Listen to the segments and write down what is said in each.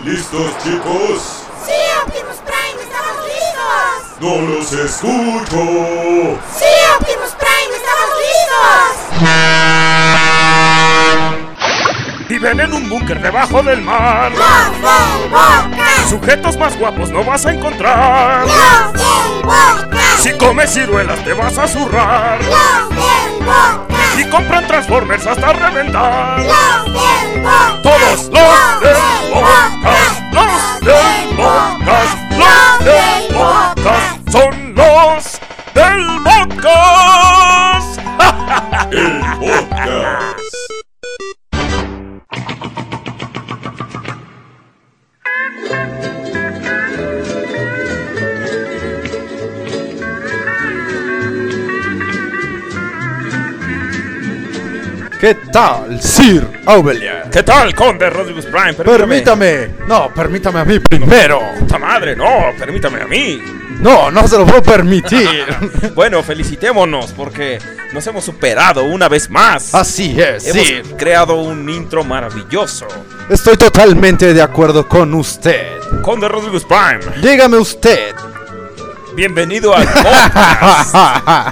¿Están listos, chicos? ¡Sí, Optimus Prime! ¡Estamos listos! ¡No los escucho! ¡Sí, Optimus Prime! ¡Estamos listos! Viven en un búnker debajo del mar. ¡Los del Boca! Sujetos más guapos no vas a encontrar. ¡Los del Boca! Si comes ciruelas te vas a zurrar. ¡Los del Boca! Y compran Transformers hasta reventar. ¡Los del Boca! Todos los del podcast, los del podcast, los del podcast, son los del podcast. ¡El podcast! ¿Qué tal, Sir Aubelier? ¿Qué tal, Conde Rodriguez Prime? Permítame. No, permítame a mí primero. ¡Puta madre! No, permítame a mí. No, no se lo puedo permitir. Bueno, felicitémonos porque nos hemos superado una vez más. Así es, Hemos Sir. creado un intro maravilloso. Estoy totalmente de acuerdo con usted. Conde Rodríguez Prime, Dígame usted. Bienvenido al podcast.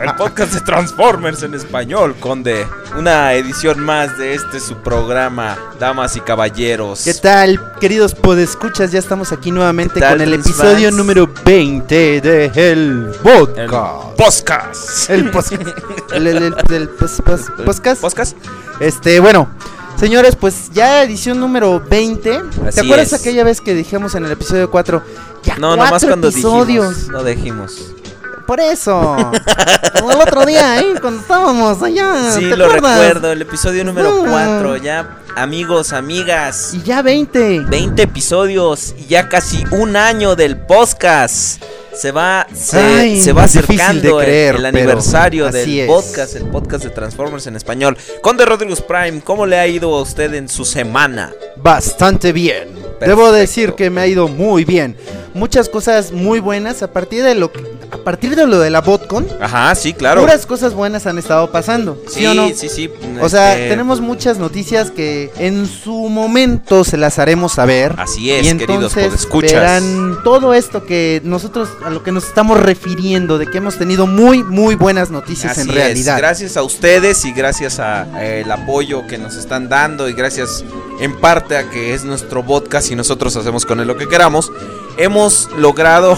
el podcast de Transformers en español, Conde. Una edición más de este su programa, damas y caballeros. ¿Qué tal, queridos podescuchas? Ya estamos aquí nuevamente ¿Qué tal, con el episodio fans? número 20 de El El Podcast. podcast. El podcast. El, el- el- el pos- pos- podcast. ¿Podcast? Este, bueno, señores, pues ya edición número 20. Así ¿Te acuerdas es. aquella vez que dijimos en el episodio 4? Ya No, nomás cuando episodios. dijimos. No dijimos. Por eso. Como el otro día, ¿eh? Cuando estábamos allá. Sí, ¿te lo acuerdas? recuerdo. El episodio número Ah. 4. Ya, amigos, amigas. Y ya 20. 20 episodios y ya casi un año del podcast. Se va, se, Ay, se va acercando de el- creer, el, aniversario del es. podcast, el podcast de Transformers en español. Conde Rodríguez Prime, ¿cómo le ha ido a usted en su semana? Bastante bien. Perfecto. Debo decir que me ha ido muy bien. Muchas cosas muy buenas a partir de lo que, a partir de lo de la BotCon. Ajá, sí, claro. Puras cosas buenas han estado pasando, ¿sí, sí, o no? sí, sí. O sea, este, tenemos muchas noticias que en su momento se las haremos saber. Así es, y queridos entonces podescuchas. verán todo esto que nosotros a lo que nos estamos refiriendo de que hemos tenido muy muy buenas noticias Así en es, realidad. Gracias a ustedes y gracias a eh, el apoyo que nos están dando y gracias en parte a que es nuestro podcast y nosotros hacemos con él lo que queramos, hemos logrado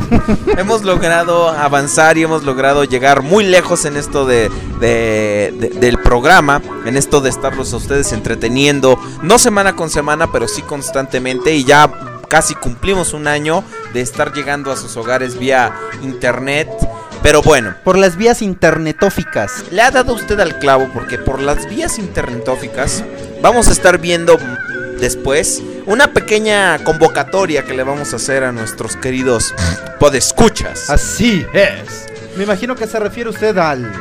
hemos logrado avanzar y hemos logrado llegar muy lejos en esto de, de- de- del programa, en esto de estarlos a ustedes entreteniendo, no semana con semana, pero sí constantemente y ya casi cumplimos un año de estar llegando a sus hogares vía internet. Pero bueno, Por las vías internetóficas. le ha dado usted al clavo porque por las vías internetóficas vamos a estar viendo después una pequeña convocatoria que le vamos a hacer a nuestros queridos podescuchas. Así es. Me imagino que se refiere usted al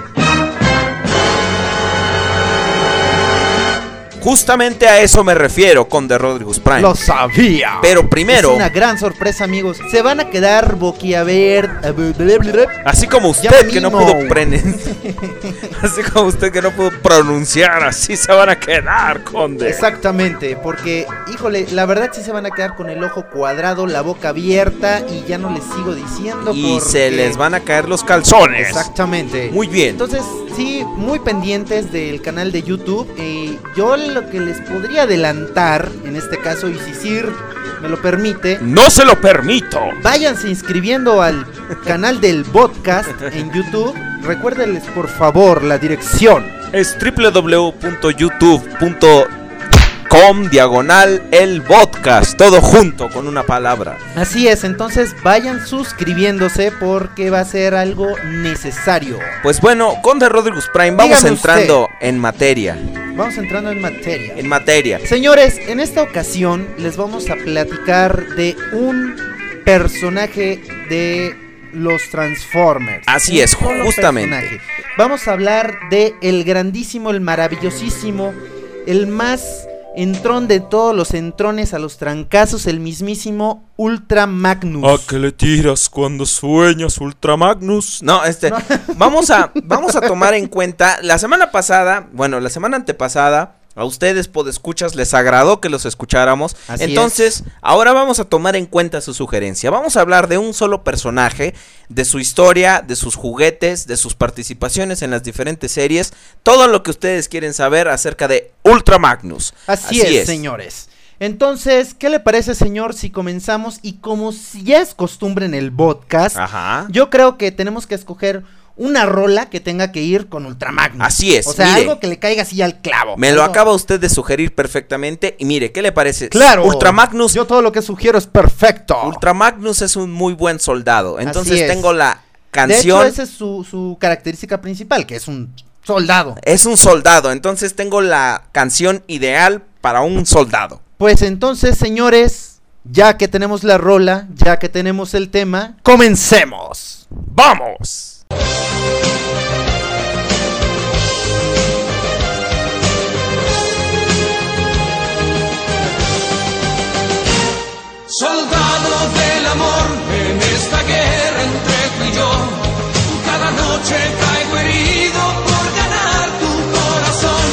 Justamente a eso me refiero con The Rodriguez Prime. Lo sabía. Pero primero, Es una gran sorpresa, amigos. Se van a quedar boquiabiertos. así como usted que no pudo así como usted que no pudo pronunciar, así se van a quedar, conde. Exactamente, porque, híjole, la verdad sí se van a quedar con el ojo cuadrado, la boca abierta y ya no les sigo diciendo. Y porque- se les van a caer los calzones. Exactamente. Muy bien. Entonces, sí, muy pendientes del canal de YouTube. Eh, yo lo que les podría adelantar, en este caso, y si Sir me lo permite, No se lo permito. váyanse inscribiendo al canal del podcast en YouTube. Recuérdenles, por favor, la dirección. es www.youtube.com diagonal el podcast, todo junto con una palabra. Así es, entonces vayan suscribiéndose porque va a ser algo necesario. Pues bueno, Conde Rodríguez Prime, vamos Dígame entrando en materia. Vamos entrando en materia. En materia. Señores, en esta ocasión les vamos a platicar de un personaje de los Transformers. Así es, justamente. personaje. Vamos a hablar de el grandísimo, el maravillosísimo, el más entrón de todos los entrones a los trancazos, el mismísimo Ultra Magnus. le tiras cuando sueñas, Ultra Magnus? No, este, vamos a, vamos a tomar en cuenta, la semana pasada, bueno, la semana antepasada, A ustedes, podescuchas, les agradó que los escucháramos. Así Entonces, ahora vamos a tomar en cuenta su sugerencia. Vamos a hablar de un solo personaje, de su historia, de sus juguetes, de sus participaciones en las diferentes series. Todo lo que ustedes quieren saber acerca de Ultra Magnus. Así, es, señores. Entonces, ¿qué le parece, señor, si comenzamos? Y como si ya es costumbre en el podcast, Ajá. yo creo que tenemos que escoger una rola que tenga que ir con Ultramagnus. Así es, O sea, mire. algo que le caiga así al clavo. Me lo acaba usted de sugerir perfectamente. Y mire, ¿qué le parece? Claro. Ultra Magnus. Yo todo lo que sugiero es perfecto. Ultra Magnus es un muy buen soldado. Entonces es. tengo la De canción. hecho, esa es su, su característica principal, que es un soldado. Es un soldado. Entonces tengo la canción ideal para un soldado. Pues entonces, señores, ya que tenemos la rola, ya que tenemos el tema, comencemos. ¡Vamos! Noche caigo herido por ganar tu corazón.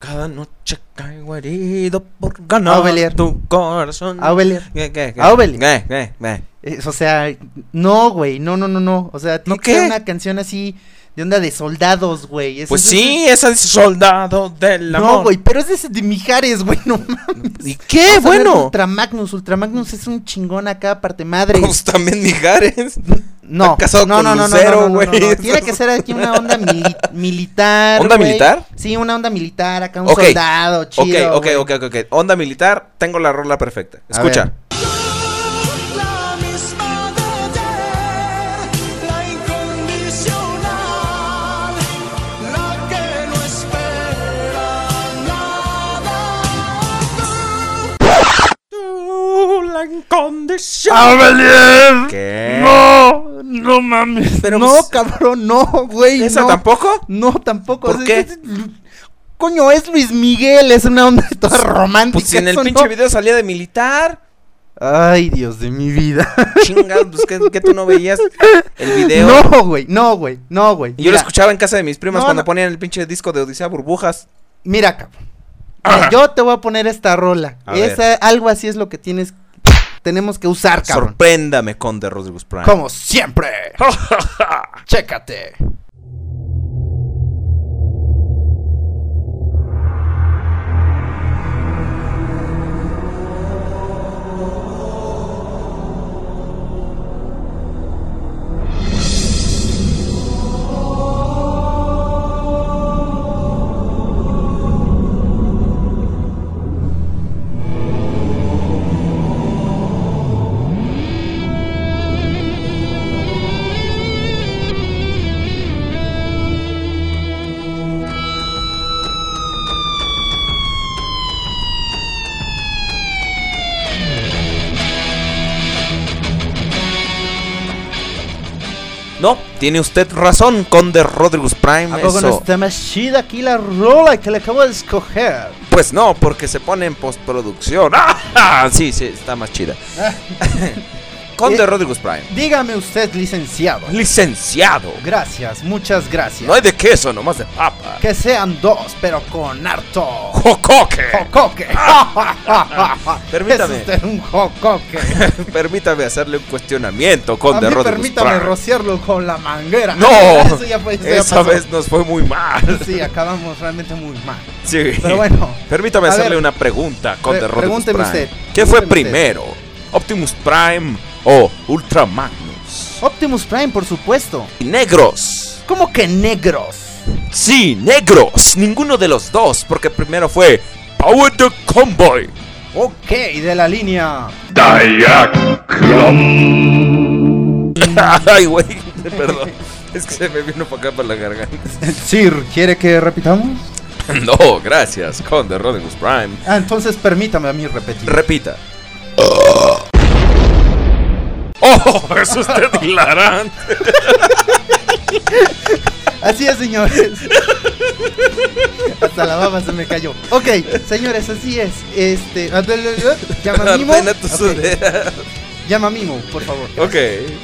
Cada noche caigo herido por ganar Aubelier. tu corazón. Aubelier. ¿Qué, qué, qué? Aubelier. ¿Qué, qué, qué? Es- o sea, no, güey, no, no, no, no. O sea, tiene ¿No que ser una canción así de onda de soldados, güey. Es- Pues es- sí, es el soldado del amor. No, güey, pero es de, ese de Mijares, güey, no mames. ¿Y qué? Vamos Bueno. Ultramagnus, Ultramagnus es un chingón acá, parte madre. Pues también Mijares. No, casado no, con no, no, no, Lucero, no, no. Tiene que ser aquí una onda mili- militar. ¿Onda militar? Sí, una onda militar, acá un soldado, chido. ok, ok, güey. ok, ok. Onda militar, tengo la rola perfecta. Escucha. Tú, la incondición. ¡Aubelier! ¿Qué? No, no mames. Pero no, pues, cabrón, no, güey. ¿Esa no. tampoco? No, tampoco. ¿Por qué? es- coño, es Luis Miguel, es una onda toda romántica. Pues si en el eso pinche no. video salía de militar. Ay, Dios de mi vida. Chingados, pues que, que tú no veías el video. No, güey, no, güey, no, güey. Y yo lo escuchaba en casa de mis primas No, cuando no. ponían el pinche disco de Odisea Burbujas. Mira, cabrón. Mira, yo te voy a poner esta rola. A Esa, algo así es lo que tienes, tenemos que usar, cabrón. Sorpréndame con The Rodriguez Prime. Como siempre. Chécate. No, tiene usted razón con The Rodriguez Prime. ¿A poco no eso. está más chida aquí la rola que le acabo de escoger? Pues no, porque se pone en postproducción. ¡Ah! Sí, sí, está más chida. con Eh, The Rodriguez Prime. Dígame usted, licenciado. Licenciado. Gracias, muchas gracias. No hay de queso, nomás de papa. Que sean dos, pero con harto. ¡Jocoque! Jocoque. Permítame. Es un jocoque. Permítame hacerle un cuestionamiento con A The mí Rodriguez permítame Prime. rociarlo con la manguera. No, Eso ya fue- eso esa vez nos fue muy mal. Sí, acabamos realmente muy mal. Sí. Pero bueno. Permítame hacerle ver. una pregunta con Pre- The Rodriguez pregúnteme Prime. usted, ¿Qué fue usted. primero? ¿Optimus Prime o Ultra Magnus? Optimus Prime, por supuesto. Y negros. ¿Cómo que negros? Sí, negros. Ninguno de los dos, porque primero fue Power the Convoy. Ok, de la línea. Ay, güey, perdón. Es que se me vino para acá para la garganta. Sir, ¿quiere que repitamos? No, gracias, con The Rodriguez Prime. Ah, entonces permítame a mí repetir. Repita. ¡Oh! Es usted hilarante. Así es, señores. Hasta la baba se me cayó. Ok, señores, así es. Este. Llama Mimo. Llama Mimo, por favor. Ok.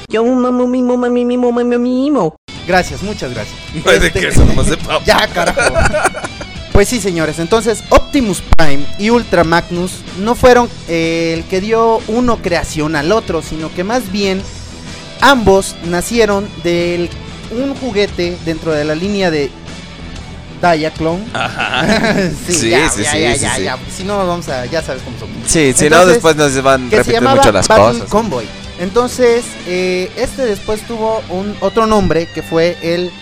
Yo mamo mimo mami mimo mami mimo. Gracias, muchas gracias. No hay de Este, queso, nomás de papa. Ya, carajo. Pues sí, señores. Entonces, Optimus Prime y Ultra Magnus no fueron eh, el que dio uno creación al otro, sino que más bien ambos nacieron de un juguete dentro de la línea de Diaclone. Ajá. sí, Sí, ya, sí, ya, sí, ya, sí, ya, ya. Si no, vamos a. Ya sabes cómo somos. Sí, si no, después nos van a repetir mucho las Battle cosas. Convoy. Entonces, eh, este después tuvo un otro nombre que fue el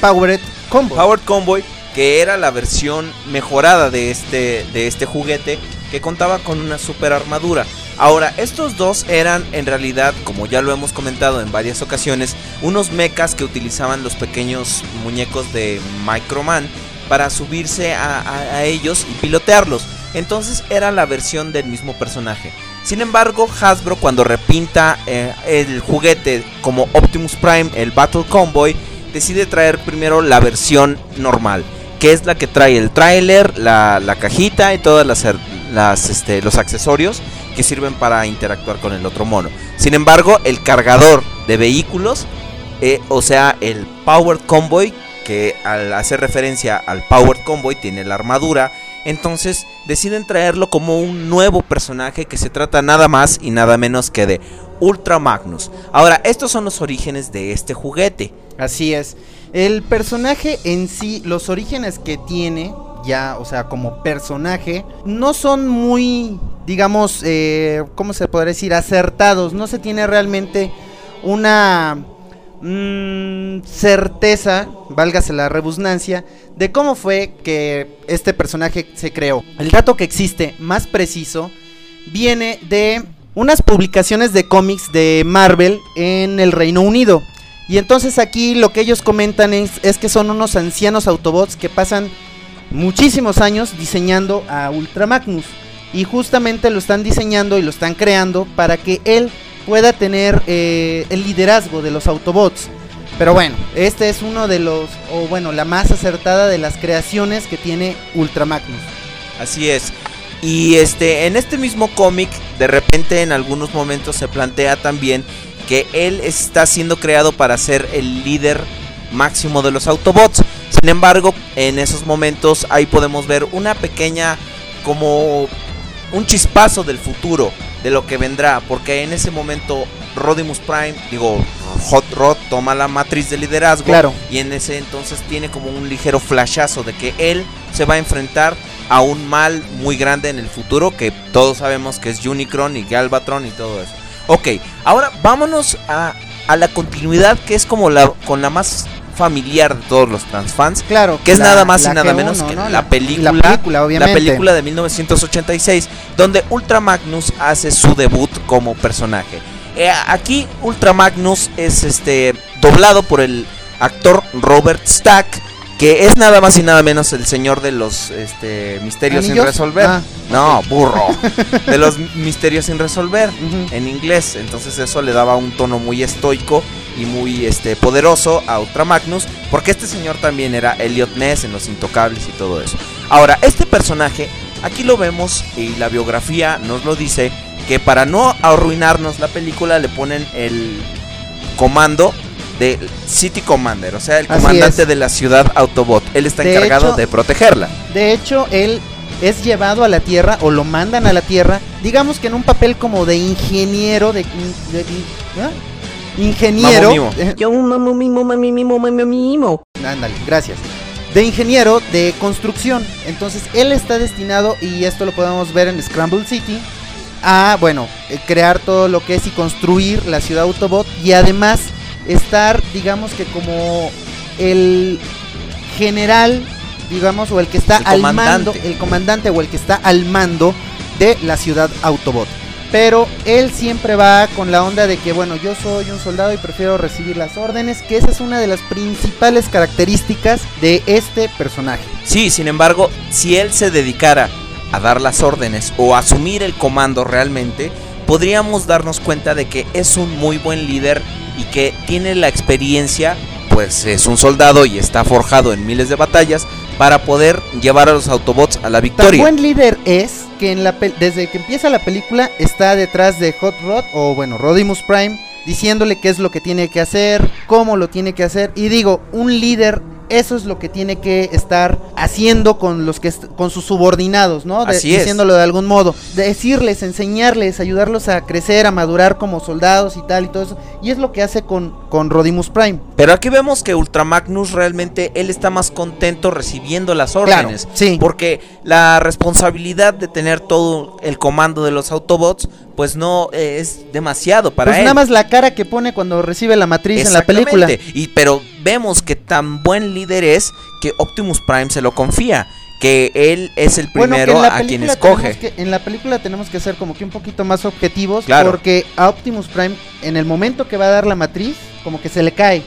Powered Convoy. Powered Convoy, que era la versión mejorada de este, de este juguete, que contaba con una super armadura. Ahora, estos dos eran en realidad, como ya lo hemos comentado en varias ocasiones, unos mechas que utilizaban los pequeños muñecos de Microman para subirse a, ellos y pilotearlos. Entonces era la versión del mismo personaje. Sin embargo, Hasbro cuando repinta eh, el juguete como Optimus Prime, el Battle Convoy, decide traer primero la versión normal, que es la que trae el tráiler, la, cajita y todas las, er- este, los accesorios que sirven para interactuar con el otro mono. Sin embargo, el cargador de vehículos, eh, o sea, el Powered Convoy, que al hacer referencia al Powered Convoy tiene la armadura, entonces deciden traerlo como un nuevo personaje que se trata nada más y nada menos que de Ultra Magnus. Ahora, estos son los orígenes de este juguete. Así es. El personaje en sí, los orígenes que tiene, ya, o sea, como personaje, no son muy, digamos, eh, ¿cómo se podría decir? Acertados. No se tiene realmente una mm, certeza, válgase la rebusnancia, de cómo fue que este personaje se creó. El dato que existe más preciso viene de unas publicaciones de cómics de Marvel en el Reino Unido. Y entonces aquí lo que ellos comentan es, es que son unos ancianos Autobots que pasan muchísimos años diseñando a Ultra Magnus. Y justamente lo están diseñando y lo están creando para que él pueda tener eh, el liderazgo de los Autobots. Pero bueno, este es uno de los, o bueno, la más acertada de las creaciones que tiene Ultra Magnus. Así es. Y este, en este mismo cómic, de repente en algunos momentos se plantea también que él está siendo creado para ser el líder máximo de los Autobots. Sin embargo, en esos momentos ahí podemos ver una pequeña como un chispazo del futuro de lo que vendrá, porque en ese momento Rodimus Prime, digo, Hot Rod toma la matriz de liderazgo Claro. y en ese entonces tiene como un ligero flashazo de que él se va a enfrentar a un mal muy grande en el futuro que todos sabemos que es Unicron y Galvatron y todo eso. Ok, ahora vámonos a, a la continuidad que es como la con la más familiar de todos los transfans, Claro. que es la- nada más y nada G1, menos que ¿no? la película, La película, obviamente. la película de 1986, donde Ultra Magnus hace su debut como personaje. Eh, aquí Ultra Magnus es este doblado por el actor Robert Stack, que es nada más y nada menos el señor de los este, misterios sin resolver. Ah, no, burro. de los misterios sin resolver en inglés. Entonces eso le daba un tono muy estoico y muy este poderoso a Ultra Magnus. Porque este señor también era Elliot Ness en Los Intocables y todo eso. Ahora, este personaje, aquí lo vemos y la biografía nos lo dice. Que para no arruinarnos la película le ponen el comando de City Commander. O sea, el Así comandante es. de la ciudad Autobot. Él está De encargado hecho- de protegerla. De hecho, él es llevado a la Tierra o lo mandan a la Tierra, digamos que en un papel como de ingeniero, de, de- ¿ah? ingeniero, Yo un mamo mimo, mami mimo, mami mimo. ándale, gracias, de ingeniero de construcción. Entonces él está destinado y esto lo podemos ver en Scramble City a, bueno, eh, crear todo lo que es y construir la ciudad Autobot y además estar, digamos que como el general, digamos, o el que está El al mando, el comandante o el que está al mando de la ciudad Autobot. Pero él siempre va con la onda de que, bueno, yo soy un soldado y prefiero recibir las órdenes, que esa es una de las principales características de este personaje. Sí, sin embargo, si él se dedicara a dar las órdenes o a asumir el comando realmente, podríamos darnos cuenta de que es un muy buen líder y que tiene la experiencia, pues es un soldado y está forjado en miles de batallas para poder llevar a los Autobots a la Tan victoria. buen líder es que en la pel- desde que empieza la película está detrás de Hot Rod o bueno, Rodimus Prime diciéndole qué es lo que tiene que hacer, cómo lo tiene que hacer y digo, un líder eso es lo que tiene que estar haciendo con los que con sus subordinados, ¿no? De- Así es. diciéndolo de algún modo, decirles, enseñarles, ayudarlos a crecer, a madurar como soldados y tal y todo eso. Y es lo que hace con con Rodimus Prime. Pero aquí vemos que Ultra Magnus realmente él está más contento recibiendo las Claro, órdenes. sí. Porque la responsabilidad de tener todo el comando de los Autobots, pues no eh, es demasiado para pues él. nada más la cara que pone cuando recibe la matriz en la película. Y pero vemos que tan buen líder es que Optimus Prime se lo confía. Que él es el primero a quien escoge. que- en la película tenemos que ser como que un poquito más objetivos Claro. porque a Optimus Prime en el momento que va a dar la matriz como que se le cae.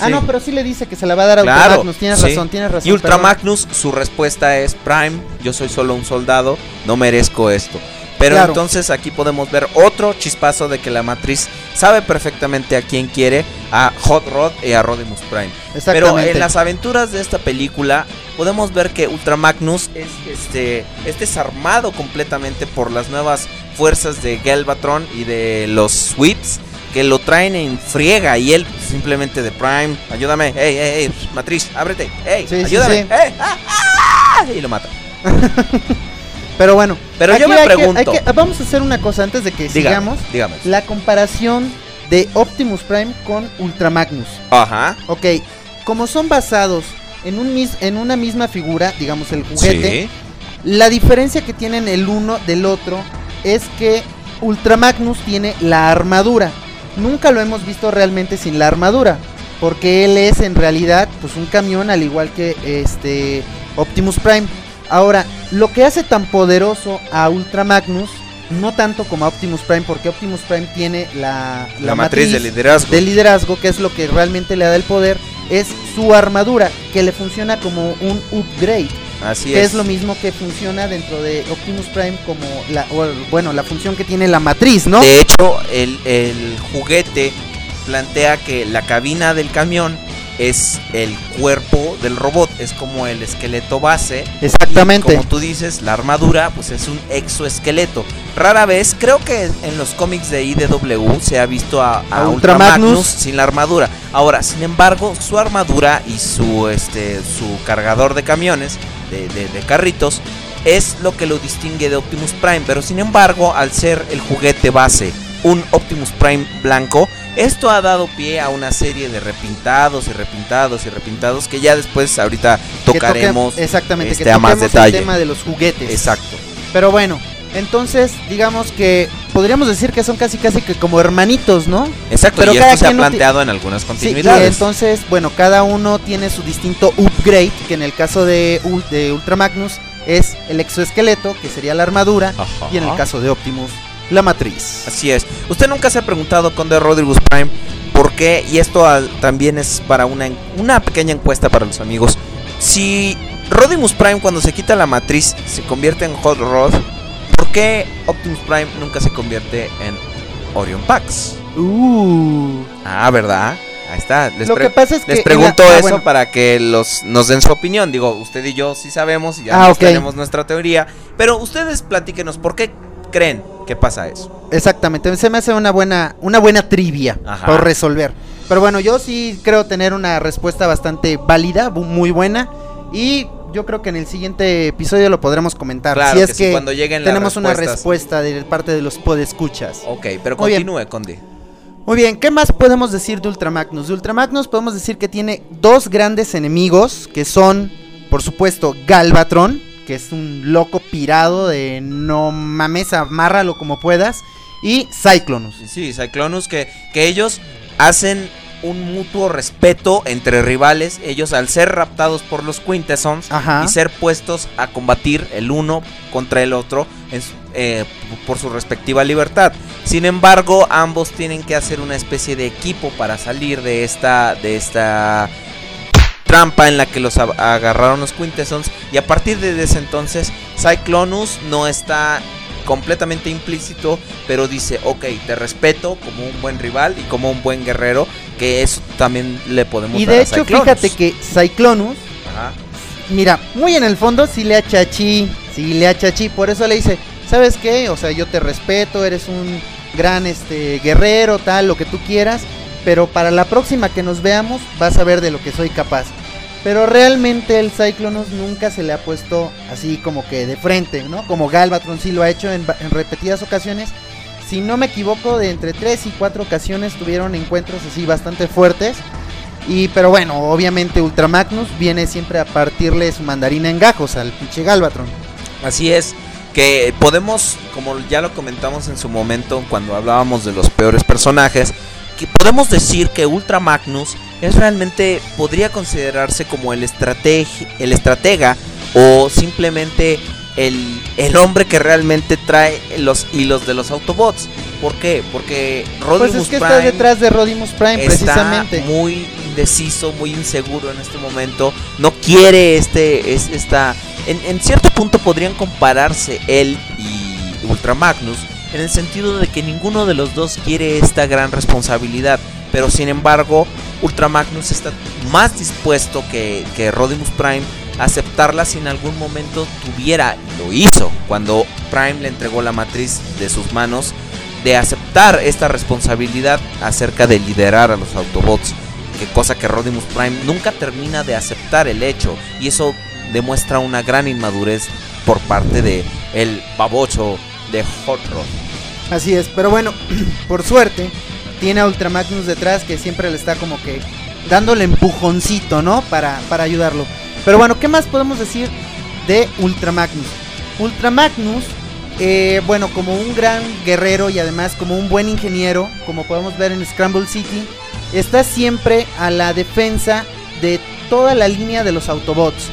Ah, no, pero sí le dice que se la va a dar a Ultra Claro, Magnus. Tienes sí. razón, tienes razón. Y Ultra perdón. Magnus, su respuesta es Prime, yo soy solo un soldado, no merezco esto. Pero Claro. entonces aquí podemos ver otro chispazo de que la matriz sabe perfectamente a quién quiere, a Hot Rod y a Rodimus Prime. Pero en las aventuras de esta película podemos ver que Ultra Magnus es, este, es desarmado completamente por las nuevas fuerzas de Galvatron y de los Sweeps que lo traen en friega y él simplemente de Prime, ayúdame, hey, hey, hey, matriz, ábrete, hey, Sí, sí, ayúdame, sí. hey, ah, ah", y lo mata. Pero bueno, Pero yo me hay que- pregunto, hay que- vamos a hacer una cosa antes de que dígame, sigamos. dígame. La comparación de Optimus Prime con Ultra Magnus. Ajá. Ok, como son basados en, un mis- en una misma figura, digamos el juguete, Sí. La diferencia que tienen el uno del otro es que Ultra Magnus tiene la armadura. Nunca lo hemos visto realmente sin la armadura. Porque él es en realidad pues un camión al igual que este Optimus Prime. Ahora, lo que hace tan poderoso a Ultra Magnus, no tanto como a Optimus Prime, porque Optimus Prime tiene la, La, matriz, de liderazgo. de liderazgo, que es lo que realmente le da el poder, es su armadura, que le funciona como un upgrade Así que es. es lo mismo que funciona dentro de Optimus Prime como la o, bueno la función que tiene la matriz no De hecho, el, el juguete plantea que la cabina del camión es el cuerpo del robot, es como el esqueleto base. exactamente Y como tú dices, la armadura pues es un exoesqueleto. Rara vez, creo que en los cómics de IDW se ha visto a, a Ultra Ultra Magnus Magnus. sin la armadura. Ahora, sin embargo, su armadura y su este su cargador de camiones, de, de- de carritos, es lo que lo distingue de Optimus Prime. Pero sin embargo, al ser el juguete base un Optimus Prime blanco, esto ha dado pie a una serie de repintados y repintados y repintados que ya después ahorita Que toque- tocaremos. exactamente este, que a más toquemos detalle. el tema de los juguetes Exacto. pero bueno entonces digamos que podríamos decir que son casi casi que como hermanitos no Exacto, Pero y cada esto se ha planteado en algunas sí y continuidades. entonces bueno cada uno tiene su distinto upgrade que en el caso de, de Ultra Magnus es el exoesqueleto que sería la armadura Ajá. y en el caso de Optimus la matriz Así es. ¿Usted nunca se ha preguntado, Conde Rodriguez Prime, por qué? Y esto ah, también es para una, una pequeña encuesta para los amigos. Si Rodimus Prime cuando se quita la matriz se convierte en Hot Rod, ¿por qué Optimus Prime nunca se convierte en Orion Pax? uh Ah, ¿verdad? Ahí está. Les, lo que pasa es que les la- pregunto ah, eso bueno. para que los nos den su opinión. Digo, usted y yo sí sabemos y ya Ah, tenemos nuestra teoría. Pero ustedes platíquenos, ¿por qué creen que pasa eso? Exactamente, se me hace una buena, una buena trivia Ajá. por resolver. Pero bueno, yo sí creo tener una respuesta bastante válida, muy buena. Y yo creo que en el siguiente episodio lo podremos comentar. Claro si es que sí, que, cuando lleguen tenemos una respuesta de parte de los podescuchas. Ok, pero Muy continúe, Conde. Muy bien, ¿qué más podemos decir de Ultramagnus? De Ultramagnus podemos decir que tiene dos grandes enemigos, que son, por supuesto, Galvatron, que es un loco pirado de no mames, amárralo como puedas, y Cyclonus. Sí, Cyclonus, que, que ellos hacen un mutuo respeto entre rivales. Ellos, al ser raptados por los Quintessons Ajá. y ser puestos a combatir el uno contra el otro en su- eh, por su respectiva libertad. Sin embargo, ambos tienen que hacer una especie de equipo para salir de esta, de esta trampa en la que los agarraron los Quintessons. Y a partir de ese entonces, Cyclonus no está completamente implícito, pero dice, ok, te respeto como un buen rival y como un buen guerrero, que eso también le podemos Y dar de a hecho, Cyclonus. fíjate que Cyclonus, Ajá. mira, muy en el fondo sí le achachí, sí le achachí, por eso le dice, ¿sabes qué? O sea, yo te respeto, eres un gran este guerrero, tal, lo que tú quieras, pero para la próxima que nos veamos vas a ver de lo que soy capaz. Pero realmente el Cyclonus nunca se le ha puesto así como que de frente, ¿no? Como Galvatron sí lo ha hecho en, repetidas ocasiones. Si no me equivoco, de entre 3 y 4 ocasiones tuvieron encuentros así bastante fuertes. Y pero bueno, obviamente Ultra Magnus viene siempre a partirle su mandarina en gajos al pinche Galvatron. Así es, que podemos, como ya lo comentamos en su momento cuando hablábamos de los peores personajes, que podemos decir que Ultra Magnus es realmente, podría considerarse como el, estrategi- el estratega o simplemente el, el hombre que realmente trae los hilos de los Autobots. ¿Por qué? Porque Rodimus Pues es que Prime está detrás de Rodimus Prime está precisamente. muy indeciso, muy inseguro en este momento. No quiere este, es, esta. En, en cierto punto podrían compararse él y Ultra Magnus en el sentido de que ninguno de los dos quiere esta gran responsabilidad. Pero sin embargo, Ultra Magnus está más dispuesto que, que Rodimus Prime a aceptarla si en algún momento tuviera, y lo hizo, cuando Prime le entregó la matriz de sus manos de aceptar esta responsabilidad acerca de liderar a los Autobots, que cosa que Rodimus Prime nunca termina de aceptar el hecho y eso demuestra una gran inmadurez por parte de el babocho de Hot Rod. Así es, pero bueno, por suerte tiene a Ultra Magnus detrás que siempre le está como que dándole empujoncito, ¿no? Para, para ayudarlo. Pero bueno, ¿qué más podemos decir de Ultra Magnus? Ultra Magnus, eh, bueno, como un gran guerrero y además como un buen ingeniero, como podemos ver en Scramble City, está siempre a la defensa de toda la línea de los Autobots.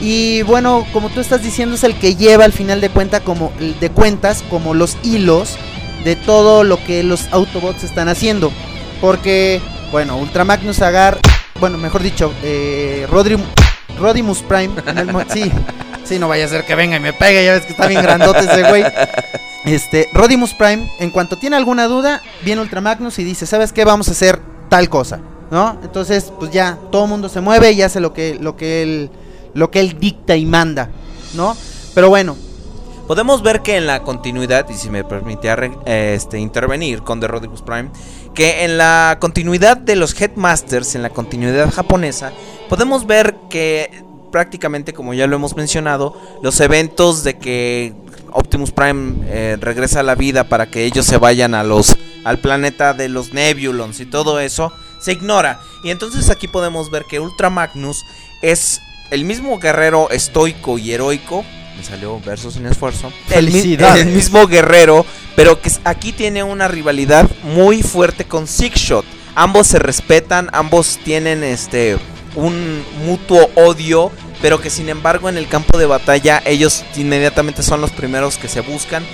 Y bueno, como tú estás diciendo, es el que lleva al final de cuenta como de cuentas como los hilos de todo lo que los Autobots están haciendo. Porque, bueno, Ultra Magnus Agar, bueno, mejor dicho, eh, Rodimus Prime, el sí, sí, no vaya a ser que venga y me pegue, ya ves que está bien grandote ese güey. Este, Rodimus Prime, en cuanto tiene alguna duda, viene Ultra Magnus y dice, ¿sabes qué? Vamos a hacer tal cosa, ¿no? Entonces, pues ya, todo el mundo se mueve y hace lo que, lo que él, lo que él dicta y manda, ¿no? Pero bueno, Podemos ver que en la continuidad, y si me permite arre- eh, este, intervenir con The Rodimus Prime, que en la continuidad de los Headmasters, en la continuidad japonesa, podemos ver que prácticamente, como ya lo hemos mencionado, los eventos de que Optimus Prime eh, regresa a la vida para que ellos se vayan a los, al planeta de los Nebulons y todo eso, se ignora. Y entonces aquí podemos ver que Ultra Magnus es el mismo guerrero estoico y heroico. Me salió versos sin esfuerzo. El, mi- Felicidades. el mismo guerrero, pero que aquí tiene una rivalidad muy fuerte con Six Shot. Ambos se respetan, ambos tienen este un mutuo odio, pero que sin embargo en el campo de batalla ellos inmediatamente son los primeros que se buscan.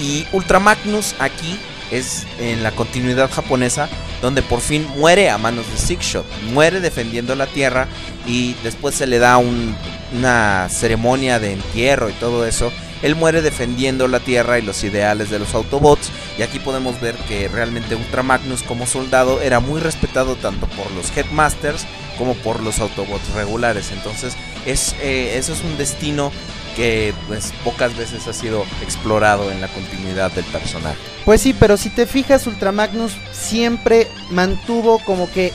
Y Ultra Magnus aquí es en la continuidad japonesa, donde por fin muere a manos de Six Shot, muere defendiendo la tierra y después se le da un- una ceremonia de entierro y todo eso. Él muere defendiendo la tierra y los ideales de los Autobots. Y aquí podemos ver que realmente Ultra Magnus como soldado era muy respetado tanto por los Headmasters como por los Autobots regulares. Entonces es, eh, eso es un destino que pues pocas veces ha sido explorado en la continuidad del personaje. Pues sí, pero si te fijas, Ultra Magnus siempre mantuvo como que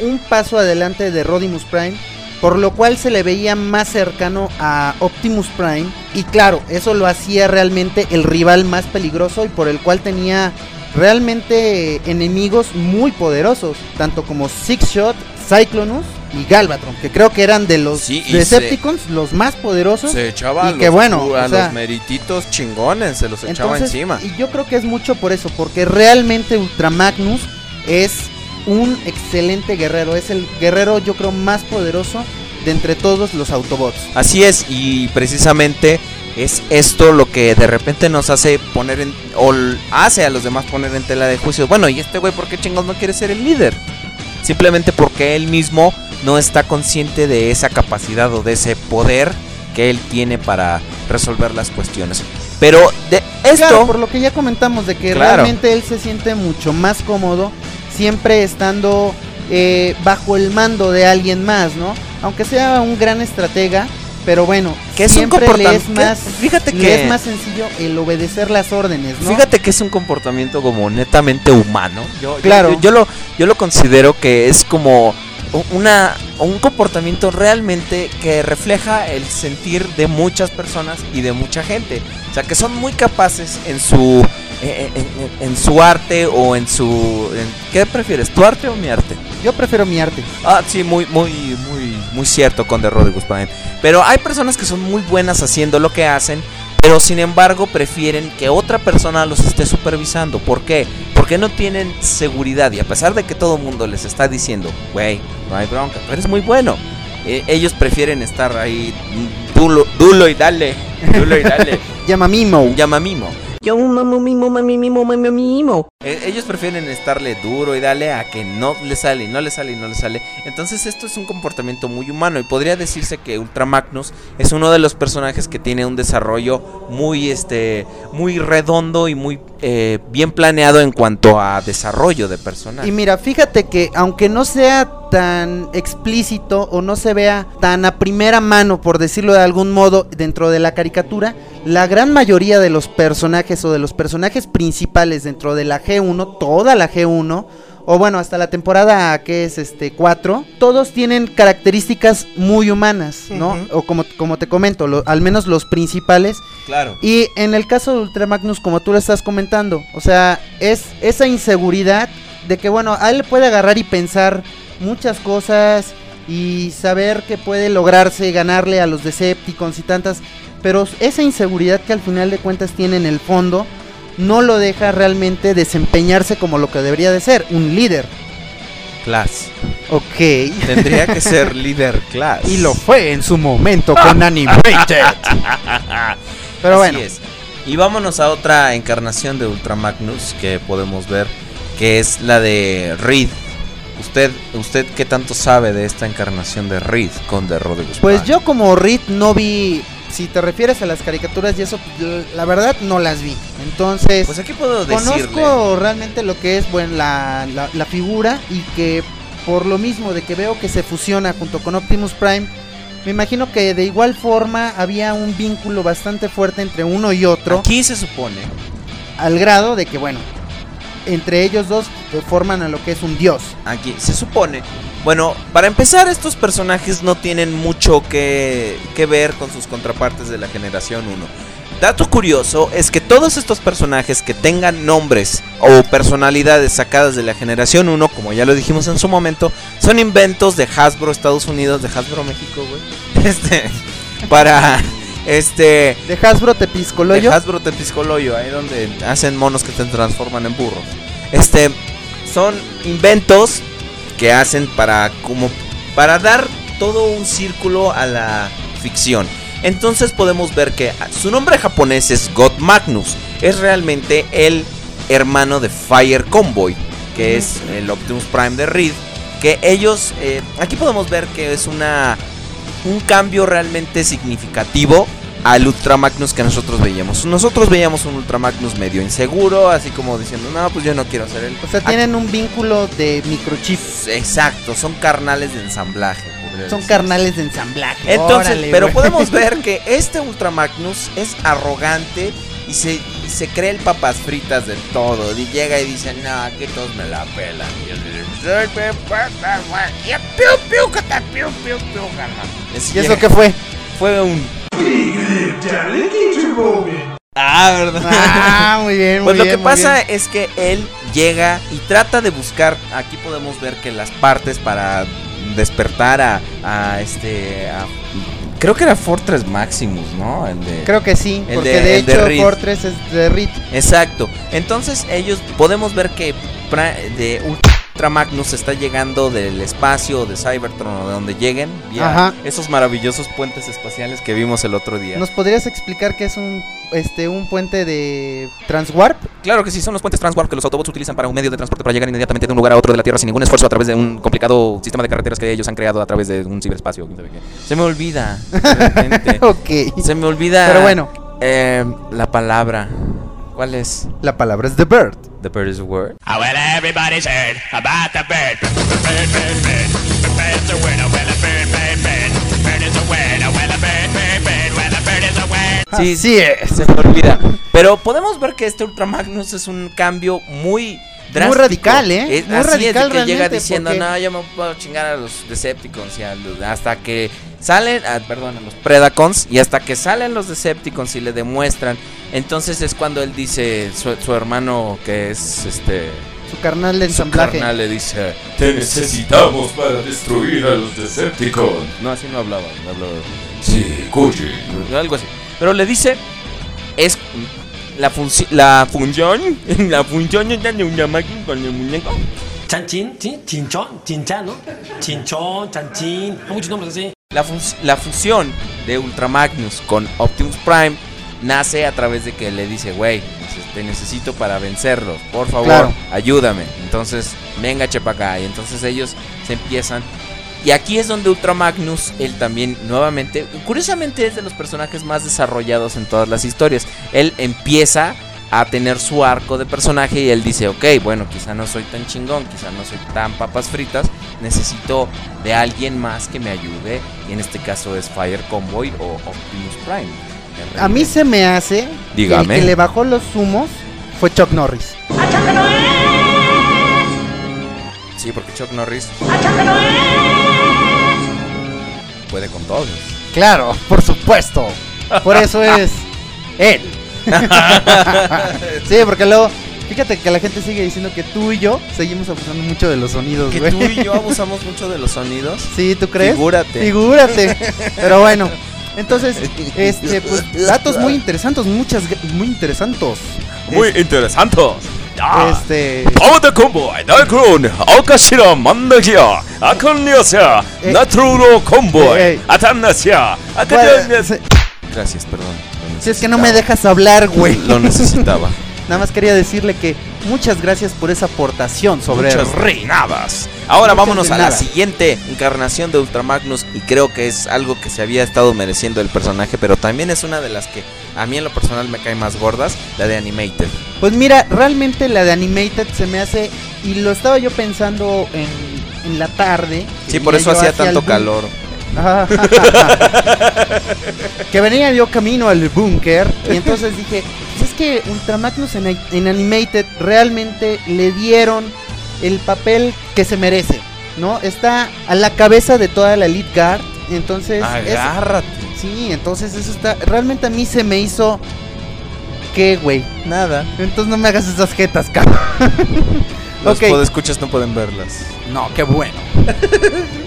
un paso adelante de Rodimus Prime, por lo cual se le veía más cercano a Optimus Prime. Y claro, eso lo hacía realmente el rival más peligroso y por el cual tenía realmente enemigos muy poderosos, tanto como Six Shot, Cyclonus y Galvatron, que creo que eran de los Sí, Decepticons los más poderosos. Se echaba Y que bueno, a o sea- los merititos chingones, se los echaba Entonces, encima. Y yo creo que es mucho por eso, porque realmente Ultra Magnus es un excelente guerrero, es el guerrero yo creo más poderoso de entre todos los Autobots. Así es, y precisamente es esto lo que de repente nos hace poner en. o hace a los demás poner en tela de juicio. Bueno, ¿y este güey por qué chingos no quiere ser el líder? Simplemente porque él mismo no está consciente de esa capacidad o de ese poder que él tiene para resolver las cuestiones. Pero de esto. Claro, por lo que ya comentamos de que Claro. realmente él se siente mucho más cómodo siempre estando eh, bajo el mando de alguien más, ¿no? Aunque sea un gran estratega, pero bueno, que es un siempre le es comportamiento. más, Fíjate le que. es más sencillo el obedecer las órdenes, ¿no? Fíjate que es un comportamiento como netamente humano. Yo, Claro. Yo, yo lo, yo lo considero que es como una, un comportamiento realmente que refleja el sentir de muchas personas y de mucha gente. O sea, que son muy capaces en su, eh, en, en- en su arte o en su... en- ¿Qué prefieres, tu arte o mi arte? Yo prefiero mi arte. Ah, sí, muy, muy, muy, muy cierto con The Rodriguez Prime. Pero hay personas que son muy buenas haciendo lo que hacen, pero sin embargo prefieren que otra persona los esté supervisando. ¿Por qué? Porque no tienen seguridad y a pesar de que todo el mundo les está diciendo, güey, no hay bronca, tú eres muy bueno. eh, ellos prefieren estar ahí dulo, dulo y dale, dulo y dale, Llama Mimo. llama mimo. Yo mamo mimo mami mimo mami mimo. Eh, Ellos prefieren estarle duro y darle a que no le sale, no le sale y no le sale. Entonces esto es un comportamiento muy humano y podría decirse que Ultra Magnus es uno de los personajes que tiene un desarrollo muy este muy redondo y muy eh, bien planeado en cuanto a desarrollo de personaje. Y mira, fíjate que aunque no sea tan explícito o no se vea tan a primera mano, por decirlo de algún modo, dentro de la caricatura, la gran mayoría de los personajes o de los personajes principales dentro de la G1, toda la G1, o bueno, hasta la temporada que es este 4, todos tienen características muy humanas, ¿no? O como, como te comento, lo- al menos los principales, Claro. y en el caso de Ultra Magnus, como tú lo estás comentando, o sea, es esa inseguridad de que, bueno, a él le puede agarrar y pensar muchas cosas y saber que puede lograrse ganarle a los Decepticons y tantas, pero esa inseguridad que al final de cuentas tiene en el fondo no lo deja realmente desempeñarse como lo que debería de ser, un líder. Class. Ok. Tendría que ser líder class. Y lo fue en su momento con Animated. Pero Así bueno. es. Y vámonos a otra encarnación de Ultra Magnus que podemos ver, que es la de Reed. ¿Usted, ¿Usted qué tanto sabe de esta encarnación de Reed con The Rodriguez Pues yo como Reed no vi, si te refieres a las caricaturas y eso, l- la verdad no las vi. Entonces, Pues aquí puedo decirle. conozco realmente lo que es bueno, la, la- la figura y que por lo mismo de que veo que se fusiona junto con Optimus Prime, me imagino que de igual forma había un vínculo bastante fuerte entre uno y otro, Aquí se supone. al grado de que bueno, entre ellos dos forman a lo que es un dios. Aquí se supone. Bueno, para empezar, estos personajes no tienen mucho que, que ver con sus contrapartes de la generación 1. Dato curioso es que todos estos personajes que tengan nombres o personalidades sacadas de la generación 1, como ya lo dijimos en su momento, son inventos de Hasbro Estados Unidos, de Hasbro México, güey. Este, para este De Hasbro Tepiscoloyo. de Hasbro Tepiscoloyo, ahí donde hacen monos que se transforman en burros. Este son inventos que hacen para como para dar todo un círculo a la ficción. Entonces podemos ver que su nombre japonés es God Magnus. Es realmente el hermano de Fire Convoy, que es el Optimus Prime de Reed. Que ellos, eh, aquí podemos ver que es una un cambio realmente significativo al Ultra Magnus que nosotros veíamos. Nosotros veíamos un Ultra Magnus medio inseguro, así como diciendo, no, pues yo no quiero ser el... O sea, tienen un vínculo de microchip. Exacto, son carnales de ensamblaje. Son carnales de ensamblaje. Entonces, Órale, pero podemos ver que este Ultra Magnus es arrogante y se, y se cree el papas fritas del todo. Y llega y dice, no, que todos me la pelan. Y yo digo, "Soy pe- pe- pe- pe- y piu, piu, que te piu, piu, piu, carnal". Es- ¿Y eso qué fue? Fue un... Ah, ¿verdad? Ah, muy bien, muy Pues lo bien, que pasa bien. es que él llega y trata de buscar. Aquí podemos ver que las partes para despertar a, a este. a- creo que era Fortress Maximus, ¿no? El de, Creo que sí, el porque de- de, el de hecho Reed. Fortress es de Reed. Exacto. Entonces ellos podemos ver que de Ultra Magnus está llegando del espacio de Cybertron o de donde lleguen. vía Ajá. Esos maravillosos puentes espaciales que vimos el otro día. ¿Nos podrías explicar qué es un este un puente de Transwarp? Claro que sí, son los puentes Transwarp que los Autobots utilizan para un medio de transporte para llegar inmediatamente de un lugar a otro de la Tierra sin ningún esfuerzo a través de un complicado sistema de carreteras que ellos han creado a través de un ciberespacio. Se me olvida. ok. Se me olvida. Pero bueno, eh, la palabra. ¿Cuál es? la palabra es The Bird. The bird is a word. Ah, well, everybody's heard about the bird. Bird, bird, bird. The bird's a word. Oh, well, a bird, bird, bird. Bird is a word. Oh, well, a bird, bird, bird. Well, a bird is a word. Sí, Así es. Se me olvida. Pero podemos ver que este Ultra Magnus es un cambio muy drástico. radical, ¿eh? Es- Muy así radical es, de que llega diciendo, porque- no, yo me puedo chingar a los Decepticons y a los- hasta que salen, ah, perdón, a los Predacons y hasta que salen los Decepticons y le demuestran, entonces es cuando él dice, su, su hermano que es este... Su carnal de Su ensamblaje. carnal le dice, Te necesitamos para destruir a los Decepticons. no, así no hablaba, no hablaba. Sí, Koji. algo así. Pero le dice, es la, funci- la función, la función de una máquina con el muñeco. Chanchín, ¿sí? Chinchón, chinchán, ¿no? Chinchón, chanchín, hay muchos nombres así. La, fus- la fusión de Ultra Magnus con Optimus Prime nace a través de que le dice, güey, te necesito para vencerlos, por favor, Claro. ayúdame. Entonces, venga, chepa acá. Y entonces ellos se empiezan. Y aquí es donde Ultra Magnus, él también, nuevamente, curiosamente es de los personajes más desarrollados en todas las historias. Él empieza a tener su arco de personaje y él dice, ok, bueno, quizá no soy tan chingón, quizá no soy tan papas fritas, necesito de alguien más que me ayude. Y en este caso es Fire Convoy o Optimus Prime. A mí se me hace que Dígame. el que le bajó los humos fue Chuck Norris. Sí, porque Chuck Norris puede con todos. Claro, por supuesto. Por eso es él. sí, porque luego, fíjate que la gente sigue diciendo que tú y yo seguimos abusando mucho de los sonidos, Que güey. tú y yo abusamos mucho de los sonidos. Sí, ¿tú crees? Figúrate. Figúrate. Pero bueno, entonces, este, pues, datos muy interesantes, muchas, muy interesantes. Muy interesante. Ya. Este, Power Convoy, Darkroon, Okashira, Mandagia, Akonyosia, Eh. Natururo Convoy, Eh, eh. Atanasia, bueno, Akademia. se- Gracias, perdón. Si es que no me dejas hablar, güey. Lo necesitaba. Nada más quería decirle que muchas gracias por esa aportación sobre Muchas reinadas. Ahora Muchas vámonos a la siguiente encarnación de Ultramagnus y creo que es algo que se había estado mereciendo el personaje, pero también es una de las que a mí en lo personal me cae más gordas, la de Animated. Pues mira, realmente la de Animated se me hace. Y lo estaba yo pensando en, en la tarde. Sí, por eso hacía hacia el que venía yo camino al búnker. Y entonces dije: pues es que Ultramagnus en, en Animated realmente le dieron el papel que se merece. ¿No? Está a la cabeza de toda la Elite Guard. Entonces. es- Agárrate. sí, entonces eso está. Realmente a mí se me hizo. ¿Qué, güey? Nada. Entonces no me hagas esas jetas, cabrón. Los Ok. podescuchas no pueden verlas. No, qué bueno.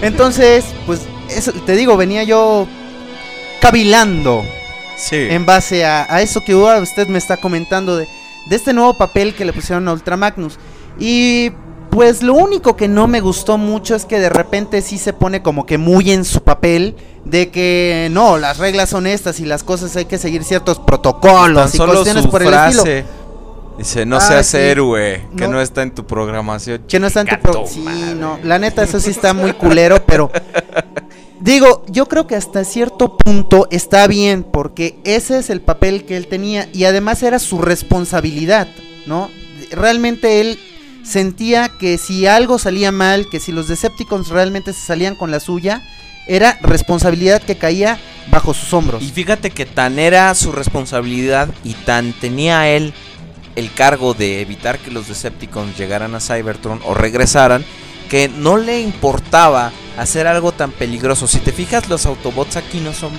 Entonces, pues, eso, te digo, venía yo cavilando Sí. en base a, a eso que ahora usted me está comentando de, de este nuevo papel que le pusieron a Ultramagnus. Y pues lo único que no me gustó mucho es que de repente sí se pone como que muy en su papel de que no, las reglas son estas y las cosas hay que seguir ciertos protocolos Tan y solo cuestiones su por el estilo. Dice, no Ah, seas sí. héroe, que No. no. está en tu programación. Que no está en tu Chinga pro- tu Sí, no. La neta, eso sí está muy culero, pero. Digo, yo creo que hasta cierto punto está bien, porque ese es el papel que él tenía y además era su responsabilidad, ¿no? Realmente él sentía que si algo salía mal, que si los Decepticons realmente se salían con la suya, era responsabilidad que caía bajo sus hombros. Y fíjate que tan era su responsabilidad y tan tenía él el cargo de evitar que los Decepticons llegaran a Cybertron o regresaran, que no le importaba hacer algo tan peligroso. Si te fijas, los Autobots aquí no son...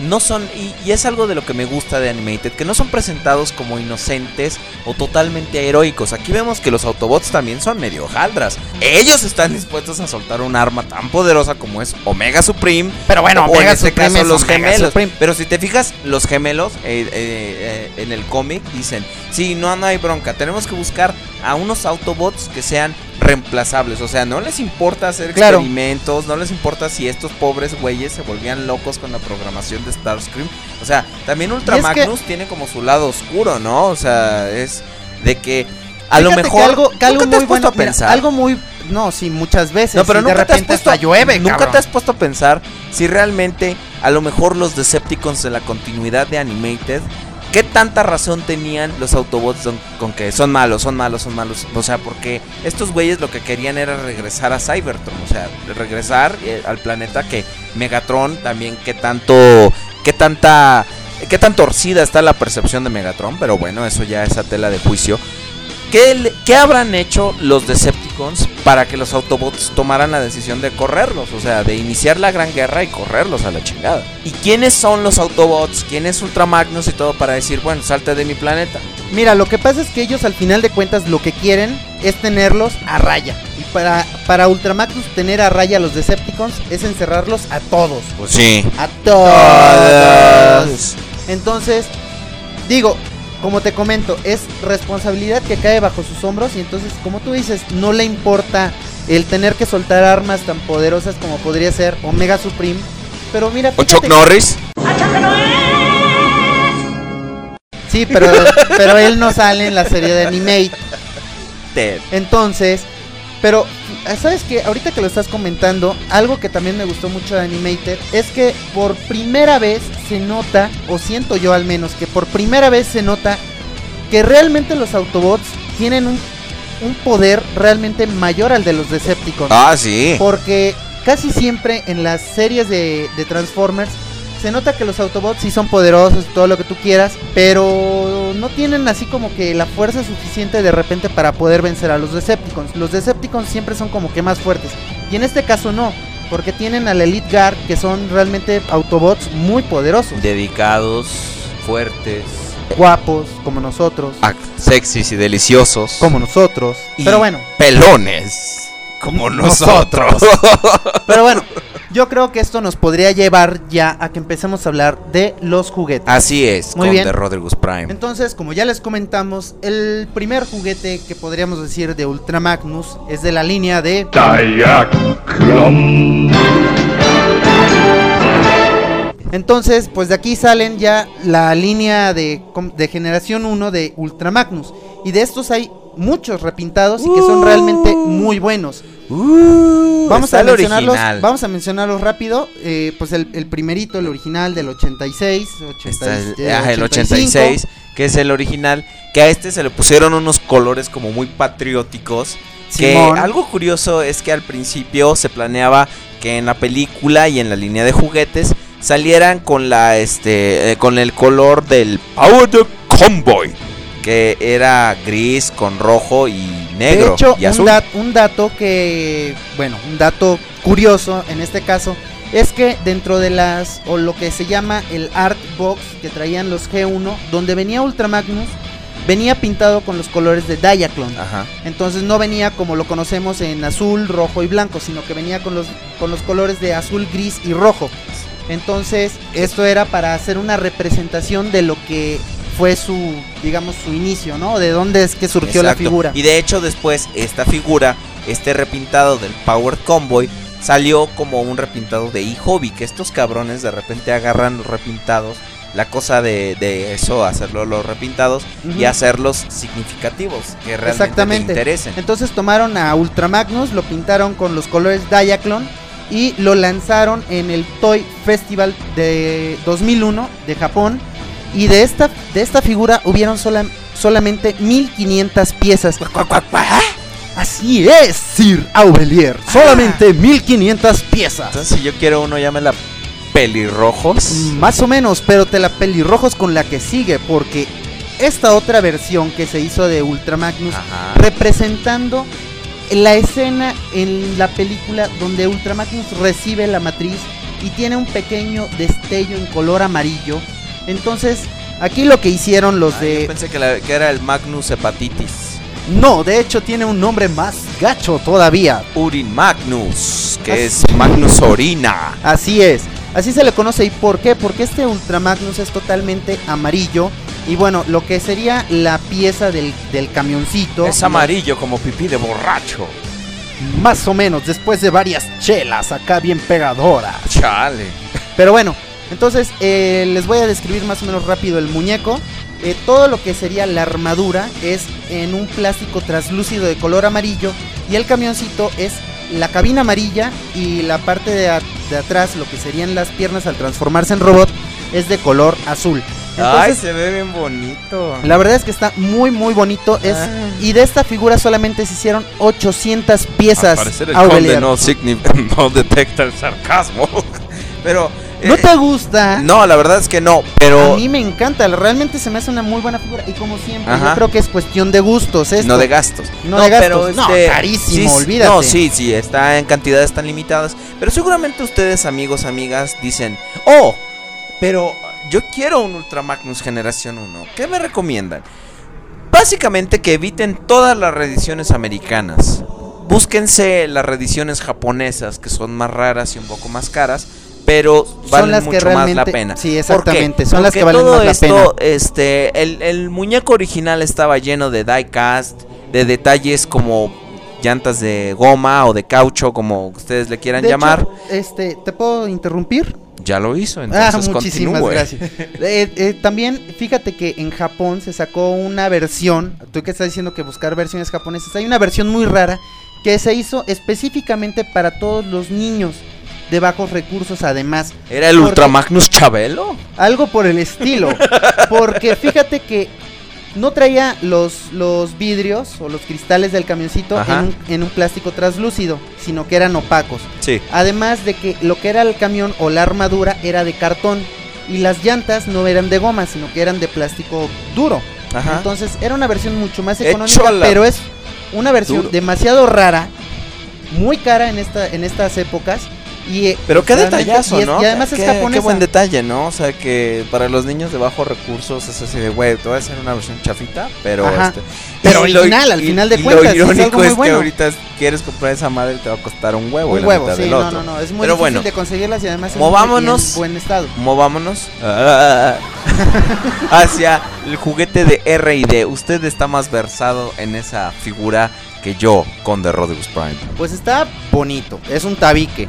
No son, y, y es algo de lo que me gusta de Animated, que no son presentados como inocentes o totalmente heroicos. Aquí vemos que los Autobots también son medio jaldras. Ellos están dispuestos a soltar un arma tan poderosa como es Omega Supreme. Pero bueno, o Omega en este Supreme caso es los Omega gemelos. Supreme. Pero si te fijas, los gemelos eh, eh, eh, en el cómic dicen, sí, no, no hay bronca, tenemos que buscar a unos Autobots que sean reemplazables. O sea, no les importa hacer Claro. experimentos, no les importa si estos pobres güeyes se volvían locos con la programación de Starscream. O sea, también Ultra que- Magnus tiene como su lado oscuro, ¿no? O sea, es de que a lo mejor... que algo, que algo ¿Nunca te muy bueno, mira, algo muy no, sí, muchas veces. No, pero nunca de te has repente puesto hasta llueve, Nunca cabrón. te has puesto a pensar si realmente a lo mejor los Decepticons de la continuidad de Animated ¿Qué tanta razón tenían los Autobots con que son malos, son malos, son malos? O sea, porque estos güeyes lo que querían era regresar a Cybertron, o sea, regresar eh, al planeta que Megatron también, qué tanto, qué tanta, qué tan torcida está la percepción de Megatron, pero bueno, eso ya es a tela de juicio. ¿Qué, le- qué habrán hecho los Decepticons para que los Autobots tomaran la decisión de correrlos? O sea, de iniciar la gran guerra y correrlos a la chingada. ¿Y quiénes son los Autobots? ¿Quién es Ultramagnus y todo para decir, bueno, salte de mi planeta? Mira, lo que pasa es que ellos al final de cuentas lo que quieren es tenerlos a raya. Y para, para Ultramagnus tener a raya a los Decepticons es encerrarlos a todos. Pues sí. A todos. Entonces, digo, como te comento, es responsabilidad que cae bajo sus hombros y entonces, como tú dices, no le importa el tener que soltar armas tan poderosas como podría ser Omega Supreme. Pero mira, ¿O Chuck Norris? Sí, pero, pero él no sale en la serie de Animate. Entonces, pero, ¿sabes qué? Ahorita que lo estás comentando, algo que también me gustó mucho de Animated es que por primera vez se nota, o siento yo al menos, que por primera vez se nota que realmente los Autobots tienen un, un poder realmente mayor al de los Decepticons. Ah, sí. Porque casi siempre en las series de, de Transformers se nota que los Autobots sí son poderosos, todo lo que tú quieras, pero no tienen así como que la fuerza suficiente de repente para poder vencer a los Decepticons. Los Decepticons siempre son como que más fuertes. Y en este caso no, porque tienen al Elite Guard que son realmente Autobots muy poderosos, Dedicados, fuertes, guapos, como nosotros, ac- sexys y deliciosos. como nosotros. Y Pero bueno, Pelones. Como nosotros. pero bueno, yo creo que esto nos podría llevar ya a que empecemos a hablar de los juguetes. Así es, Muy con bien. The Rodriguez Prime. Entonces, como ya les comentamos, el primer juguete que podríamos decir de Ultra Magnus es de la línea de Diaclum. Entonces, pues de aquí salen ya la línea de, de generación 1 de Ultra Magnus. Y de estos hay muchos repintados y que son realmente muy buenos. Vamos está a mencionarlos, vamos a mencionarlos rápido. Eh, pues el, el primerito, el original del 86, 80 Está el, eh, ah, el 85. 86, que es el original. Que a este se le pusieron unos colores como muy patrióticos. Que algo curioso es que al principio se planeaba que en la película y en la línea de juguetes salieran con la este eh, con el color del Power Convoy, que era gris con rojo y negro De hecho, y un, dat- un dato que, bueno, un dato curioso en este caso es que dentro de las, o lo que se llama el Art Box que traían los G1, donde venía Ultra Magnus, venía pintado con los colores de Diaclone. Ajá. Entonces no venía como lo conocemos en azul, rojo y blanco, sino que venía con los, con los colores de azul, gris y rojo. Entonces, esto era para hacer una representación de lo que fue su, digamos, su inicio, ¿no? De dónde es que surgió la figura. Y de hecho después esta figura, este repintado del Power Convoy, salió como un repintado de e-hobby, que estos cabrones de repente agarran los repintados, la cosa de, de eso, hacerlo los repintados y hacerlos significativos, que realmente Exactamente. te interesen. Entonces tomaron a Ultra Magnus, lo pintaron con los colores Diaclone y lo lanzaron en el Toy Festival de 2001 de Japón. Y de esta, de esta figura hubieron sola- solamente 1500 piezas. Así es, Sir Aubelier. Solamente 1500 piezas. Entonces si yo quiero uno, llámela pelirrojos. Más o menos, pero te la pelirrojos con la que sigue, porque esta otra versión que se hizo de Ultra Magnus, Ajá. representando la escena en la película donde Ultra Magnus recibe la matriz y tiene un pequeño destello en color amarillo. Entonces, aquí lo que hicieron los Ah, yo de... pensé que, la- que era el Magnus Hepatitis. No, de hecho tiene un nombre más gacho todavía. Urin Magnus, que Así- es Magnus Orina. Así es. Así se le conoce. ¿Y por qué? Porque este Ultra Magnus es totalmente amarillo. Y bueno, lo que sería la pieza del, del camioncito. Es amarillo como pipí de borracho. Más o menos, después de varias chelas acá bien pegadoras. Chale. Pero bueno, entonces eh, les voy a describir más o menos rápido el muñeco. Eh, todo lo que sería la armadura es en un plástico translúcido de color amarillo. Y el camioncito es la cabina amarilla y la parte de, a- de atrás, lo que serían las piernas al transformarse en robot, es de color azul. Ay, Entonces, se ve bien bonito. la verdad es que está muy muy bonito. Es, Ah. Y de esta figura solamente se hicieron 800 piezas. Al parecer el conde no, no detecta el sarcasmo. Pero ¿No Eh, te gusta? No, la verdad es que no, pero A mí me encanta, realmente se me hace una muy buena figura y como siempre, Ajá. yo creo que es cuestión de gustos esto. no de gastos. No de gastos. pero No, este, carísimo, sí, olvídate. No, sí, sí, está en cantidades tan limitadas. Pero seguramente ustedes, amigos, amigas, dicen, oh, pero yo quiero un Ultra Magnus Generación 1. ¿Qué me recomiendan? Básicamente que eviten todas las reediciones americanas. Búsquense las reediciones japonesas, que son más raras y un poco más caras. Pero valen las que mucho más la pena. sí, exactamente, son las que valen todo más la esto, este, el, el muñeco original estaba lleno de diecast, de detalles como llantas de goma o de caucho, como ustedes le quieran De llamar. hecho, este, ¿te puedo interrumpir? Ya lo hizo, Ah, entonces muchísimas continúe. gracias. Eh, eh, también, fíjate que en Japón se sacó una versión, tú que estás diciendo que buscar versiones japonesas, hay una versión muy rara que se hizo específicamente para todos los niños de bajos recursos además. ¿Era el Ultra Magnus Chabelo? Algo por el estilo. Porque fíjate que no traía los, los vidrios o los cristales del camioncito en un, en un plástico translúcido, sino que eran opacos. Sí. Además de que lo que era el camión o la armadura era de cartón y las llantas no eran de goma, sino que eran de plástico duro. Ajá. Entonces era una versión mucho más económica, la- pero es una versión Duro. demasiado rara, muy cara en esta en estas épocas y eh, Pero qué detallazo, y es- ¿no? Y además qué, es japonesa. Qué buen detalle, ¿no? O sea, que para los niños de bajos recursos es así de, güey, te voy a hacer una versión chafita, pero Ajá. este... Pero lo- original, al final de cuentas, Lo es irónico algo muy es que ahorita quieres comprar esa madre te va a costar un huevo. un huevo, sí, no, no, no, es muy Pero difícil bueno, de conseguirlas y además movámonos. muy- en buen estado. movámonos hacia el juguete de R&D. Usted está más versado en esa figura que yo, Conde Rodimus Prime. Pues está bonito, es un tabique.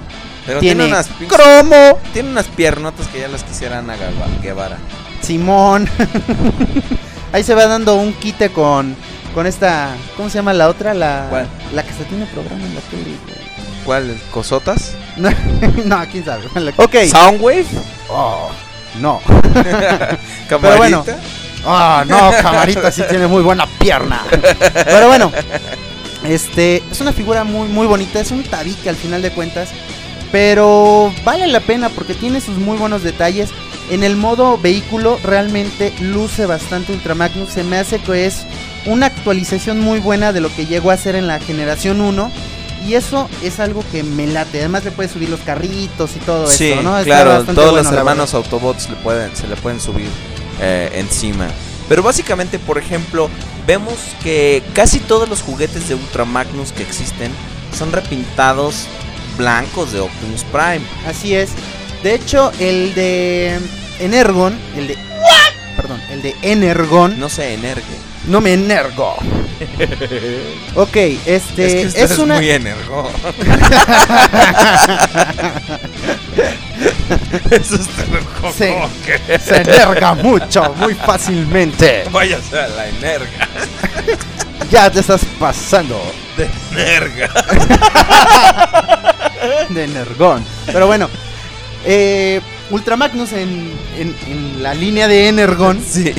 Pero Tiene tiene, unas cromo, Tiene unas piernotas que ya las quisieran a Guevara. Simón. Ahí se va dando un quite con con esta, ¿cómo se llama la otra? La ¿Cuál? la que se tiene programa en la tele. ¿Cuál? ¿Cosotas? No, no, quién sabe. Ok. ¿Soundwave? Oh, no. ¿Camarita? Pero bueno. Ah, no, Camarita sí tiene muy buena pierna. Pero bueno, este es una figura muy muy bonita, es un tabique al final de cuentas, pero vale la pena porque tiene sus muy buenos detalles. En el modo vehículo realmente luce bastante Ultra Magnus, se me hace que es una actualización muy buena de lo que llegó a ser en la generación 1. Y eso es algo que me late. Además le puedes subir los carritos y todo Sí, eso, ¿no? Está claro, todos bueno, los hermanos Autobots le pueden, se le pueden subir eh, encima. Pero básicamente, por ejemplo, vemos que casi todos los juguetes de Ultra Magnus que existen son repintados blancos de Optimus Prime. Así es. De hecho, el de Energon, el de Perdón, el de Energon, No se energue. no me energo. Ok, este es que es, una muy energo. Eso loco. se, se energa mucho, muy fácilmente. Váyase a la energa. Ya te estás pasando De energa. de Energon. Pero bueno, eh, Ultra Magnus en, en- en la línea de Energon Sí.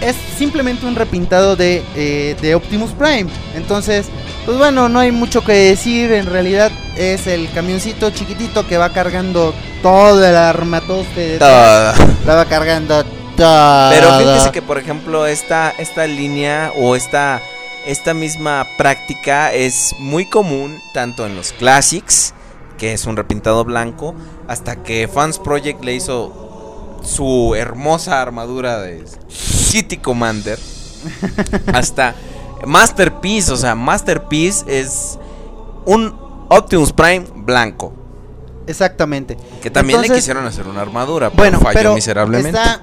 es simplemente un repintado de, eh, de Optimus Prime. Entonces, pues bueno, no hay mucho que decir. En realidad es el camioncito chiquitito que va cargando todo el armatoste. de Toda. La va cargando todo. Pero fíjese que, por ejemplo, esta, esta línea o esta, esta misma práctica es muy común tanto en los Classics, que es un repintado blanco, hasta que Fans Project le hizo su hermosa armadura de City Commander, hasta Masterpiece, o sea, Masterpiece es un Optimus Prime blanco, Exactamente. que también le quisieron hacer una armadura, pero Bueno, falló pero miserablemente. está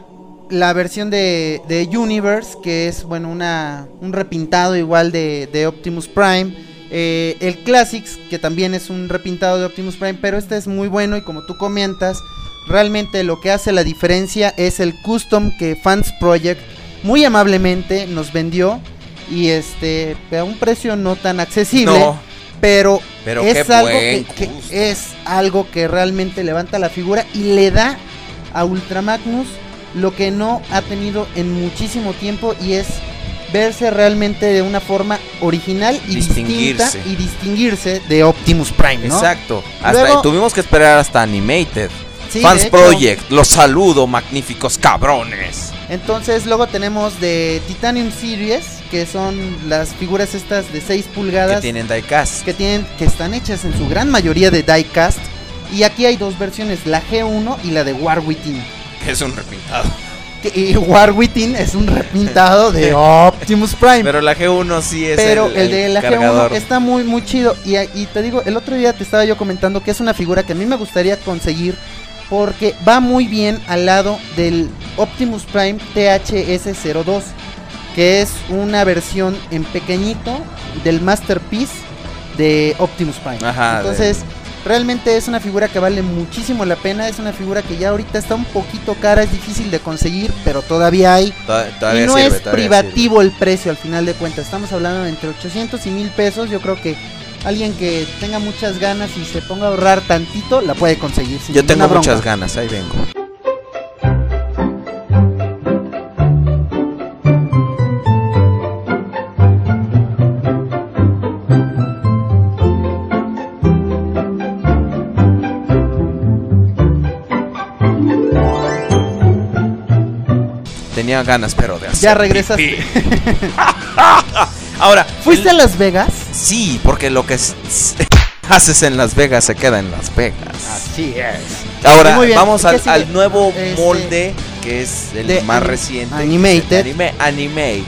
la versión de, de Universe, que es bueno una un repintado igual de, de Optimus Prime. Eh, el Classics, que también es un repintado de Optimus Prime, pero este es muy bueno y como tú comentas, realmente lo que hace la diferencia es el custom que Fans Project muy amablemente nos vendió y este a un precio no tan accesible, No. pero, Pero es algo que, es algo que realmente levanta la figura y le da a Ultra Magnus lo que no ha tenido en muchísimo tiempo y es verse realmente de una forma original y distinta Distinguirse. y distinguirse de Optimus Prime, ¿no? Exacto. Hasta Luego- tuvimos que esperar hasta Animated. Sí, Fans. Project, los saludo, magníficos cabrones. Entonces luego tenemos de Titanium Series, que son las figuras estas de 6 pulgadas Que tienen diecast. que tienen que están hechas en su gran mayoría de diecast y aquí hay dos versiones, la G1 y la de Warwitting. Que es un repintado. Y Warwitting es un repintado de Optimus Prime. Pero la G1 sí es Pero el, el, de la cargador. G1 está muy muy chido y, y te digo, el otro día te estaba yo comentando que es una figura que a mí me gustaría conseguir porque va muy bien al lado del Optimus Prime THS02, que es una versión en pequeñito del Masterpiece de Optimus Prime. Ajá, de- Entonces, realmente es una figura que vale muchísimo la pena, es una figura que ya ahorita está un poquito cara, es difícil de conseguir, pero todavía hay todavía y no sirve, es privativo el precio al final de cuentas. Estamos hablando de entre 800 y 1000 pesos. Yo creo que alguien que tenga muchas ganas y se ponga a ahorrar tantito, la puede conseguir. sin. Yo tengo muchas ganas, ahí vengo. Tenía ganas, pero de hacer Ya regresaste. Ahora, ¿Fuiste el- a Las Vegas? Sí, porque lo que haces en Las Vegas se queda en Las Vegas. Así es. Ahora vamos ¿qué al, nuevo Este, molde que es el de más reciente. animated. Anime, anime.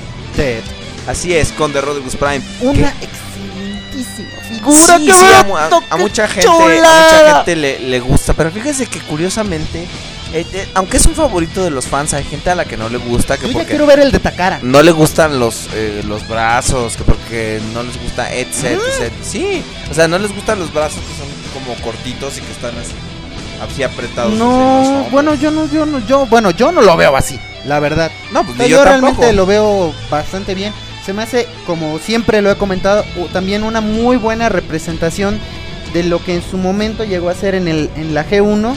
Así es, con The Rodriguez Prime. Una que- excelentísima sí, figura. sí, ¡Qué a, mu- bonito, a- a qué mucha gente, a chulada! mucha gente le, le gusta, pero fíjese que curiosamente, eh, eh, aunque es un favorito de los fans, hay gente a la que no le gusta, que Yo ya quiero ver el de Takara. no le gustan los eh, los brazos, que porque no les gusta etc, etc. Sí, o sea, no les gustan los brazos que son como cortitos y que están así, así apretados. No, bueno, yo no, yo no, yo, bueno, yo no lo veo así, la verdad. no, pues O sea, ni yo, yo, realmente lo veo bastante bien. Se me hace, como siempre lo he comentado, también una muy buena representación de lo que en su momento llegó a ser en, el, en la G1.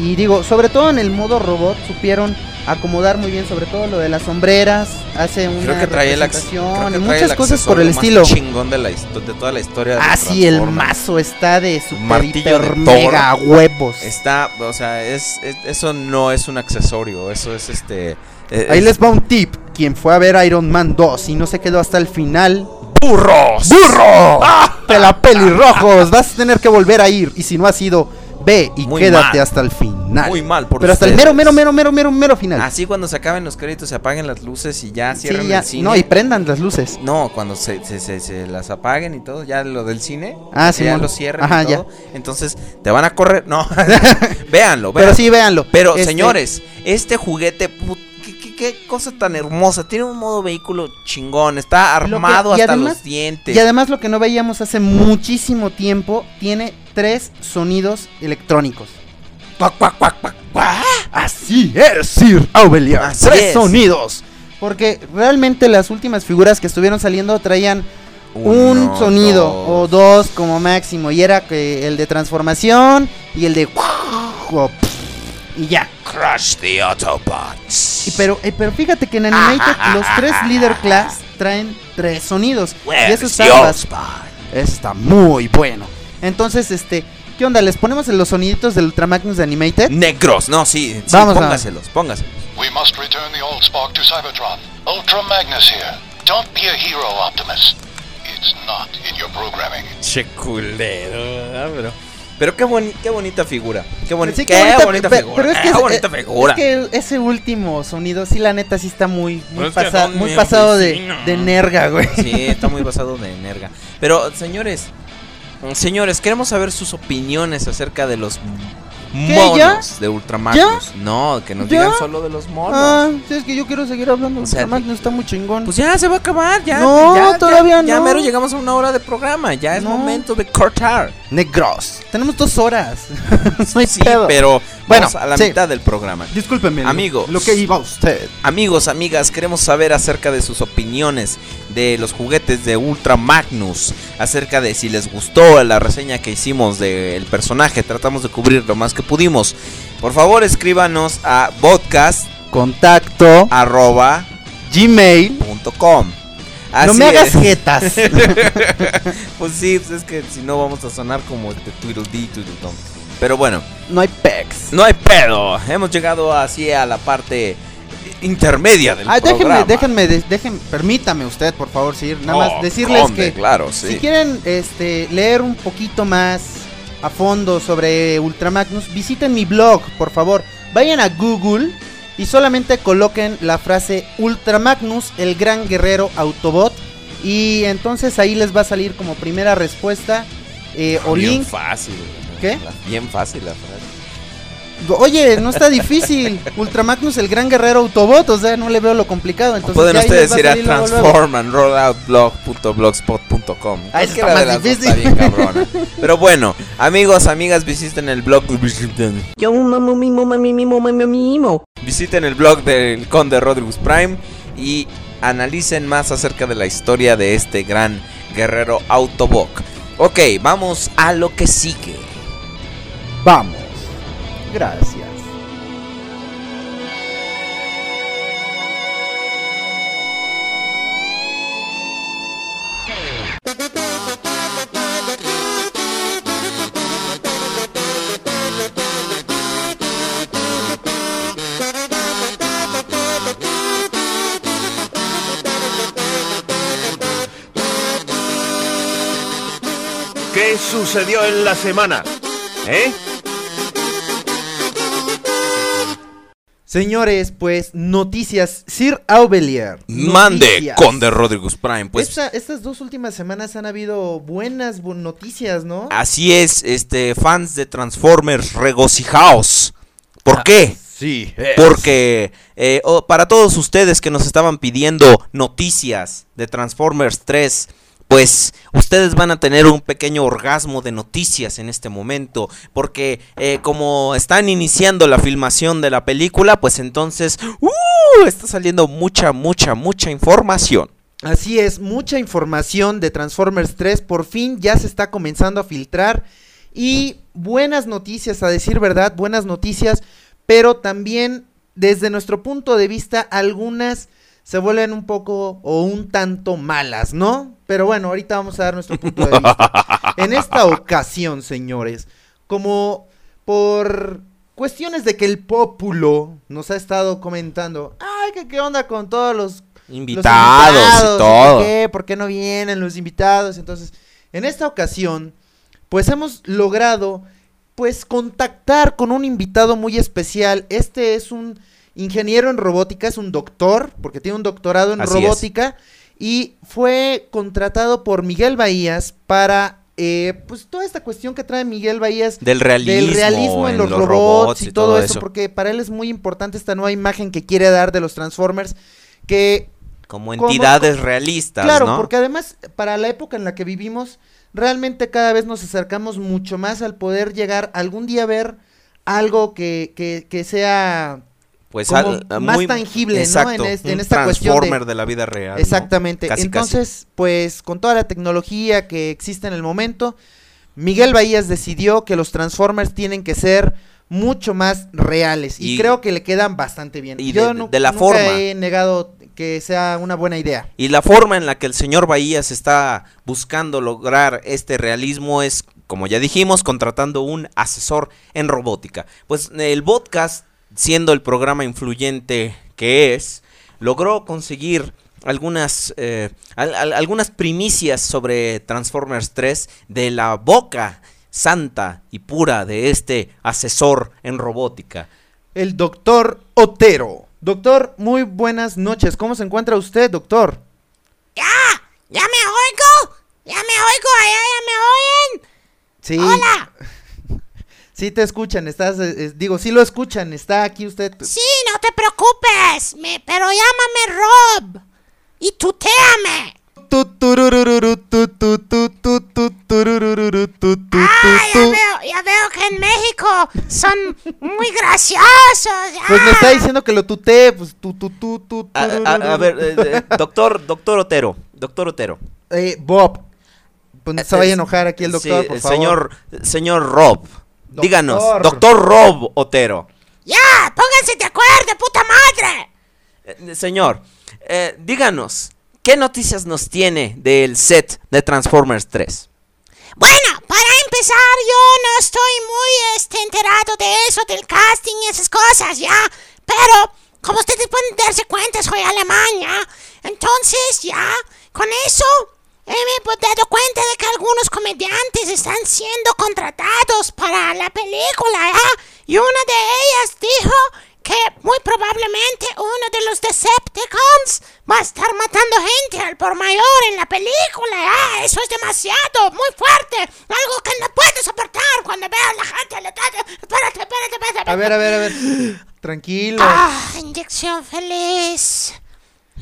Y digo, sobre todo en el modo robot, supieron acomodar muy bien, sobre todo lo de las sombreras. Hace una Creo que trae el, ac- representación creo que trae muchas el cosas por el estilo. chingón de, la de toda la historia. de Ah, sí, el mazo está de super Martillo de hiper Thor. mega huevos. Está, o sea, es, es- eso no es un accesorio, eso es este. Ahí es- les va un tip. Quien fue a ver Iron Man 2 y no se quedó hasta el final, ¡Burros! ¡Burro! ¡Te la pelirrojos! Vas a tener que volver a ir. Y si no has ido, ve y Muy quédate mal. hasta el final. Muy mal por Pero hasta el mero, mero, mero, mero, mero, mero final. Así cuando se acaben los créditos, se apaguen las luces y ya Sí, cierran ya- el cine. No, y prendan las luces. No, cuando se, se, se- se las apaguen y todo, ya lo del cine, Ah, que ya lo cierren Ajá, y todo. Entonces, te van a correr. No, véanlo, Pero véanlo. sí, véanlo. Pero, Este, señores, este juguete, put- ¿qué, qué, qué cosa tan hermosa. Tiene un modo vehículo chingón. Está Lo que- armado hasta además- los dientes. Y además lo que no veíamos hace muchísimo tiempo, tiene tres sonidos electrónicos. Cuac, cuac, cuac, cuac, cuac. Así es, Sir tres es. sonidos. Porque realmente las últimas figuras que estuvieron saliendo traían un sonido dos. o dos como máximo. Y era que el de transformación y el de... Y ya. Crush the Autobots. Y pero, eh, pero fíjate que en Animated los tres Leader Class traen tres sonidos. y eso está, eso está muy bueno. Entonces, este, ¿qué onda? ¿Les ponemos los soniditos del Ultra Magnus de Animated? Negros, no, sí, sí Vamos a- póngaselos, póngaselos. We must return the old spark to Cybertron. Ultra Magnus here. Don't be a hero, Optimus. It's not in your programming. Che culero, ¿verdad? pero, pero qué, boni- qué bonita figura. Qué, boni- Sí, qué qué bonita, figura. Pero es que, qué ese- bonita eh, figura. es que ese último sonido, sí, la neta, sí está muy, muy, pasa- muy pasado de, de nerga, güey. Sí, está muy basado de energa. Pero, señores, señores, queremos saber sus opiniones acerca de los monos de Ultramagnus. No, que nos ¿Ya? digan solo de los monos. Ah, sí, es que yo quiero seguir hablando. O sea, Ultra Magnus está muy chingón. Pues ya se va a acabar, ya. No, ya, todavía ya, Ya no. mero llegamos a una hora de programa, ya es No. momento de cortar. Negros. Tenemos dos horas. no hay Sí, pedo. pero Bueno, vamos a la sí. mitad del programa. Discúlpeme. Amigos. Lo que iba usted. Amigos, amigas, queremos saber acerca de sus opiniones de los juguetes de Ultra Magnus, acerca de si les gustó la reseña que hicimos del personaje, tratamos de cubrir lo más que pudimos. Por favor, escríbanos a podcast Contacto. arroba Gmail. punto com. no me hagas jetas. Pues sí, pues es que si no vamos a sonar como este Tweedledee Tweedledum. Pero bueno, No hay pecs. no hay pedo. Hemos llegado así a la parte intermedia del Ah, déjenme, programa. déjenme, dejen, permítame usted, por favor, Sir. Nada más decirles que claro, sí. si quieren este, leer un poquito más a fondo sobre Ultramagnus, visiten mi blog, por favor. Vayan a Google y solamente coloquen la frase Ultramagnus, el gran guerrero Autobot. Y entonces ahí les va a salir como primera respuesta eh, o Bien link. fácil. ¿Qué? Bien fácil la frase. Oye, no está difícil. Ultramagnus, el gran guerrero Autobot, o sea, no le veo lo complicado. Entonces Pueden ustedes a ir a salir luego, luego. transform and roll out blog.blogspot.com. Ah, Cualquiera está de más las difícil. está bien cabrona. Pero bueno, amigos, amigas, visiten el blog. Visiten, Yo mamo mimo mami mimo mami mimo. visiten el blog del Conde Rodriguez Prime y analicen más acerca de la historia de este gran guerrero Autobot. Ok, vamos a lo que sigue. Vamos. Gracias. ¿Qué sucedió en la semana? ¿Eh? Señores, pues noticias. Sir Aubelier. Mande, noticias. Conde Rodriguez Prime. Pues Esta- estas dos últimas semanas han habido buenas bu- noticias, ¿no? así es, este, fans de Transformers, regocijaos. ¿Por Ah, qué? Sí. Porque eh, oh, para todos ustedes que nos estaban pidiendo noticias de Transformers 3, pues ustedes van a tener un pequeño orgasmo de noticias en este momento. Porque eh, como están iniciando la filmación de la película, pues entonces ¡uh! está saliendo mucha, mucha, mucha información. Así es, mucha información de Transformers 3 por fin ya se está comenzando a filtrar y buenas noticias, a decir verdad, buenas noticias, pero también desde nuestro punto de vista algunas se vuelven un poco o un tanto malas, ¿no? Pero bueno, ahorita vamos a dar nuestro punto de vista. En esta ocasión, señores, como por cuestiones de que el pópulo nos ha estado comentando, ay, que qué onda con todos los invitados, y todo. ¿Por qué? ¿Por qué no vienen los invitados? Entonces, en esta ocasión, pues hemos logrado, pues, contactar con un invitado muy especial. Este es un ingeniero en robótica, es un doctor, porque tiene un doctorado en Así es. robótica, y fue contratado por Miguel Bahías para, eh, pues, toda esta cuestión que trae Miguel Bahías Del realismo, del realismo en, los, robots, y todo, eso, porque para él es muy importante esta nueva imagen que quiere dar de los Transformers, que Como como- entidades realistas, Claro, ¿no? porque además, para la época en la que vivimos, realmente cada vez nos acercamos mucho más al poder llegar algún día a ver algo que, que, que sea pues como al- a más muy- tangible, ¿no? exacto, En, este- en esta cuestión de- Transformer de la vida real. ¿no? Exactamente. Casi, Entonces, pues con toda la tecnología que existe en el momento, Miguel Bahías decidió que los Transformers tienen que ser mucho más reales y, Y- creo que le quedan bastante bien. y Yo de- nu- de la nunca forma. he negado que sea una buena idea. Y la forma en la que el señor Bahías está buscando lograr este realismo es, como ya dijimos, contratando un asesor en robótica. Pues el podcast, siendo el programa influyente que es, logró conseguir algunas, eh, al- al- algunas primicias sobre Transformers 3 de la boca santa y pura de este asesor en robótica. El doctor Otero. Doctor, muy buenas noches. ¿Cómo se encuentra usted, doctor? ¡Ya! ¡Ya me oigo! ¡Ya me oigo! ¡Allá ya me oyen! Sí. ¡Hola! Sí te escuchan, estás, eh, eh, digo, sí lo escuchan, está aquí usted. Sí, no te preocupes, me, pero llámame Rob. Y tuteame. Ah, ya veo, ya veo que en México son muy graciosos. ya. Pues me está diciendo que lo tutee, pues tu, tu, tu, tu, A, a- a ver, eh, eh, doctor, doctor Otero, doctor Otero. Eh, Bob. Pues no se vaya a enojar aquí el doctor, Sí, por favor. Señor, señor Rob, díganos, Doctor. Rob Otero. Ya, pónganse de acuerdo, puta madre. Eh, señor, eh, díganos, ¿qué noticias nos tiene del set de Transformers 3? Bueno, para empezar, yo no estoy muy este, enterado de eso, del casting y esas cosas, ¿ya? Pero, como ustedes pueden darse cuenta, soy alemán, ¿ya? Entonces, ya, con eso, eh, me he dado cuenta de que algunos comediantes están siendo contratados para la película, ¿ya? Y una de ellas dijo que muy probablemente uno de los Decepticons va a estar matando gente al por mayor en la película. Ah, eso es demasiado, muy fuerte. Algo que no puedo soportar cuando veo a la gente. le- Espérate, espérate, espérate. A ver, a ver, a ver. Tranquilo. Ah, inyección feliz.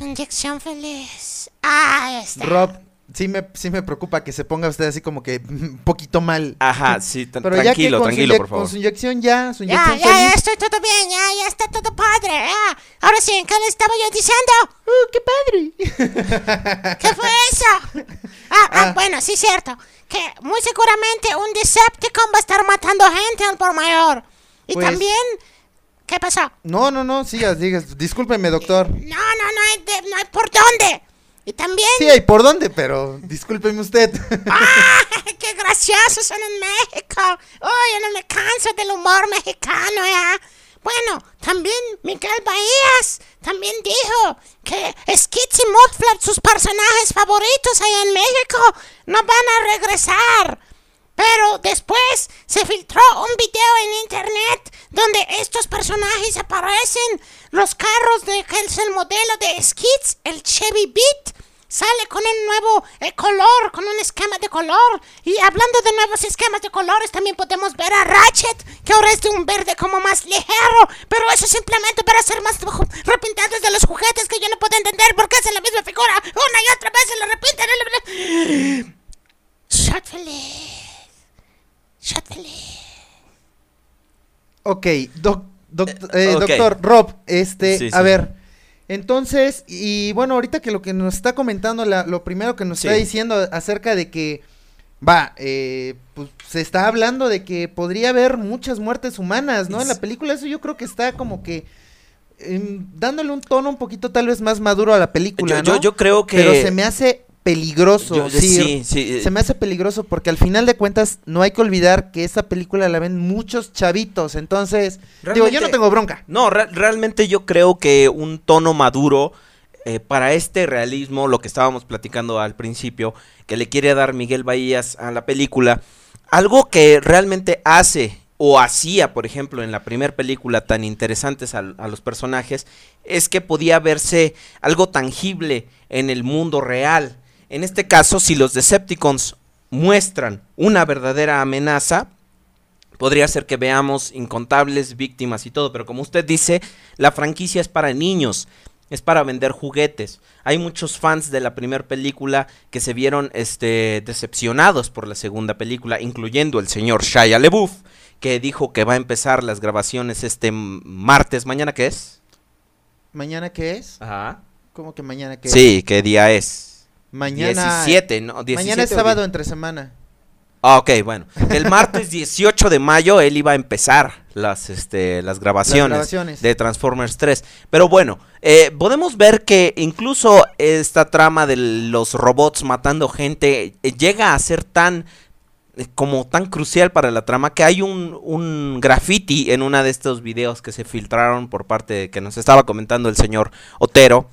Inyección feliz. Ah, está. Rob, sí me, sí me preocupa que se ponga usted así como que un poquito mal. Ajá, sí, Pero ya que tranquilo, con tranquilo, por favor. Con su inyección ya, su Ya, inyección ya, ya feliz. estoy todo bien, ya, ya está todo padre. ya. Ahora sí, ¿qué le estaba yo diciendo? ¡Oh, qué padre! ¿Qué fue eso? Ah, ah, bueno, sí, cierto. Que muy seguramente un Decepticon va a estar matando gente al por mayor. Y Pues- también. ¿Qué pasó? No, no, no, sigas, digas. Discúlpeme, doctor. No, no, no hay, de- no hay por dónde. Y también. Sí, hay por dónde, pero discúlpeme usted. ¡Ah! ¡Qué graciosos son en México! ¡Oh, yo no me canso del humor mexicano, ya! Bueno, también Miguel Bahías también dijo que Skits y Mudflap, sus personajes favoritos allá en México, no van a regresar. Pero después se filtró un video en internet donde estos personajes aparecen. Los carros de que es el modelo de Skits, el Chevy Beat, sale con un nuevo eh, color, con un esquema de color. Y hablando de nuevos esquemas de colores, también podemos ver a Ratchet, que ahora es de un verde como más ligero. Pero eso simplemente para hacer más repintados de los juguetes que yo no puedo entender porque hacen la misma figura una y otra vez se lo repintan. Shot feliz. Shot feliz. ok, doc- doc- eh, ok. doctor Rob, este, Sí, a sí. ver. Entonces, y bueno, ahorita que lo que nos está comentando, la- lo primero que nos está diciendo acerca de que, va, eh, pues se está hablando de que podría haber muchas muertes humanas, ¿no? En la película eso yo creo que está como que em, dándole un tono un poquito tal vez más maduro a la película, Yo- yo- ¿no? yo creo que- Pero se me hace peligroso, Yo- sí, sí, sí, eh. se me hace peligroso porque al final de cuentas no hay que olvidar que esa película la ven muchos chavitos, entonces, digo, yo no tengo bronca. No, re- realmente yo creo que un tono maduro eh, para este realismo, lo que estábamos platicando al principio, que le quiere dar Miguel Bahías a la película, algo que realmente hace o hacía, por ejemplo, en la primera película tan interesantes a, los personajes, es que podía verse algo tangible en el mundo real. En este caso, si los Decepticons muestran una verdadera amenaza, podría ser que veamos incontables víctimas y todo, pero como usted dice, la franquicia es para niños, es para vender juguetes. Hay muchos fans de la primera película que se vieron este, decepcionados por la segunda película, incluyendo el señor Shia LeBouf, que dijo que va a empezar las grabaciones este martes, ¿mañana qué es? ¿Mañana qué es? Ajá. ¿Cómo que mañana qué Sí, ¿qué día es? Mañana 17, ¿no? 17 Mañana es sábado entre semana. Ah, ok, bueno. El martes 18 de mayo él iba a empezar las, este, las grabaciones, grabaciones. de Transformers 3. Pero bueno, eh, podemos ver que incluso esta trama de los robots matando gente eh, llega a ser tan eh, como tan crucial para la trama que hay un, un graffiti en uno de estos videos que se filtraron por parte de que nos estaba comentando el señor Otero.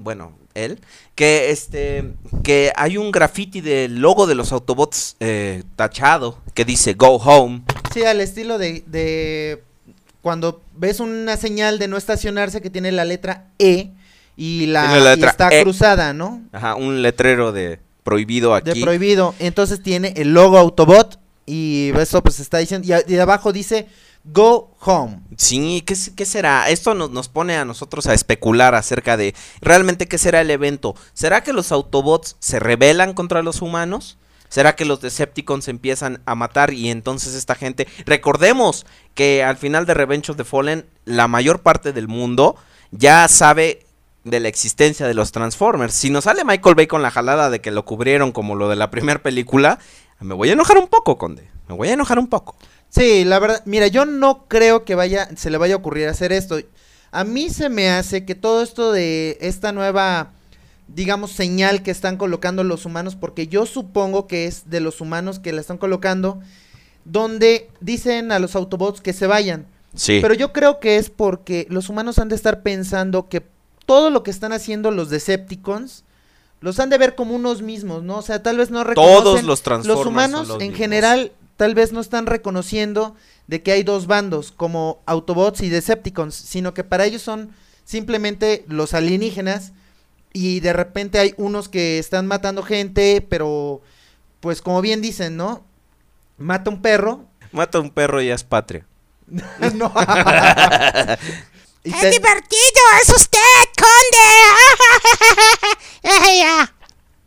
Bueno, él, que este, que hay un graffiti del logo de los Autobots eh, tachado que dice Go Home. Sí, al estilo de, de cuando ves una señal de no estacionarse que tiene la letra E y la, y letra está E. cruzada, ¿no? Ajá, un letrero de prohibido aquí. De prohibido. Entonces tiene el logo Autobot y eso pues está diciendo y, y abajo dice Go Home. Sí, ¿qué, qué será? Esto nos, nos pone a nosotros a especular acerca de realmente qué será el evento. ¿Será que los Autobots se rebelan contra los humanos? ¿Será que los Decepticons empiezan a matar y entonces esta gente... Recordemos que al final de Revenge of the Fallen, la mayor parte del mundo ya sabe de la existencia de los Transformers. Si nos sale Michael Bay con la jalada de que lo cubrieron como lo de la primera película, me voy a enojar un poco, Conde. Me voy a enojar un poco. Sí, la verdad, mira, yo no creo que vaya, se le vaya a ocurrir hacer esto. A mí se me hace que todo esto de esta nueva, digamos, señal que están colocando los humanos, porque yo supongo que es de los humanos que la están colocando, donde dicen a los Autobots que se vayan. Sí. Pero yo creo que es porque los humanos han de estar pensando que todo lo que están haciendo los Decepticons los han de ver como unos mismos, ¿no? O sea, tal vez no reconocen Todos los los humanos los en mismos. general tal vez no están reconociendo de que hay dos bandos como Autobots y Decepticons, sino que para ellos son simplemente los alienígenas y de repente hay unos que están matando gente, pero pues como bien dicen, ¿no? Mata un perro. Mata a un perro y ya es patria. no. Y ¡Qué te- divertido es usted, conde!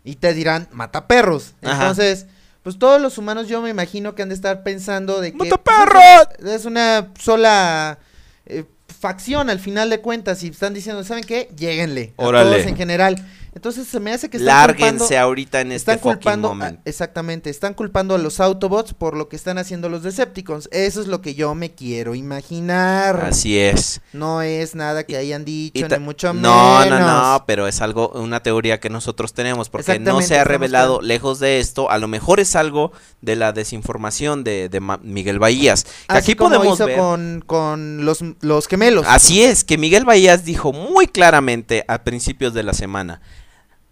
Y te dirán, mata perros. Ajá. Entonces, pues todos los humanos yo me imagino que han de estar pensando de que... ¡Mata pues, perros! Es, una sola eh, facción al final de cuentas y están diciendo, ¿saben qué? Lléguenle. A Órale. todos en general. Entonces se me hace que están Lárguense culpando- ahorita en este están culpando, moment. a- exactamente, están culpando a los Autobots por lo que están haciendo los Decepticons. Eso es lo que yo me quiero imaginar. Así es. No es nada que hayan dicho, ni mucho no, menos. no, no, pero es algo, una teoría que nosotros tenemos, porque no se ha revelado lejos de esto, a lo mejor es algo de la desinformación de, Miguel Bahías. Así aquí como podemos hizo ver. con, con los, los gemelos. Así es, que Miguel Bahías dijo muy claramente a principios de la semana.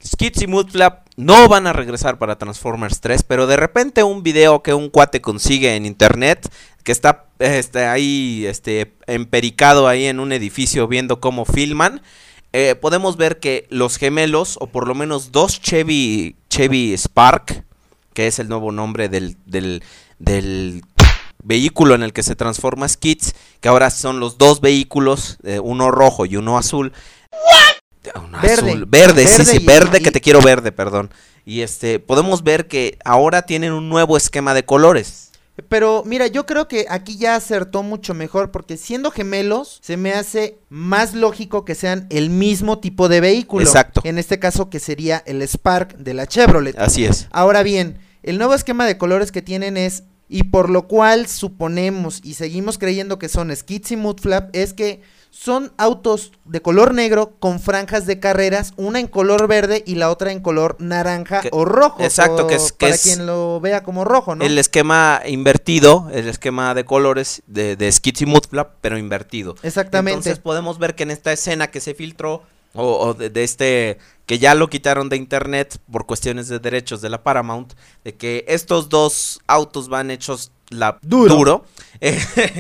Skits y Mudflap no van a regresar para Transformers 3, pero de repente un video que un cuate consigue en internet, que está este, ahí este, empericado ahí en un edificio viendo cómo filman, eh, podemos ver que los gemelos, o por lo menos dos Chevy, Chevy Spark, que es el nuevo nombre del, del, vehículo en el que se transforma Skids, que ahora son los dos vehículos, eh, uno rojo y uno azul. Verde. azul, verde, sí, Verde sí, y- verde, y- que te quiero verde, perdón. Y este, podemos ver que ahora tienen un nuevo esquema de colores. Pero mira, yo creo que aquí ya acertó mucho mejor porque siendo gemelos se me hace más lógico que sean el mismo tipo de vehículo. Exacto. En este caso que sería el Spark de la Chevrolet. Así es. Ahora bien, el nuevo esquema de colores que tienen es, y por lo cual suponemos y seguimos creyendo que son Skids y Mudflap, es que son autos de color negro con franjas de carreras, una en color verde y la otra en color naranja Que- o rojo. exacto, o que es- que para es quien lo vea como rojo, ¿no? El esquema invertido, el esquema de colores de, de Skids y Mudflap, pero invertido. Exactamente. Entonces podemos ver que en esta escena que se filtró, o, o de, de este, que ya lo quitaron de internet por cuestiones de derechos de la Paramount, de que estos dos autos van hechos la, Duro. Eh,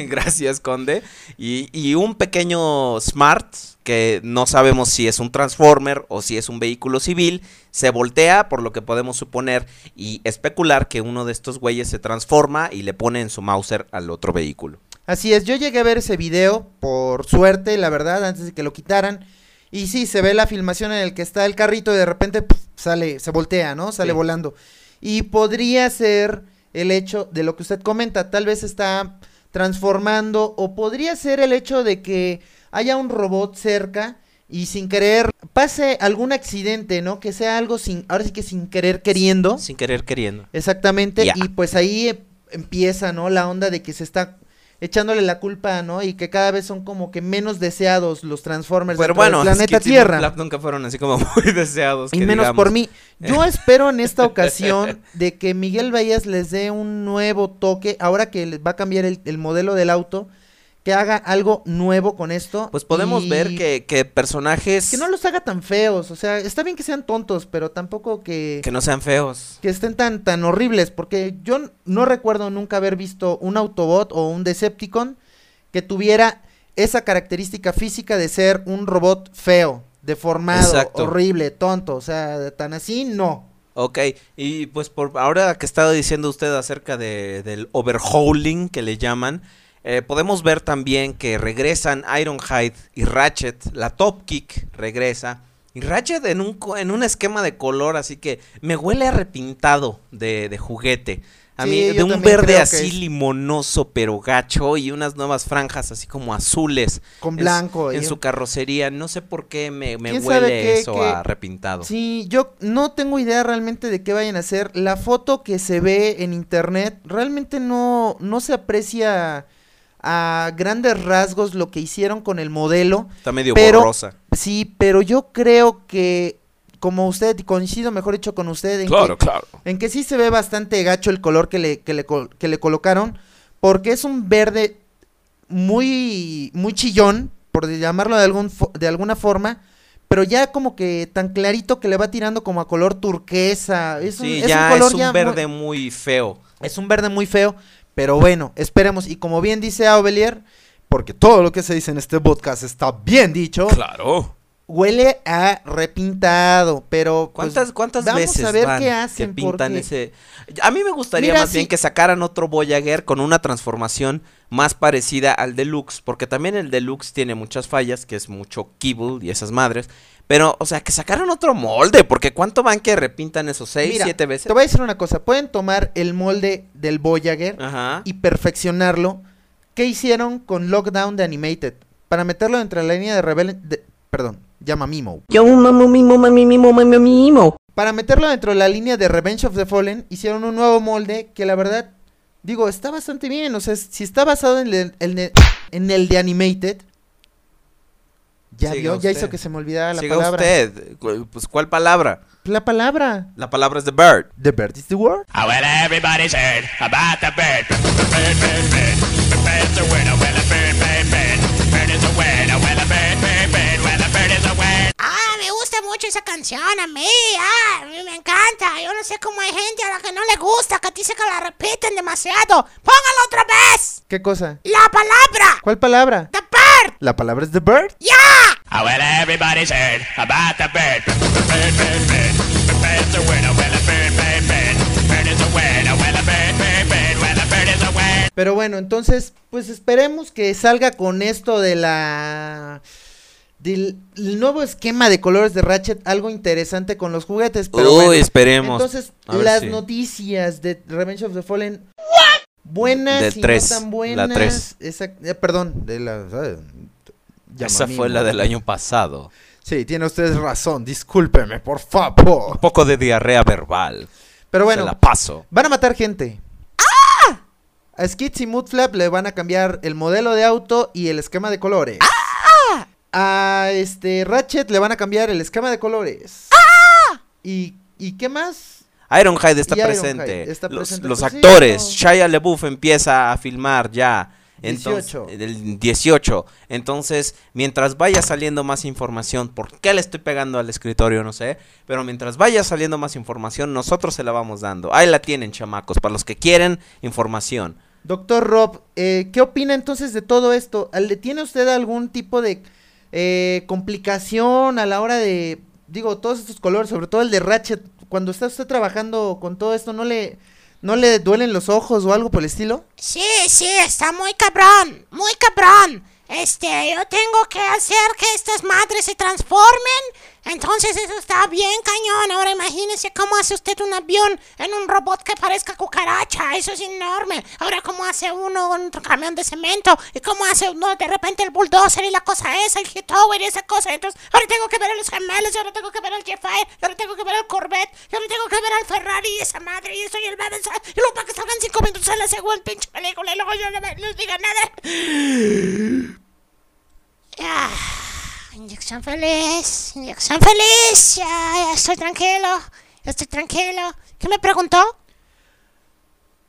gracias, Conde. Y, y un pequeño Smart, que no sabemos si es un Transformer o si es un vehículo civil, se voltea, por lo que podemos suponer y especular que uno de estos güeyes se transforma y le pone en su Mauser al otro vehículo. Así es, yo llegué a ver ese video, por suerte, la verdad, antes de que lo quitaran. Y sí, se ve la filmación en el que está el carrito y de repente sale, se voltea, ¿no? Sale Sí. volando. Y podría ser el hecho de lo que usted comenta, tal vez está transformando o podría ser el hecho de que haya un robot cerca y sin querer pase algún accidente, ¿no? Que sea algo sin, ahora sí que sin querer queriendo. Sin querer queriendo. Exactamente, y pues ahí eh, empieza, ¿no? La onda de que se está echándole la culpa, ¿no? Y que cada vez son como que menos deseados los Transformers Pero dentro del bueno, planeta Skids y Tierra. Nunca fueron así como muy deseados. Y que menos digamos. por mí. Yo espero en esta ocasión de que Miguel Bahías les dé un nuevo toque, ahora que va a cambiar el, el modelo del auto, que haga algo nuevo con esto. Pues podemos y ver que, que personajes Que no los haga tan feos, o sea, está bien que sean tontos, pero tampoco que... que no sean feos. que estén tan, tan horribles, porque yo no recuerdo nunca haber visto un Autobot o un Decepticon que tuviera esa característica física de ser un robot feo, deformado, Exacto. horrible, tonto, o sea, tan así, no. Ok, y pues por ahora que estaba diciendo usted acerca de, del overhauling que le llaman, eh, podemos ver también que regresan Ironhide y Ratchet, la Top Kick regresa. Y Ratchet en un, en un esquema de color, así que me huele a repintado de, de juguete. A Sí, mí, de un verde así es. limonoso pero gacho y unas nuevas franjas así como azules. Con blanco, En, su carrocería, no sé por qué me, me ¿Quién huele qué- eso qué- a repintado. Sí, yo no tengo idea realmente de qué vayan a hacer. La foto que se ve en internet realmente no, no se aprecia a grandes rasgos lo que hicieron con el modelo. Está medio pero- borrosa. Sí, pero yo creo que como usted, y coincido mejor dicho con usted, en, Claro, que, claro. en que sí se ve bastante gacho el color que le, que le, que le colocaron, porque es un verde muy, muy chillón, por llamarlo de, algún, de alguna forma, pero ya como que tan clarito que le va tirando como a color turquesa. Es un, Sí, es un ya color es un ya muy- verde muy feo. es un verde muy feo, pero bueno, esperemos. Y como bien dice Aubelier, porque todo lo que se dice en este podcast está bien dicho, Claro. huele a repintado, pero pues, ¿Cuántas, cuántas vamos veces a ver van qué hacen que pintan porque- ese? A mí me gustaría Mira, más bien que sacaran otro Voyager con una transformación más parecida al Deluxe, porque también el Deluxe tiene muchas fallas, que es mucho kibble y esas madres. Pero, o sea, que sacaran otro molde, porque ¿cuánto van que repintan esos seis, Mira, siete veces? Te voy a decir una cosa, pueden tomar el molde del Voyager Ajá. y perfeccionarlo. ¿Qué hicieron con Lockdown de Animated? Para meterlo entre la línea de Rebel... de- perdón, llama Mimo. Yo mamo mimo mami mimo mami mimo. Para meterlo dentro de la línea de Revenge of the Fallen, hicieron un nuevo molde que la verdad, digo, está bastante bien. O sea, si está basado en el, en el- en el de Animated, ya Siga vio, ya hizo que se me olvidara la Siga palabra. usted. Pues, ¿cuál palabra? La palabra. La palabra es the bird. The bird is the word. Ah, well, everybody's heard about the bird. Bird, bird, bird. The bird's a winner. Well, a bird, bird, bird. Bird is a winner. Well, a bird, bird, bird. Mucho esa canción a mí, ah, a mí me encanta. Yo no sé cómo hay gente a la que no le gusta, que dice que la repiten demasiado. ¡Póngalo otra vez! ¿Qué cosa? La palabra, ¿Cuál palabra? the bird, La palabra es the bird. ya. Ah, well, everybody's heard about the bird. Bird, bird, bird. The bird's a winner. Well, a bird, bird, bird. Bird is a winner. Well, a bird, bird, bird. Well, a bird is a winner. Pero bueno, entonces, pues esperemos que salga con esto de la... Del el nuevo esquema de colores de Ratchet, algo interesante con los juguetes. Pero Uy, bueno, esperemos. Entonces, las si- noticias de Revenge of the Fallen. Buenas y tres, no tan la buenas. tres. Exact- eh, perdón, de la... eh, Esa fue la del año pasado. Sí, tiene usted razón, discúlpeme, por favor. Un poco de diarrea verbal. Pero Se bueno, la paso. van a matar gente. A Skids y Moodflap le van a cambiar el modelo de auto y el esquema de colores. A este Ratchet le van a cambiar el esquema de colores. ¿Y, ¿Y qué más? Ironhide está Ironhide presente. está presente. los Pues sí, actores. no. Shia LaBeouf empieza a filmar ya. Entonces, 18. El 18. Entonces, mientras vaya saliendo más información, ¿por qué le estoy pegando al escritorio? No sé. Pero mientras vaya saliendo más información, nosotros se la vamos dando. Ahí la tienen, chamacos, para los que quieren información. Doctor Rob, eh, ¿qué opina entonces de todo esto? ¿Le tiene usted algún tipo de eh, complicación a la hora de, digo, todos estos colores, sobre todo el de Ratchet, cuando está usted trabajando con todo esto, ¿no le, no le duelen los ojos o algo por el estilo? Sí, sí, está muy cabrón, muy cabrón. Este, yo tengo que hacer que estas madres se transformen. Entonces eso está bien cañón. Ahora imagínese cómo hace usted un avión en un robot que parezca cucaracha. Eso es enorme. Ahora cómo hace uno un camión de cemento. Y cómo hace uno de repente el bulldozer y la cosa esa, el Hitower y esa cosa. Entonces ahora tengo que ver a los gemelos. Y ahora tengo que ver al J-Fire. Y ahora tengo que ver al Corvette. Y ahora tengo que ver al Ferrari y esa madre. Y eso y el Babel. Y luego para que salgan cinco minutos en la segunda pinche película. Y luego yo no no diga nada. Ya. Inyección feliz, inyección feliz. Ya, ya estoy tranquilo, ya estoy tranquilo. ¿Qué me preguntó?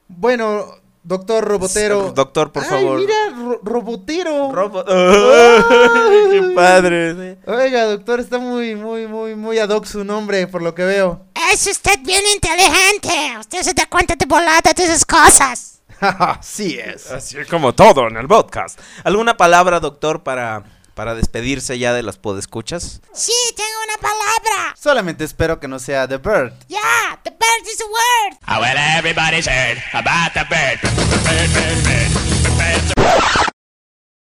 Bueno, doctor Robotero. Doctor, por Ay, favor. mira, ro- Robotero. Robo- Ay. ¡Qué padre! Oiga, doctor, está muy, muy, muy, muy ad hoc su nombre, por lo que veo. Es usted bien inteligente. Usted se da cuenta de volada de esas cosas. sí es. Así como todo en el podcast. ¿Alguna palabra, doctor, para, para despedirse ya de las podescuchas? Sí, tengo una palabra. Solamente espero que no sea The Bird. Ya, the bird is a word. Ah, well, everybody's heard about the bird. Bird, bird, bird.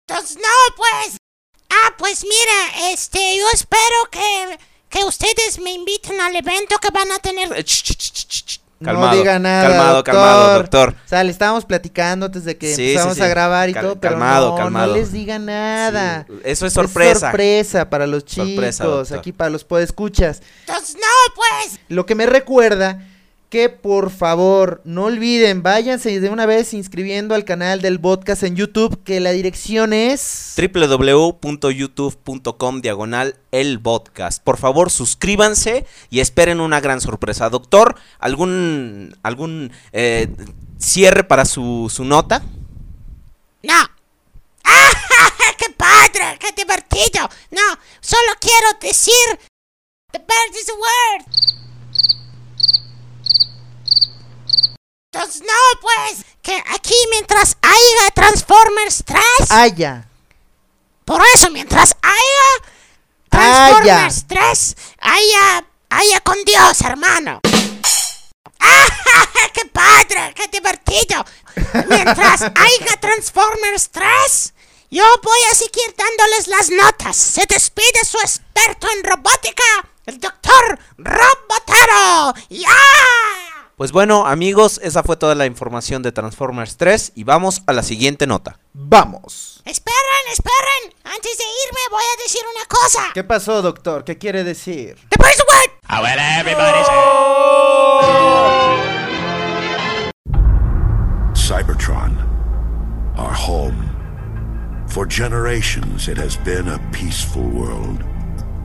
Entonces, no, pues. Ah, pues mira, este, yo espero que, que ustedes me inviten al evento que van a tener. Ch. no Calmado, diga nada. calmado, doctor. calmado, doctor. O sea, le estábamos platicando antes de que Sí, empezamos sí, sí. a grabar y Cal- todo, pero calmado, no, calmado. no les diga nada. Sí, eso es sorpresa. sorpresa para los chicos, Sorpresa, aquí para los podescuchas. Entonces, no, pues. Lo que me recuerda que por favor no olviden, váyanse de una vez inscribiendo al canal del podcast en YouTube, que la dirección es... www.youtube.com diagonal el podcast. Por favor, suscríbanse y esperen una gran sorpresa. Doctor, ¿algún, algún eh, cierre para su, su nota? No. ¡Ah, qué padre! ¡Qué divertido! No, solo quiero decir... The bird is a word. Entonces, no, pues, que aquí mientras haya Transformers 3, Haya. por eso, mientras haya Transformers 3, haya, haya con Dios, hermano. ¡Ah, qué padre! ¡Qué divertido! Mientras haya Transformers 3, yo voy a seguir dándoles las notas. Se despide su experto en robótica, el doctor Robotaro. ¡Ya! Pues bueno, amigos, esa fue toda la información de Transformers 3 y vamos a la siguiente nota. Vamos. Esperen, esperen. Antes de irme voy a decir una cosa. ¿Qué pasó, doctor? ¿Qué quiere decir? The word. Oh, well, everybody's Cybertron, our home. For generations, it has been a peaceful world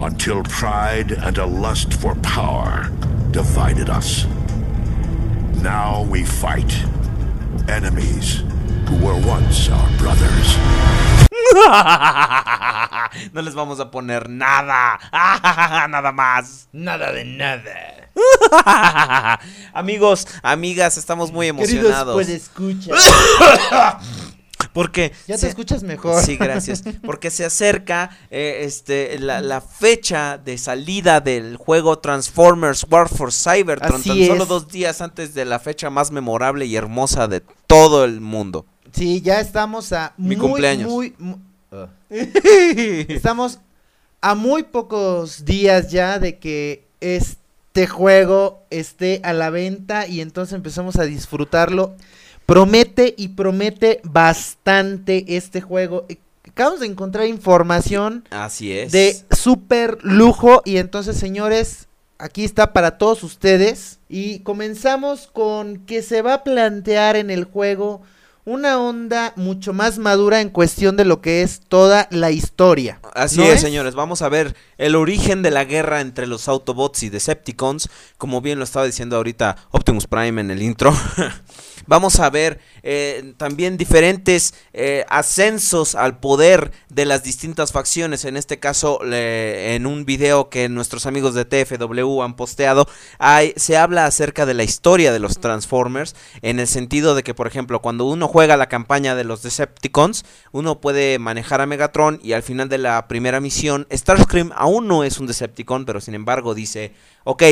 until pride and a lust for power divided us. Now we fight enemies who were once our brothers. no les vamos a poner nada. nada más. Nada de nada. Amigos, amigas, estamos muy Queridos, emocionados. pues escucha. Porque Ya te se- escuchas mejor. Sí, gracias. Porque se acerca eh, este, la, la fecha de salida del juego Transformers War for Cybertron. Así tan solo dos días antes de la fecha más memorable y hermosa de todo el mundo. Sí, ya estamos a Mi muy, cumpleaños. muy, ah. Estamos a muy pocos días ya de que este juego esté a la venta y entonces empezamos a disfrutarlo. Promete y promete bastante este juego. Eh, Acabamos de encontrar información Así es. de super lujo y entonces señores, aquí está para todos ustedes y comenzamos con que se va a plantear en el juego una onda mucho más madura en cuestión de lo que es toda la historia. Así ¿no es, señores. Vamos a ver el origen de la guerra entre los Autobots y Decepticons, como bien lo estaba diciendo ahorita Optimus Prime en el intro. Vamos a ver eh, también diferentes eh, ascensos al poder de las distintas facciones. En este caso, en un video que nuestros amigos de TFW han posteado, hay- se habla acerca de la historia de los Transformers, en el sentido de que, por ejemplo, cuando uno juega la campaña de los Decepticons, uno puede manejar a Megatron y al final de la primera misión, Starscream aún no es un Decepticon, pero sin embargo dice, ok,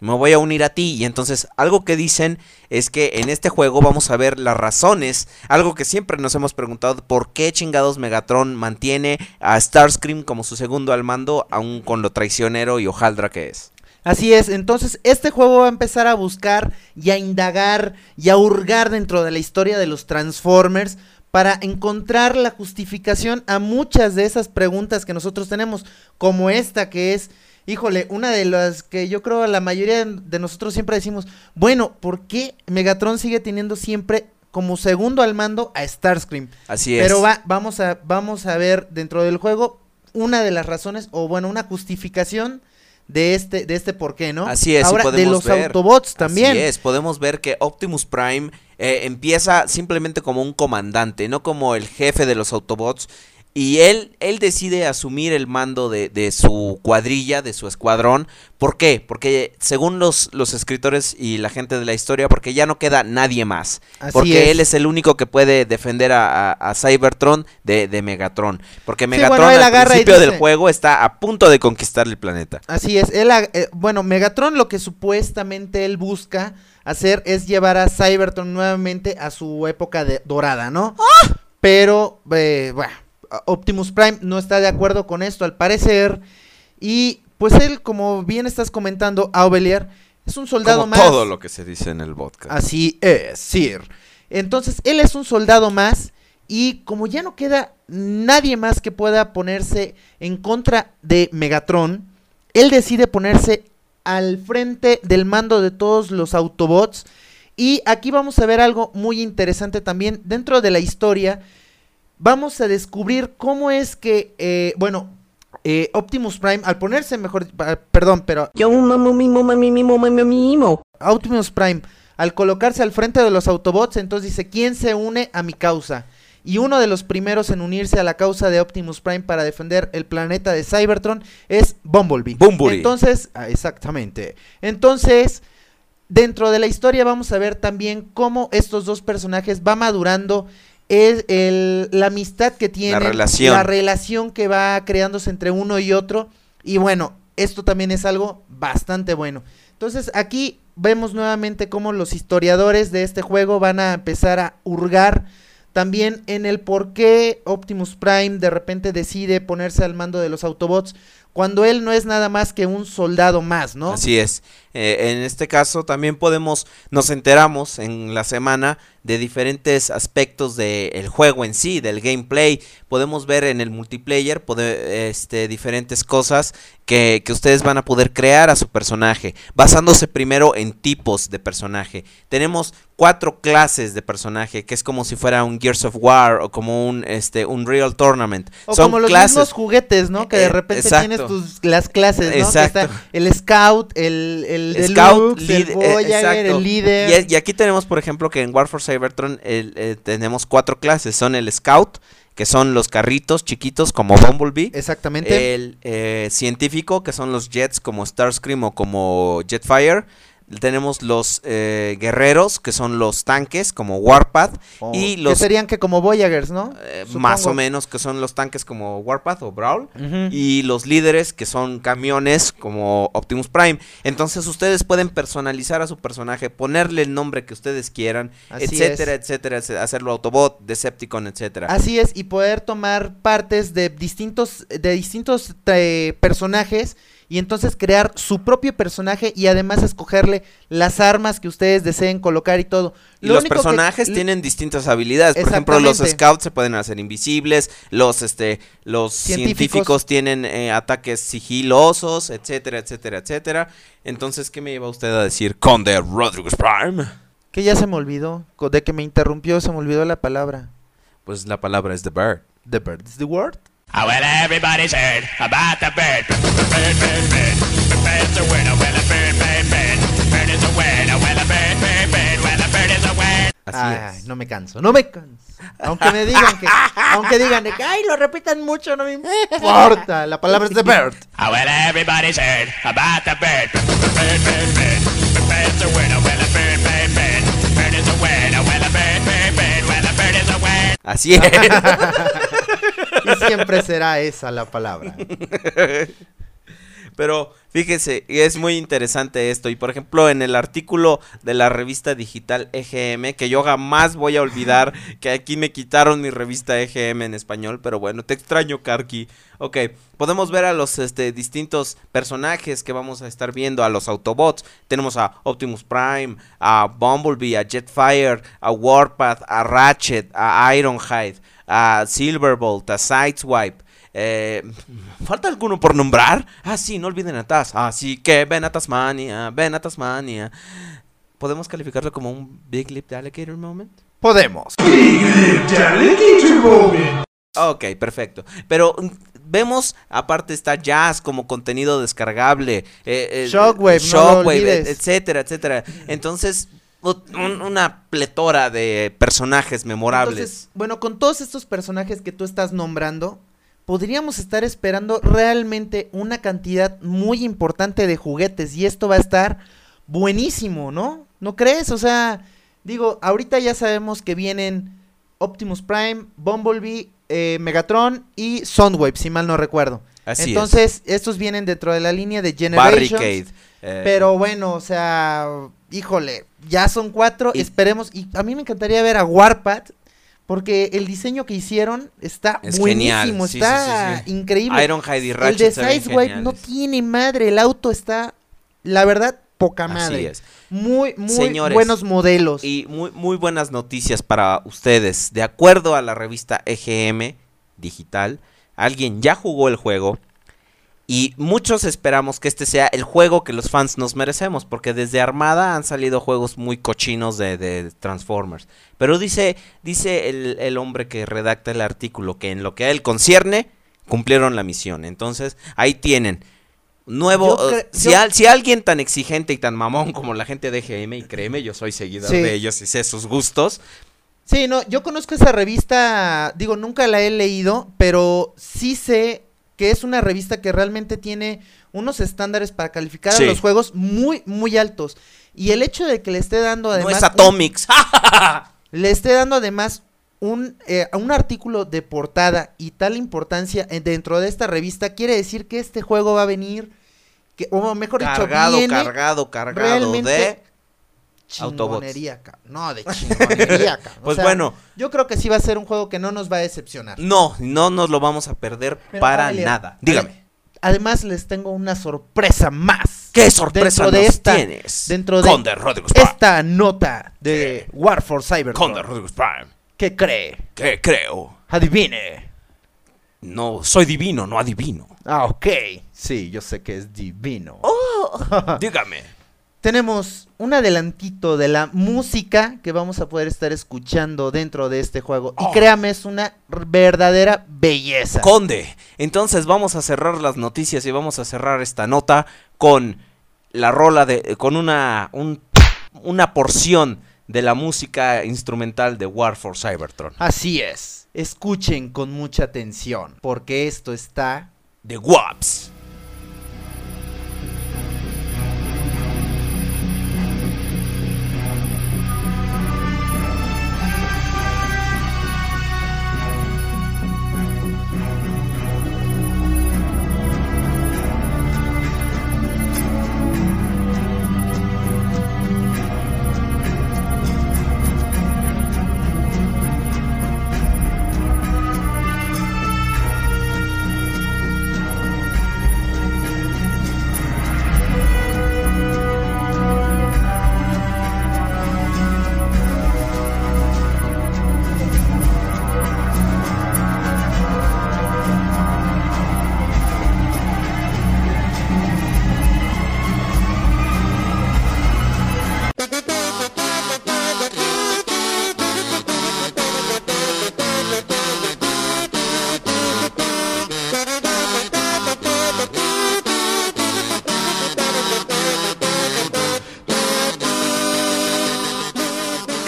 me voy a unir a ti. Y entonces algo que dicen es que en este juego vamos a ver las razones, algo que siempre nos hemos preguntado, por qué chingados Megatron mantiene a Starscream como su segundo al mando, aún con lo traicionero y hojaldra que es. Así es, entonces este juego va a empezar a buscar y a indagar y a hurgar dentro de la historia de los Transformers para encontrar la justificación a muchas de esas preguntas que nosotros tenemos, como esta que es, híjole, una de las que yo creo la mayoría de nosotros siempre decimos, bueno, ¿por qué Megatron sigue teniendo siempre como segundo al mando a Starscream? Así es. Pero va, vamos, a, vamos a ver dentro del juego una de las razones, o bueno, una justificación de este, de este por qué, ¿no? Así es, y Ahora, de los ver- Autobots también. Así es, podemos ver que Optimus Prime eh, empieza simplemente como un comandante, no como el jefe de los Autobots. Y él, él decide asumir el mando de, de su cuadrilla, de su escuadrón. ¿Por qué? Porque según los, los escritores y la gente de la historia, porque ya no queda nadie más. Así porque es. él es el único que puede defender a, a- a Cybertron de, de Megatron. Porque Sí, Megatron bueno, al principio del juego está a punto de conquistar el planeta. Así es, él, eh, bueno, Megatron lo que supuestamente él busca hacer es llevar a Cybertron nuevamente a su época de dorada, ¿no? Pero, eh, bueno, Optimus Prime no está de acuerdo con esto al parecer. Y pues él, como bien estás comentando, Aubelier, es un soldado Como más. todo lo que se dice en el podcast. Así es, Sir. Entonces, él es un soldado más y como ya no queda nadie más que pueda ponerse en contra de Megatron, él decide ponerse al frente del mando de todos los Autobots. Y aquí vamos a ver algo muy interesante también dentro de la historia. Vamos a descubrir cómo es que, eh, bueno, eh, Optimus Prime, al ponerse mejor, perdón, pero Yo mamo mimo mami mimo mami mimo. Optimus Prime, al colocarse al frente de los Autobots, entonces dice, ¿quién se une a mi causa? Y uno de los primeros en unirse a la causa de Optimus Prime para defender el planeta de Cybertron es Bumblebee. Bumblebee. Entonces, ah, exactamente. Entonces, dentro de la historia vamos a ver también cómo estos dos personajes va madurando el, el- la amistad que tienen, relación. la relación que va creándose entre uno y otro. Y bueno, esto también es algo bastante bueno. Entonces aquí vemos nuevamente cómo los historiadores de este juego van a empezar a hurgar también en el por qué Optimus Prime de repente decide ponerse al mando de los Autobots cuando él no es nada más que un soldado más, ¿no? Así es. Eh, en este caso también podemos, nos enteramos en la semana de diferentes aspectos del juego en sí, del gameplay. Podemos ver en el multiplayer pode- este, diferentes cosas que, que ustedes van a poder crear a su personaje, basándose primero en tipos de personaje. Tenemos cuatro clases de personaje, que es como si fuera un Gears of War o como un, este, un Real Tournament. O Son como los clases. mismos juguetes, ¿no? Que de Eh, repente exacto. tienes tus las clases, ¿no? Que Exacto. está el Scout, el, el Scout, Deluxe, el líder- eh, el líder. Y, aquí tenemos, por ejemplo, que en War for Cybertron el, eh, tenemos cuatro clases. Son el Scout, que son los carritos chiquitos como Bumblebee. Exactamente. El eh, científico, que son los Jets como Starscream o como Jetfire. Tenemos los eh, guerreros, que son los tanques como Warpath. O- y que los serían que como Voyagers, ¿no? eh, más o menos, que son los tanques como Warpath o Brawl. Y los líderes, que son camiones como Optimus Prime. Entonces ustedes pueden personalizar a su personaje, ponerle el nombre que ustedes quieran, Así etcétera, es. etcétera, etcétera, hacerlo Autobot, Decepticon, etcétera. Así es, y poder tomar partes de distintos, de distintos eh, personajes y entonces crear su propio personaje y además escogerle las armas que ustedes deseen colocar y todo. Y Lo los que- personajes tienen distintas habilidades. Por ejemplo, los scouts se pueden hacer invisibles, los este, los Científicos. científicos, tienen eh, ataques sigilosos, etcétera, etcétera, etcétera. Entonces, ¿qué me lleva usted a decir Conde Rodriguez Prime? Que ya se me olvidó, de que me interrumpió, se me olvidó la palabra. Pues la palabra es The Bird. The bird is the word. Oh, well, everybody's heard about the bird. Bird, bird, bird. The bird's a winner. Well, a bird, bird, bird. Bird is a winner. Well, a bird, bird, bird. Well, a bird is a winner. Así es. no me canso, no me canso. Aunque me digan que, aunque digan de que, ay, lo repitan mucho, no me importa. La palabra es the bird. Oh, well, everybody's heard about the bird. Bird, bird, bird. The bird's a winner. Well, a bird, bird, bird. Bird is a winner. Well, a bird, bird, bird. Well, a bird is a winner. Así es. Siempre será esa la palabra. Pero fíjese, es muy interesante esto. Y por ejemplo, en el artículo de la revista digital EGM, que yo jamás voy a olvidar que aquí me quitaron mi revista EGM en español, pero bueno, te extraño, Karki. Ok, podemos ver a los este, distintos personajes que vamos a estar viendo, a los Autobots. Tenemos a Optimus Prime, a Bumblebee, a Jetfire, a Warpath, a Ratchet, a Ironhide, a Silverbolt, a Sideswipe. Eh, ¿Falta alguno por nombrar? Ah, sí, no olviden a Taz. Así que ven a Tasmania, ven a Tasmania. ¿Podemos calificarlo como un Big Lip Alligator moment? Podemos. Ok, perfecto. Pero mm, vemos, aparte está Jazz como contenido descargable. eh, eh, Shockwave, no lo Shockwave, etcétera, etcétera. Entonces, un- una pletora de personajes memorables. Entonces, bueno, con todos estos personajes que tú estás nombrando, podríamos estar esperando realmente una cantidad muy importante de juguetes y esto va a estar buenísimo, ¿no? ¿No crees? O sea, digo, ahorita ya sabemos que vienen Optimus Prime, Bumblebee, eh, Megatron y Soundwave, si mal no recuerdo. Así es. Entonces, estos vienen dentro de la línea de Generations. Barricade. eh, Pero bueno, o sea, híjole, ya son cuatro, Y- esperemos. Y a mí me encantaría ver a Warpath, porque el diseño que hicieron está Es buenísimo, sí, está sí, sí, sí. increíble. Ironhide y el Ratchet de se ven Sideswipe no tiene madre, el auto está, la verdad, poca Así madre. es. Muy, muy Señores, buenos modelos. Y muy, muy buenas noticias para ustedes. De acuerdo a la revista EGM Digital, alguien ya jugó el juego Y muchos esperamos que este sea el juego que los fans nos merecemos, porque desde Armada han salido juegos muy cochinos de, de Transformers. Pero dice, dice el, el hombre que redacta el artículo que en lo que a él concierne, cumplieron la misión. Entonces, ahí tienen. Nuevo, eh, si, al- si alguien tan exigente y tan mamón como la gente de GM, y créeme, yo soy seguidor Sí. de ellos y sé sus gustos, Sí, no, yo conozco esa revista, digo, nunca la he leído, pero sí sé que es una revista que realmente tiene unos estándares para calificar Sí. a los juegos muy, muy altos. Y el hecho de que le esté dando además... no es un- Atomics. le esté dando además un, eh, un artículo de portada y tal importancia eh, dentro de esta revista, quiere decir que este juego va a venir, que, o mejor dicho, cargado, viene cargado, cargado de... chingonería, No, de chingonería. O Pues sea, bueno. Yo creo que sí va a ser un juego que no nos va a decepcionar. No, no nos lo vamos a perder Pero, para nada. Dígame. ade- Además les tengo una sorpresa más. ¿Qué sorpresa dentro de nos esta, tienes? Dentro de Conde esta nota de War for Cybertron. Conde Rodriguez Prime. ¿Qué cree? ¿Qué creo? Adivine. No, soy divino, no adivino. Ah, ok. Sí, yo sé que es divino. Dígame. Tenemos un adelantito de la música que vamos a poder estar escuchando dentro de este juego. Y Oh. créame, es una verdadera belleza. Conde, entonces vamos a cerrar las noticias y vamos a cerrar esta nota con la rola de. con una. un- una porción de la música instrumental de War for Cybertron. Así es. Escuchen con mucha atención, porque esto está De Waps.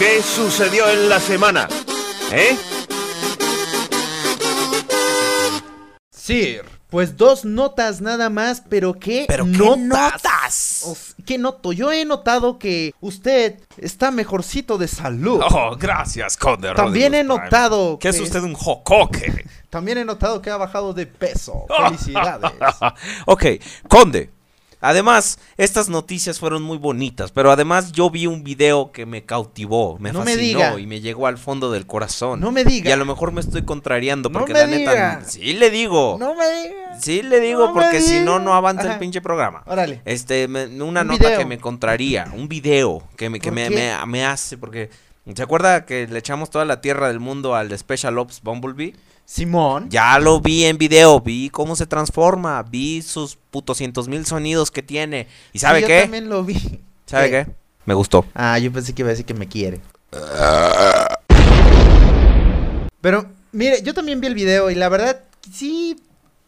¿Qué sucedió en la semana? ¿Eh? Sir. Pues dos notas nada más, pero qué Pero qué notas. O ¿Qué noto? Yo he notado que usted está mejorcito de salud. Oh, gracias, Conde También he notado ¿Qué es que- usted un jocoque? También he notado que ha bajado de peso. Felicidades. ok, Conde. Además, estas noticias fueron muy bonitas, pero además yo vi un video que me cautivó, me No fascinó diga. y me llegó al fondo del corazón. No me diga. Y a lo mejor me estoy contrariando No porque me la neta diga. sí le digo. no me digas. Sí le digo No porque si no diga. no avanza el pinche programa. Órale. Este, me- una Un nota video. que me contraría, un video que me que me- me hace porque ¿Se acuerda que le echamos toda la tierra del mundo al Special Ops Bumblebee? Simón. Ya lo vi en video, vi cómo se transforma, vi sus putos cientos mil sonidos que tiene. ¿Y sabe Sí, yo qué? también lo vi. ¿Sabe qué? Me gustó. Ah, yo pensé que iba a decir que me quiere. Pero, mire, yo también vi el video y la verdad, sí,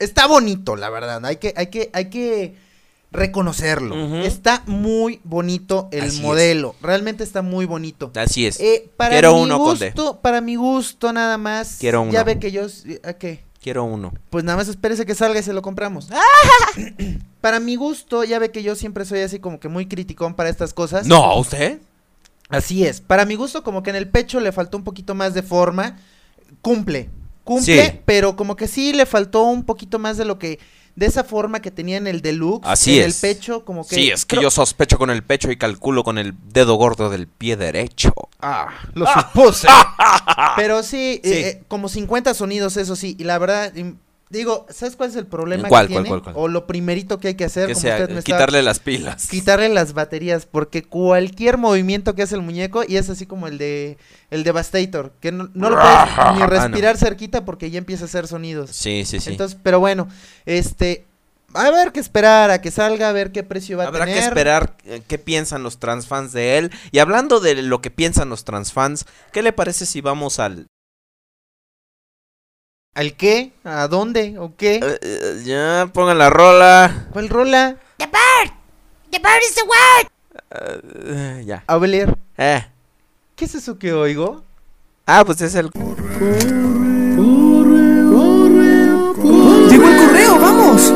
está bonito, la verdad. Hay que, hay que, hay que reconocerlo. Está muy bonito el Así es. modelo. Realmente está muy bonito. Así es. Eh, para Quiero mi uno, gusto, Conde. para mi gusto nada más. Quiero Ya uno. ve que yo, ¿a qué? Quiero uno. Pues nada más espérese que salga y se lo compramos. para mi gusto, ya ve que yo siempre soy así como que muy criticón para estas cosas. No, ¿usted? Así es. Para mi gusto, como que en el pecho le faltó un poquito más de forma. Cumple. Cumple, Sí. pero como que sí le faltó un poquito más de lo que. De esa forma que tenía en el deluxe. Así en es. el pecho, como que. Sí, es que creo- yo sospecho con el pecho y calculo con el dedo gordo del pie derecho. Ah, lo supuse. pero sí, Sí. eh, eh, como 50 sonidos, eso sí. Y la verdad, digo, ¿sabes cuál es el problema ¿Cuál, que cuál, tiene? cuál, cuál? O lo primerito que hay que hacer, Que como sea, usted me estaba- quitarle las pilas. quitarle las baterías porque cualquier movimiento que hace el muñeco y es así como el de el Devastator que no, no lo puedes ni Ah, no. respirar cerquita porque ya empieza a hacer sonidos Sí, sí, sí. entonces pero bueno este a ver que esperar a que salga, a ver qué precio va a Habrá tener. que esperar eh, qué piensan los transfans de él. Y hablando de lo que piensan los transfans, ¿qué le parece si vamos al... ¿Al qué? ¿A dónde? ¿O qué? Eh, eh, ya, pongan la rola. ¿Cuál rola? The bird. The bird is the word. Eh, ya. Abelier, Eh. ¿qué es eso que oigo? Ah, pues es el... Llegó el correo, vamos.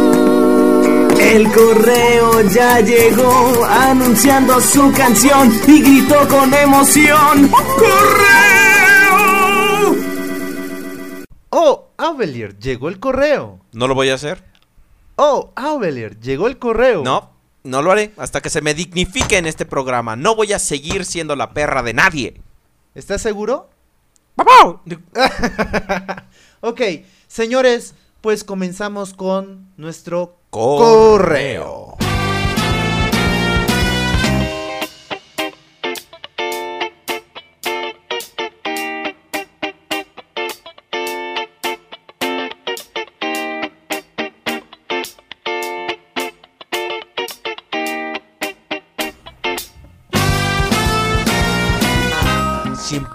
El correo ya llegó anunciando su canción y gritó con emoción. ¡Correo! Oh, Abelier, llegó el correo. ¿No lo voy a hacer? Oh, Abelier, llegó el correo. No, no lo haré hasta que se me dignifique en este programa. No voy a seguir siendo la perra de nadie. ¿Estás seguro? ¡Papá! Ok, señores, pues comenzamos con nuestro Correo. correo.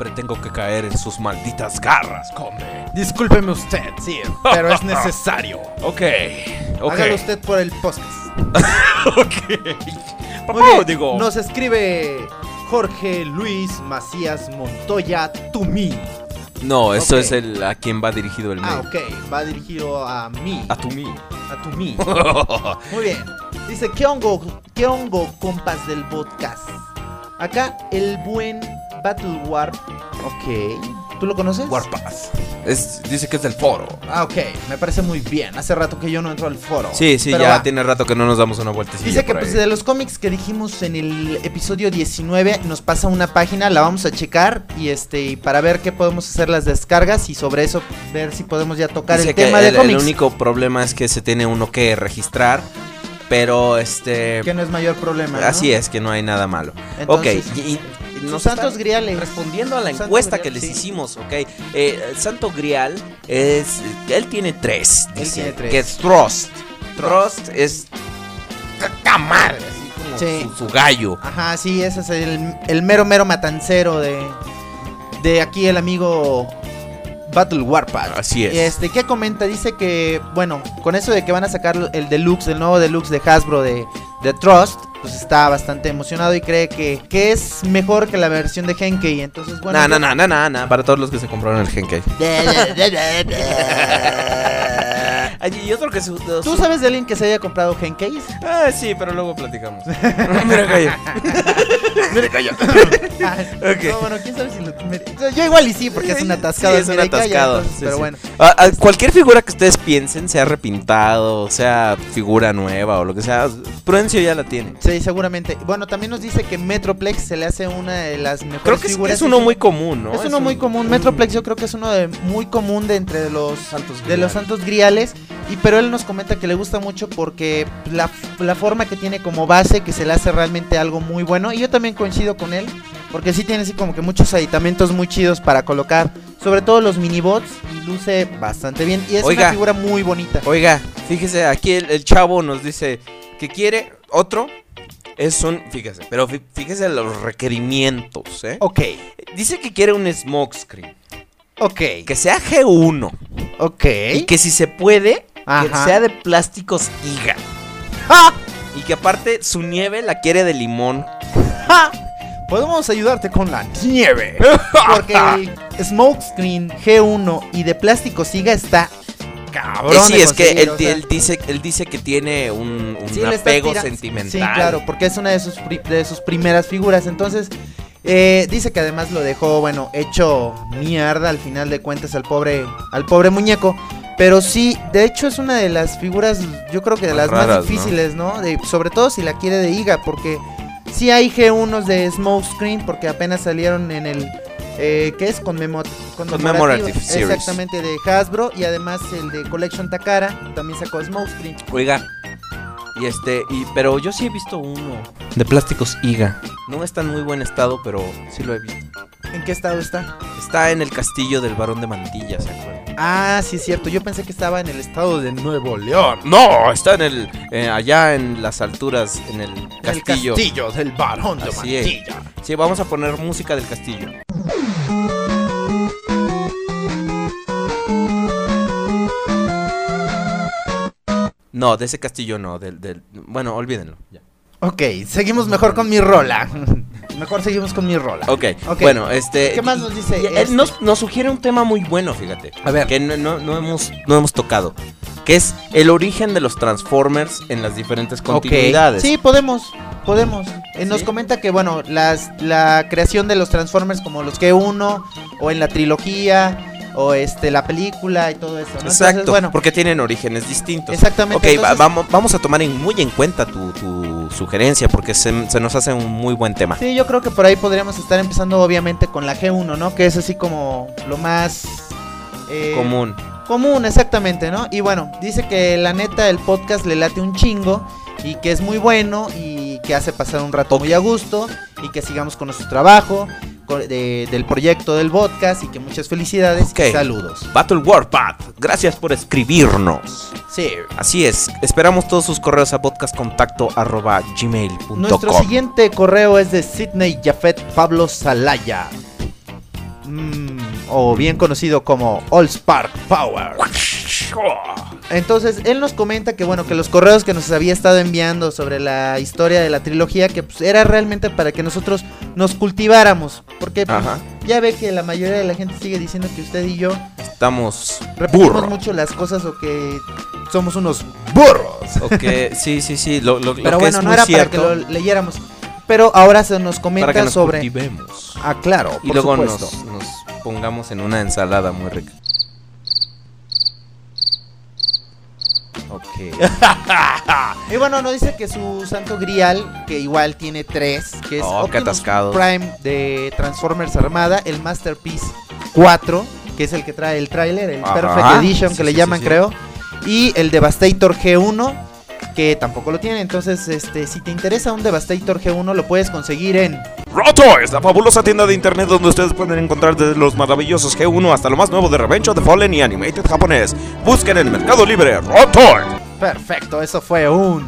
Siempre tengo que caer en sus malditas garras, come. Discúlpeme usted, sí, pero es necesario. Ok, ok. Hágalo usted por el podcast. ok. Muy Papá, bien, digo... Nos escribe Jorge Luis Macías Montoya to me. No, eso Ok. es el a quien va dirigido el mail. Ah, ok, va dirigido a mí. A tu mí. A tu mí. Muy bien. Dice, ¿qué hongo, qué hongo, compas del podcast? Acá el buen Battle Warp. Ok. ¿Tú lo conoces? Warpath. Es, dice que es del foro. Ah, ok. Me parece muy bien. Hace rato que yo no entro al foro. Sí, sí, Pero ya va. tiene rato que no nos damos una vueltecilla Dice que por pues, ahí. de los cómics que dijimos en el episodio 19 nos pasa una página, la vamos a checar y este y para ver qué podemos hacer las descargas y sobre eso ver si podemos ya tocar Dice el que tema el, de el cómics. único problema es que se tiene uno que registrar, pero este... Que no es mayor problema. ¿no? Así es, que no hay nada malo. Entonces, ok, y, y nos santos griales. Respondiendo a la Santo encuesta grial, que les sí. hicimos, ok. Eh, Santo Grial es... Él tiene tres. Él dice, tiene tres. Que es Trust. Trust es... Camar, Sí. su, su gallo. Ajá, sí, ese es el, el mero mero matancero de de aquí el amigo Battle Warpath. Así es. Este, ¿qué comenta? Dice que, bueno, con eso de que van a sacar el deluxe, el nuevo deluxe de Hasbro de, de Trust, pues está bastante emocionado y cree que, que es mejor que la versión de Henkei. Entonces, bueno. No, no, yo- no, no, no, no, para todos los que se compraron el Genkei. Y otro que su, ¿Tú sabes de alguien que se haya comprado Henkeis? Ah, sí, pero luego platicamos. Mira, calla. Mira, calla. Ok. No, bueno, quién sabe si lo. Yo igual y sí, porque es un atascado. Sí, es un atascado. entonces, sí, pero sí. bueno. Ah, ah, cualquier figura que ustedes piensen, sea repintado, sea figura nueva o lo que sea, Prudencio ya la tiene. Sí, seguramente. Bueno, también nos dice que Metroplex se le hace una de las mejores Creo que es, figuras. es uno muy común, ¿no? Es uno muy común. Metroplex yo creo que es uno de muy común de entre los Santos de los santos griales. Y pero él nos comenta que le gusta mucho porque la, la forma que tiene como base, que se le hace realmente algo muy bueno. Y yo también coincido con él. Porque sí tiene así como que muchos aditamentos muy chidos para colocar. Sobre todo los minibots. Y luce bastante bien. Y es Oiga. una figura muy bonita. Oiga, fíjese, aquí el, el chavo nos dice que quiere otro. Es un, fíjese, pero fí- fíjese los requerimientos, ¿eh? Ok, Dice que quiere un smokescreen. Ok, Que sea G1. ok. Y que si se puede, que sea de plásticos IGA. ¡Ja! Y que aparte su nieve la quiere de limón. ¡Ja! Podemos ayudarte con la nieve. Porque el smokescreen G1 y de plástico siga está cabrón. Eh, sí, es que él, o sea. él dice, él dice que tiene un, un Sí, apego sentimental. Sí, claro, porque es una de sus, pri- de sus primeras figuras. Entonces, eh, dice que además lo dejó, bueno, hecho mierda al final de cuentas al pobre, al pobre muñeco. Pero sí, de hecho es una de las figuras, yo creo que de las más difíciles, ¿no? De, sobre todo si la quiere de IGA, porque sí hay G1s de Smokescreen, porque apenas salieron en el... Eh, ¿Qué es? Conmemo- Commemorative Series. Exactamente, de Hasbro. Y además el de Collection Takara también sacó Smokescreen. Oiga. Y este, y, pero yo sí he visto uno de plásticos IGA. No está en muy buen estado, pero sí lo he visto. ¿En qué estado está? Está en el castillo del varón de Mantilla, ¿se acuerdan? Ah, sí es cierto. Yo pensé que estaba en el estado de Nuevo León. No, está en el eh, allá en las alturas en el castillo. El castillo del varón de Así es. Mantilla. Sí, vamos a poner música del castillo. No, de ese castillo no, del, del bueno, olvídenlo. ya. Ok, seguimos mejor con mi rola. Mejor seguimos con mi rola. Ok, Ok. bueno, este. ¿Qué más nos dice? y- Él este? nos, nos sugiere un tema muy bueno, fíjate. A ver. Que no, no- no hemos, no hemos tocado. Que es el origen de los Transformers en las diferentes continuidades. Sí, podemos, podemos. Eh, Nos ¿Sí? comenta que, bueno, las, la creación de los Transformers como los G1 o en la trilogía o este la película y todo eso, ¿no? Entonces, Exacto, bueno, porque tienen orígenes distintos. Exactamente, Ok, va- entonces- vamos, vamos a tomar en- muy en cuenta tu, tu sugerencia porque se, se nos hace un muy buen tema. sí, yo creo que por ahí podríamos estar empezando obviamente con la G1, ¿no? Que es así como lo más... eh, Común. Común, exactamente, ¿no? Y bueno, dice que la neta el podcast le late un chingo y que es muy bueno y que hace pasar un rato muy a gusto y que sigamos con nuestro trabajo de- del proyecto del podcast y que muchas felicidades Ok. y saludos. Battle Warpath, gracias por escribirnos. Sí. Así es, esperamos todos sus correos a podcastcontacto.gmail.com. Nuestro siguiente correo es de Sidney Jafet Pablo Salaya. Mm, o bien conocido como All Spark Power. Entonces, él nos comenta que bueno, que los correos que nos había estado enviando sobre la historia de la trilogía, que pues, era realmente para que nosotros nos cultiváramos. Porque pues, ya ve que la mayoría de la gente sigue diciendo que usted y yo Estamos repetimos burro. mucho las cosas o que somos unos burros. Ok, sí, sí, sí, lo, lo- lo Pero que bueno, es no muy era cierto, para que lo leyéramos. Pero ahora se nos comenta para que nos sobre. cultivemos. Ah, claro, Y por luego supuesto. nos, nos pongamos en una ensalada muy rica. Ok. Y bueno, nos dice que su santo grial, que igual tiene tres, que es Oh, Optimus. Prime de Transformers Armada, el Masterpiece 4, que es el que trae el tráiler, el Ajá. Perfect Edition que Sí, le sí, llaman, sí. creo, y el Devastator G1, que tampoco lo tiene. Entonces, este, si te interesa un Devastator G1, lo puedes conseguir en Rotoys, la fabulosa tienda de internet donde ustedes pueden encontrar desde los maravillosos G1 hasta lo más nuevo de Revenge of the Fallen y Animated japonés. Busquen en el Mercado Libre Rotoy. Perfecto, eso fue un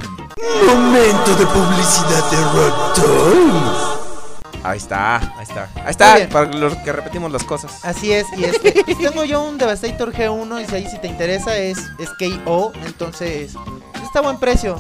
Momento de publicidad de Rotoys. Ahí está, ahí está. Ahí está, bien. para los que repetimos las cosas. Así es, y este, pues, tengo yo un Devastator G1 y si ahí si te interesa es, es KO, entonces está a buen precio.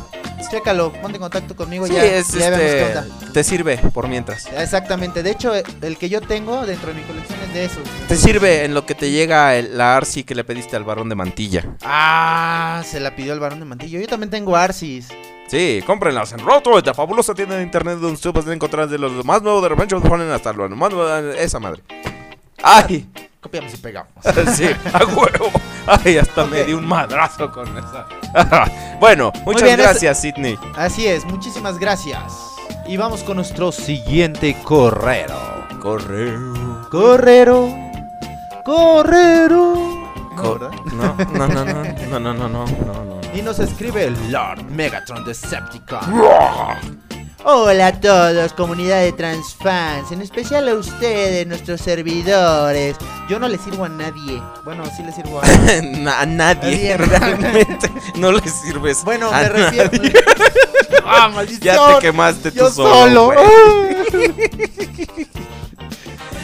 Chécalo, ponte en contacto conmigo Sí, ya, es ya este. Te sirve por mientras. Exactamente, de hecho el que yo tengo dentro de mi colección es de esos. Te sirve en lo que te llega el- la Arsi que le pediste al varón de mantilla. Ah, se la pidió el varón de mantillo. Yo también tengo Arsis. Sí, cómprenlas en Rotoys, la fabulosa tienda de internet donde ustedes pueden encontrar desde lo más nuevo de Revenge of the hasta lo más nuevo de esa madre. ¡Ay! Copiamos y pegamos. sí, a huevo. Ay, hasta me di un madrazo con esa. bueno, muchas bien, es- gracias, Sidney. Así es, muchísimas gracias. Y vamos con nuestro siguiente correro. Correo. Correro. Correro. No, no, no, no, no, no, no, no, no, no. Y nos escribe el Lord Megatron Decepticon. Hola a todos, comunidad de transfans, en especial a ustedes, nuestros servidores. Yo no le sirvo a nadie. Bueno, sí le sirvo a... Na- a nadie, Nadie. realmente. No le sirves. Bueno, a me refiero... nadie. ¡Ah, maldición! Ya te quemaste tú Yo solo. solo.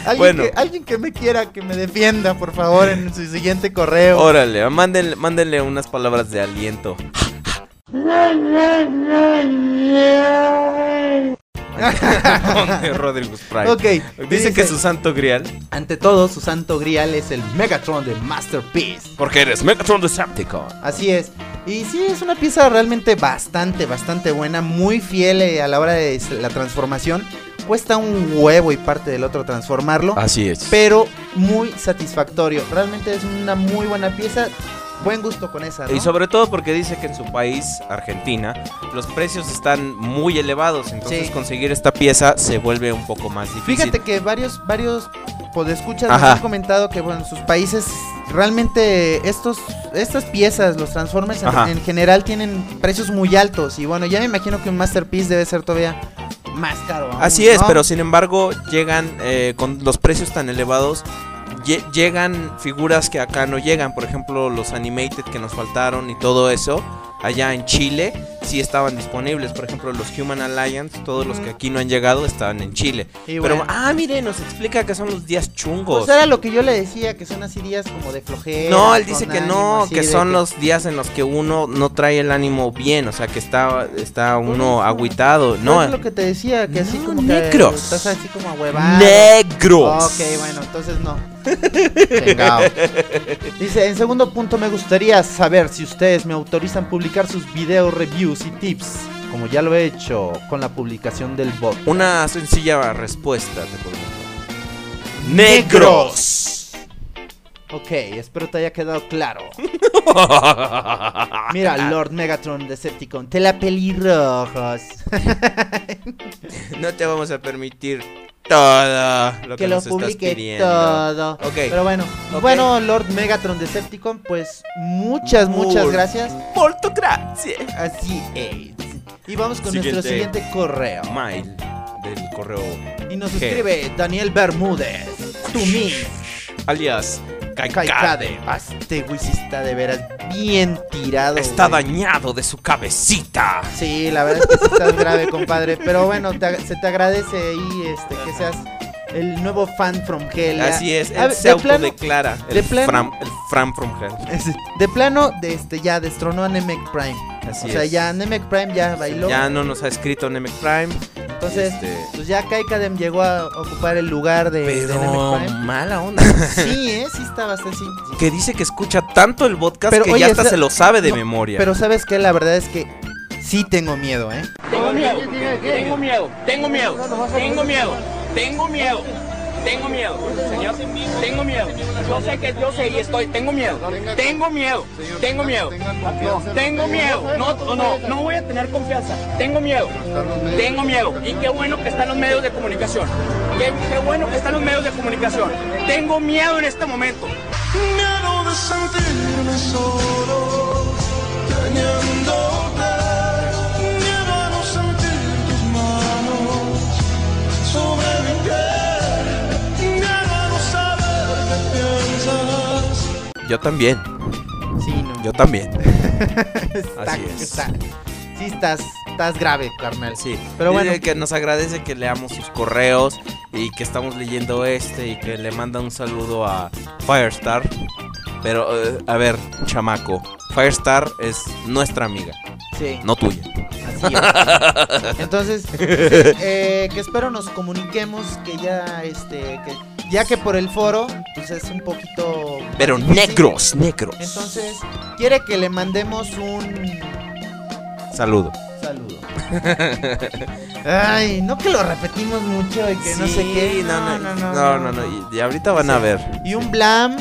Alguien, Bueno. que, alguien que me quiera, que me defienda, por favor, en su siguiente correo. Órale, mándenle, mándenle unas palabras de aliento. Rodrigo Sprite. Ok, Dice, dice- que su santo grial. Ante todo, su santo grial es el Megatron de Masterpiece. Porque eres Megatron Decepticon. Así es. Y sí, es una pieza realmente bastante, bastante buena, muy fiel eh, a la hora de la transformación. Cuesta un huevo y parte del otro transformarlo, Así es. pero muy satisfactorio. Realmente es una muy buena pieza. Buen gusto con esa, ¿no? Y sobre todo porque dice que en su país, Argentina, los precios están muy elevados. Entonces Sí. conseguir esta pieza se vuelve un poco más difícil. Fíjate que varios, varios podescuchas nos han comentado que bueno, en sus países realmente estos, estas piezas, los Transformers en, en general tienen precios muy altos. Y bueno, ya me imagino que un Masterpiece debe ser todavía más caro. aún, Así es, ¿no? pero sin embargo llegan eh, con los precios tan elevados lle- llegan figuras que acá no llegan. Por ejemplo, los animated que nos faltaron y todo eso. Allá en Chile sí estaban disponibles. Por ejemplo, los Human Alliance, todos los que aquí no han llegado estaban en Chile. Y Pero, bueno. ah, mire, nos explica que son los días chungos. Pues era lo que yo le decía, que son así días como de flojera. No, él dice que ánimo, no, que son los días en los que uno no trae el ánimo bien, o sea, que está, está uno agüitado. No, es lo que te decía, que así como negros. que estás así como huevado. Negros. Ok, bueno, entonces no. Dice, en segundo punto me gustaría saber si ustedes me autorizan publicar sus videos, reviews y tips, como ya lo he hecho con la publicación del bot. una sencilla respuesta te dar. Negros. Ok, espero te haya quedado claro. Mira, Lord Megatron Decepticon, te la pelirrojos. No te vamos a permitir todo lo que, que lo estás publique pidiendo. todo. Pero bueno, bueno, Lord Megatron Decepticon, pues muchas, muchas gracias. Molto grazie. Así es. Y vamos con nuestro Siguiente. correo. Mail del correo. Y nos ¿Qué? escribe Daniel Bermúdez. To me. Alias Caicade. Caicade. Este güey sí está de veras bien tirado. Está güey. dañado de su cabecita. Sí, la verdad es que sí estás grave, compadre. Pero bueno, te se te agradece ahí este, que seas el nuevo fan from Hell. Así es, él ver, se de plano- autodeclara el, de plano- Fram, el Fram from Hell. es- De plano, de este, ya destronó a Nemec Prime. Así o sea, ya Nemec Prime ya bailó. Ya no nos ha escrito Nemec Prime. Entonces, Este, pues ya Kaikadem llegó a ocupar el lugar de, de pero Nemec Prime. mala onda. Sí, eh, sí está bastante. sí, sí. que dice que escucha tanto el podcast Pero, que oye, ya hasta se lo sabe de no, memoria. Pero sabes que la verdad es que sí tengo miedo, ¿eh? Tengo miedo, tengo miedo, tengo miedo, tengo miedo, tengo miedo, tengo miedo, señor, tengo miedo. Yo sé que yo sé y estoy, tengo miedo, tengo miedo, tengo miedo, tengo miedo. No, no, no voy a tener confianza. Tengo miedo, tengo miedo. Y qué bueno que están los medios de comunicación. Qué, bueno que están los medios de comunicación. Tengo miedo en este momento. Miedo de sentirme. Yo también. Sí, no. Yo también. Está- Así es. está- sí estás, estás grave, carnal. Sí, Pero Dice bueno. que nos agradece que leamos sus correos y que estamos leyendo este y que le manda un saludo a Firestar. Pero, eh, a ver, chamaco, Firestar es nuestra amiga, Sí. no tuya. Así es. Entonces, eh, que espero nos comuniquemos que ya, este, que ya que por el foro, pues es un poquito. Pero negros, negros. Entonces, quiere que le mandemos un Saludo. saludo. Ay, no que lo repetimos mucho y que no sé qué. no, no, no, no, no, y, y ahorita van a ver. Y un blam,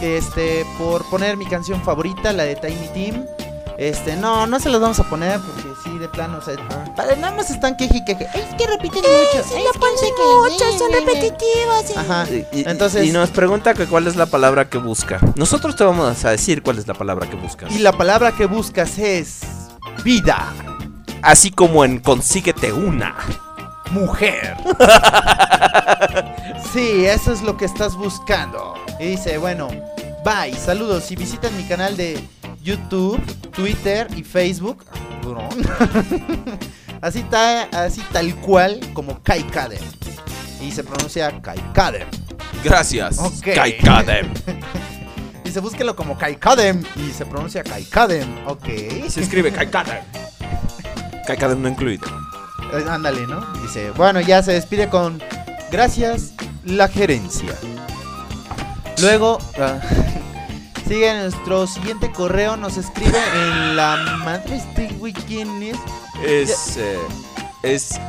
este, por poner mi canción favorita, la de Tiny Team. Este, no, no se los vamos a poner porque sí, de plano, o sea, para- nada más están queje y queje. Es que repiten mucho. Sí, lo ponen mucho, son repetitivos. y- Ajá. Y- y- Entonces- y nos pregunta que cuál es la palabra que busca. Nosotros te vamos a decir cuál es la palabra que buscas. Y la palabra que buscas es vida, Así como en consíguete una. mujer. sí, eso es lo que estás buscando. Y dice, bueno, bye, saludos. Si visitan mi canal de YouTube, Twitter y Facebook, así, ta- así tal cual como Kaikadem. Y se pronuncia Kaikadem. Gracias. Ok. Kaikadem. Dice, búsquelo como Kaikadem. Y se pronuncia Kaikadem. Ok. Se escribe Kaikadem. Kaikadem no incluido. Eh, Ándale, ¿no? Dice, bueno, ya se despide con gracias la gerencia. Luego, ah, sigue nuestro siguiente correo, nos escribe en la madre este güey, ¿quién es? Es. eh, es.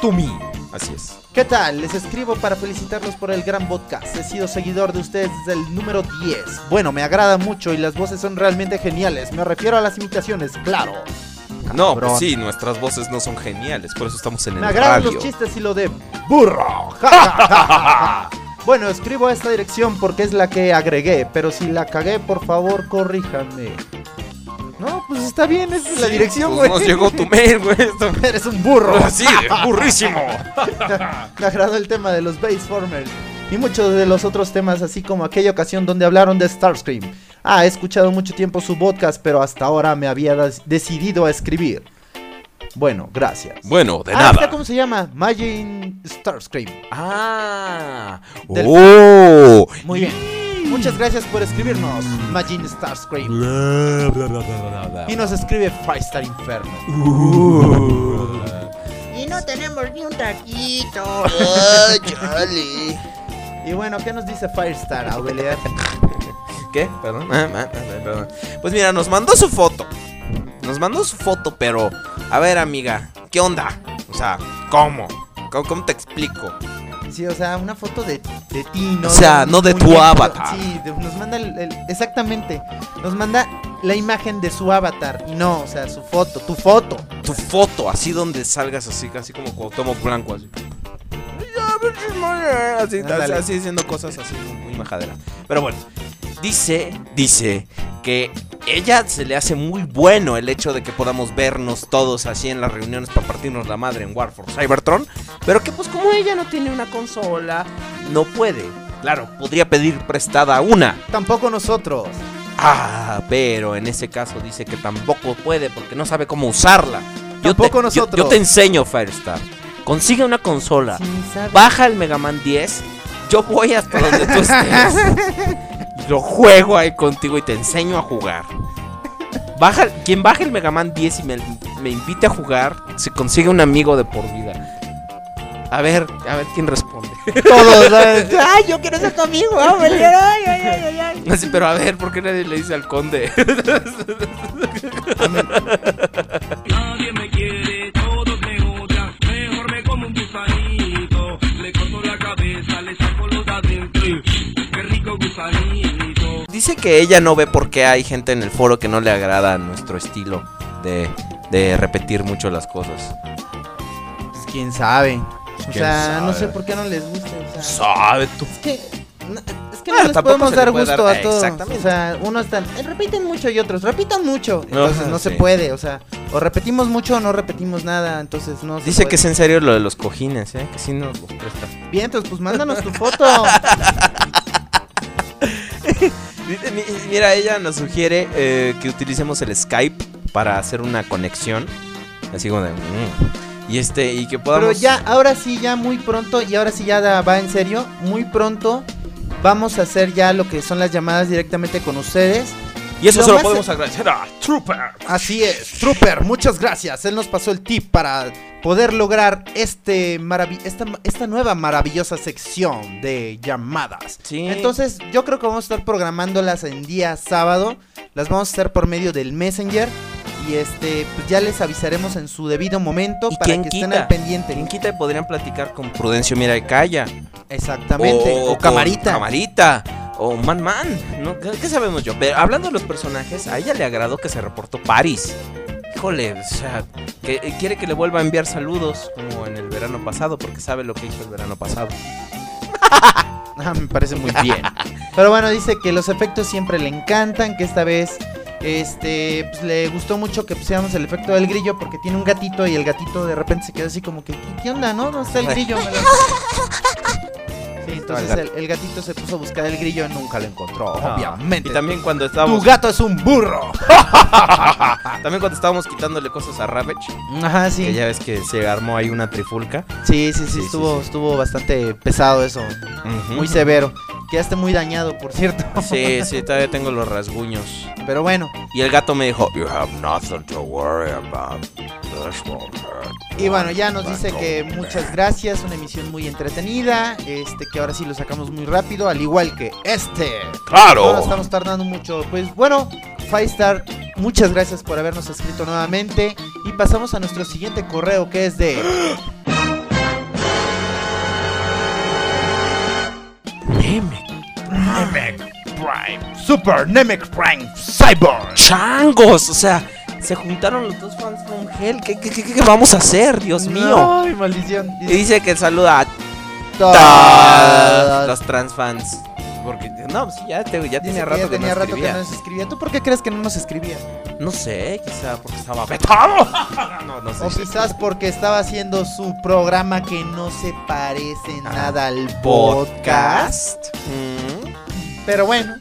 Tumi. Así es. ¿Qué tal? Les escribo para felicitarlos por el gran podcast. He sido seguidor de ustedes desde el número 10. Bueno, me agrada mucho y las voces son realmente geniales. Me refiero a las imitaciones, claro. No, pues sí, nuestras voces no son geniales, por eso estamos en el Me agradan radio. los chistes y lo de burro. Ja, bueno, escribo a esta dirección porque es la que agregué, pero si la cagué, por favor, corríjanme. No, pues está bien, esa es la dirección, Pues güey. nos llegó tu mail, güey. Eres un burro. Sí, burrísimo. Me agradó el tema de los Baseformers y muchos de los otros temas, así como aquella ocasión donde hablaron de Starscream. Ah, he escuchado mucho tiempo su podcast, pero hasta ahora me había decidido a escribir. Bueno, gracias. Bueno, de ah, nada. ¿está ¿Cómo se llama? Magin Starscream. Ah. Del- Oh. Muy bien. Muchas gracias por escribirnos, Magin Starscream. Y nos escribe Firestar Inferno. Y no tenemos ni un taquito. Y bueno, ¿qué nos dice Firestar, Aurelia? ¿Qué? Perdón. Ah, ah, ah, perdón. Pues mira, nos mandó su foto. Nos mandó su foto, pero. A ver, amiga, ¿qué onda? O sea, ¿cómo? ¿Cómo, cómo te explico? Sí, o sea, una foto de, de ti, ¿no? O sea, no de tu avatar. Sí, de- nos manda el, el- exactamente. Nos manda la imagen de su avatar. Y no, o sea, su foto, tu foto. Tu foto, así donde salgas así, casi como Cuauhtémoc Blanco, así. Así, Ándale. así haciendo cosas así muy majaderas. Pero bueno, dice, dice que ella se le hace muy bueno el hecho de que podamos vernos todos así en las reuniones para partirnos la madre en War for Cybertron. Pero que pues como ella no tiene una consola, no puede. Claro, podría pedir prestada una. Tampoco nosotros. Ah, pero en ese caso dice que tampoco puede porque no sabe cómo usarla. Yo Tampoco te, nosotros. Yo, te enseño, Firestar. Consigue una consola. Sí. Baja el Mega Man 10. Yo voy hasta donde tú estés. Y lo juego ahí contigo y te enseño a jugar. Baja, quien baje el Mega Man 10 y me, me invite a jugar, se consigue un amigo de por vida. A ver, a ver quién responde. Todos, ¿sabes? Ay, yo quiero ser tu amigo, hombre. Ay, ay, ay, ay, pero a ver, ¿por qué nadie le dice al conde? Nadie me quiere, Dice que ella no ve por qué hay gente en el foro que no le agrada nuestro estilo de, de repetir mucho las cosas. Pues, quién sabe. O ¿Quién sea, no sé por qué no les gusta. O sea, Sabe tú. Es que, no, es que no les tampoco podemos dar gusto dar- a todos. Exactamente. O sea, unos están, eh, repiten mucho y otros repitan mucho. Entonces no se puede. O sea, o repetimos mucho o no repetimos nada. Entonces no se Dice que es en serio lo de los cojines, ¿eh? Que sí nos los presta. Bien, entonces pues mándanos tu foto. Mira, ella nos sugiere eh, que utilicemos el Skype para hacer una conexión. Así como de... mm. Y este, y que podamos... Pero ya, ahora sí, ya muy pronto, y ahora sí ya va en serio, muy pronto vamos a hacer ya lo que son las llamadas directamente con ustedes. Y eso Lo se lo podemos agradecer a Trooper. Así es, Trooper, muchas gracias. Él nos pasó el tip para poder lograr este maravi- esta, esta nueva maravillosa sección de llamadas. Sí. Entonces, yo creo que vamos a estar programándolas en día sábado. Las vamos a hacer por medio del Messenger. Y este, pues ya les avisaremos en su debido momento ¿Y para que estén al pendiente. ¿Quién quita y podrían platicar con Prudencio Mira y Calla? Exactamente. O, con Camarita. Camarita. O Man Man. ¿no? ¿Qué, qué sabemos yo? Pero hablando de los personajes, a ella le agradó que se reportó Paris. Híjole, o sea, que eh, quiere que le vuelva a enviar saludos como en el verano pasado, porque sabe lo que hizo el verano pasado. Ah, me parece muy bien. Pero bueno, dice que los efectos siempre le encantan, que esta vez este pues, le gustó mucho que pusiéramos el efecto del grillo porque tiene un gatito y el gatito de repente se quedó así como que ¿qué, onda, no? ¿Dónde está el grillo? Me lo- Sí, entonces el, el gatito se puso a buscar el grillo y nunca lo encontró, obviamente. Y también cuando Tu estábamos. gato es un burro. también cuando estábamos quitándole cosas a Ravage. Ajá, sí. Ya ves que se armó ahí una trifulca. Sí, sí, sí, Sí, estuvo, estuvo bastante pesado eso. Muy severo. Quedaste muy dañado, por cierto. Sí, sí, todavía tengo los rasguños. Pero bueno. Y el gato me dijo, You have nothing to worry about. This won't hurt. Y bueno, ya nos dice que muchas gracias, una emisión muy entretenida, este que ahora sí lo sacamos muy rápido, al igual que este. ¡Claro! No nos estamos tardando mucho. Pues bueno, Firestar, muchas gracias por habernos escrito nuevamente y pasamos a nuestro siguiente correo que es de Super Namek Prime Cyborg. ¡Changos! O sea, se juntaron los dos fans from Hell. ¿Qué, qué, qué- qué vamos a hacer, Dios mío? Ay, maldición. Y dice que saluda a todos los trans fans. Porque. No, sí, ya, te- ya tenía que rato ya que tenía no rato que escribía. no nos escribía. ¿Tú por qué crees que no nos escribía? No sé, quizá porque estaba vetado. no, no sé. O quizás porque estaba haciendo su programa que no se parece nada al podcast. podcast. Pero bueno.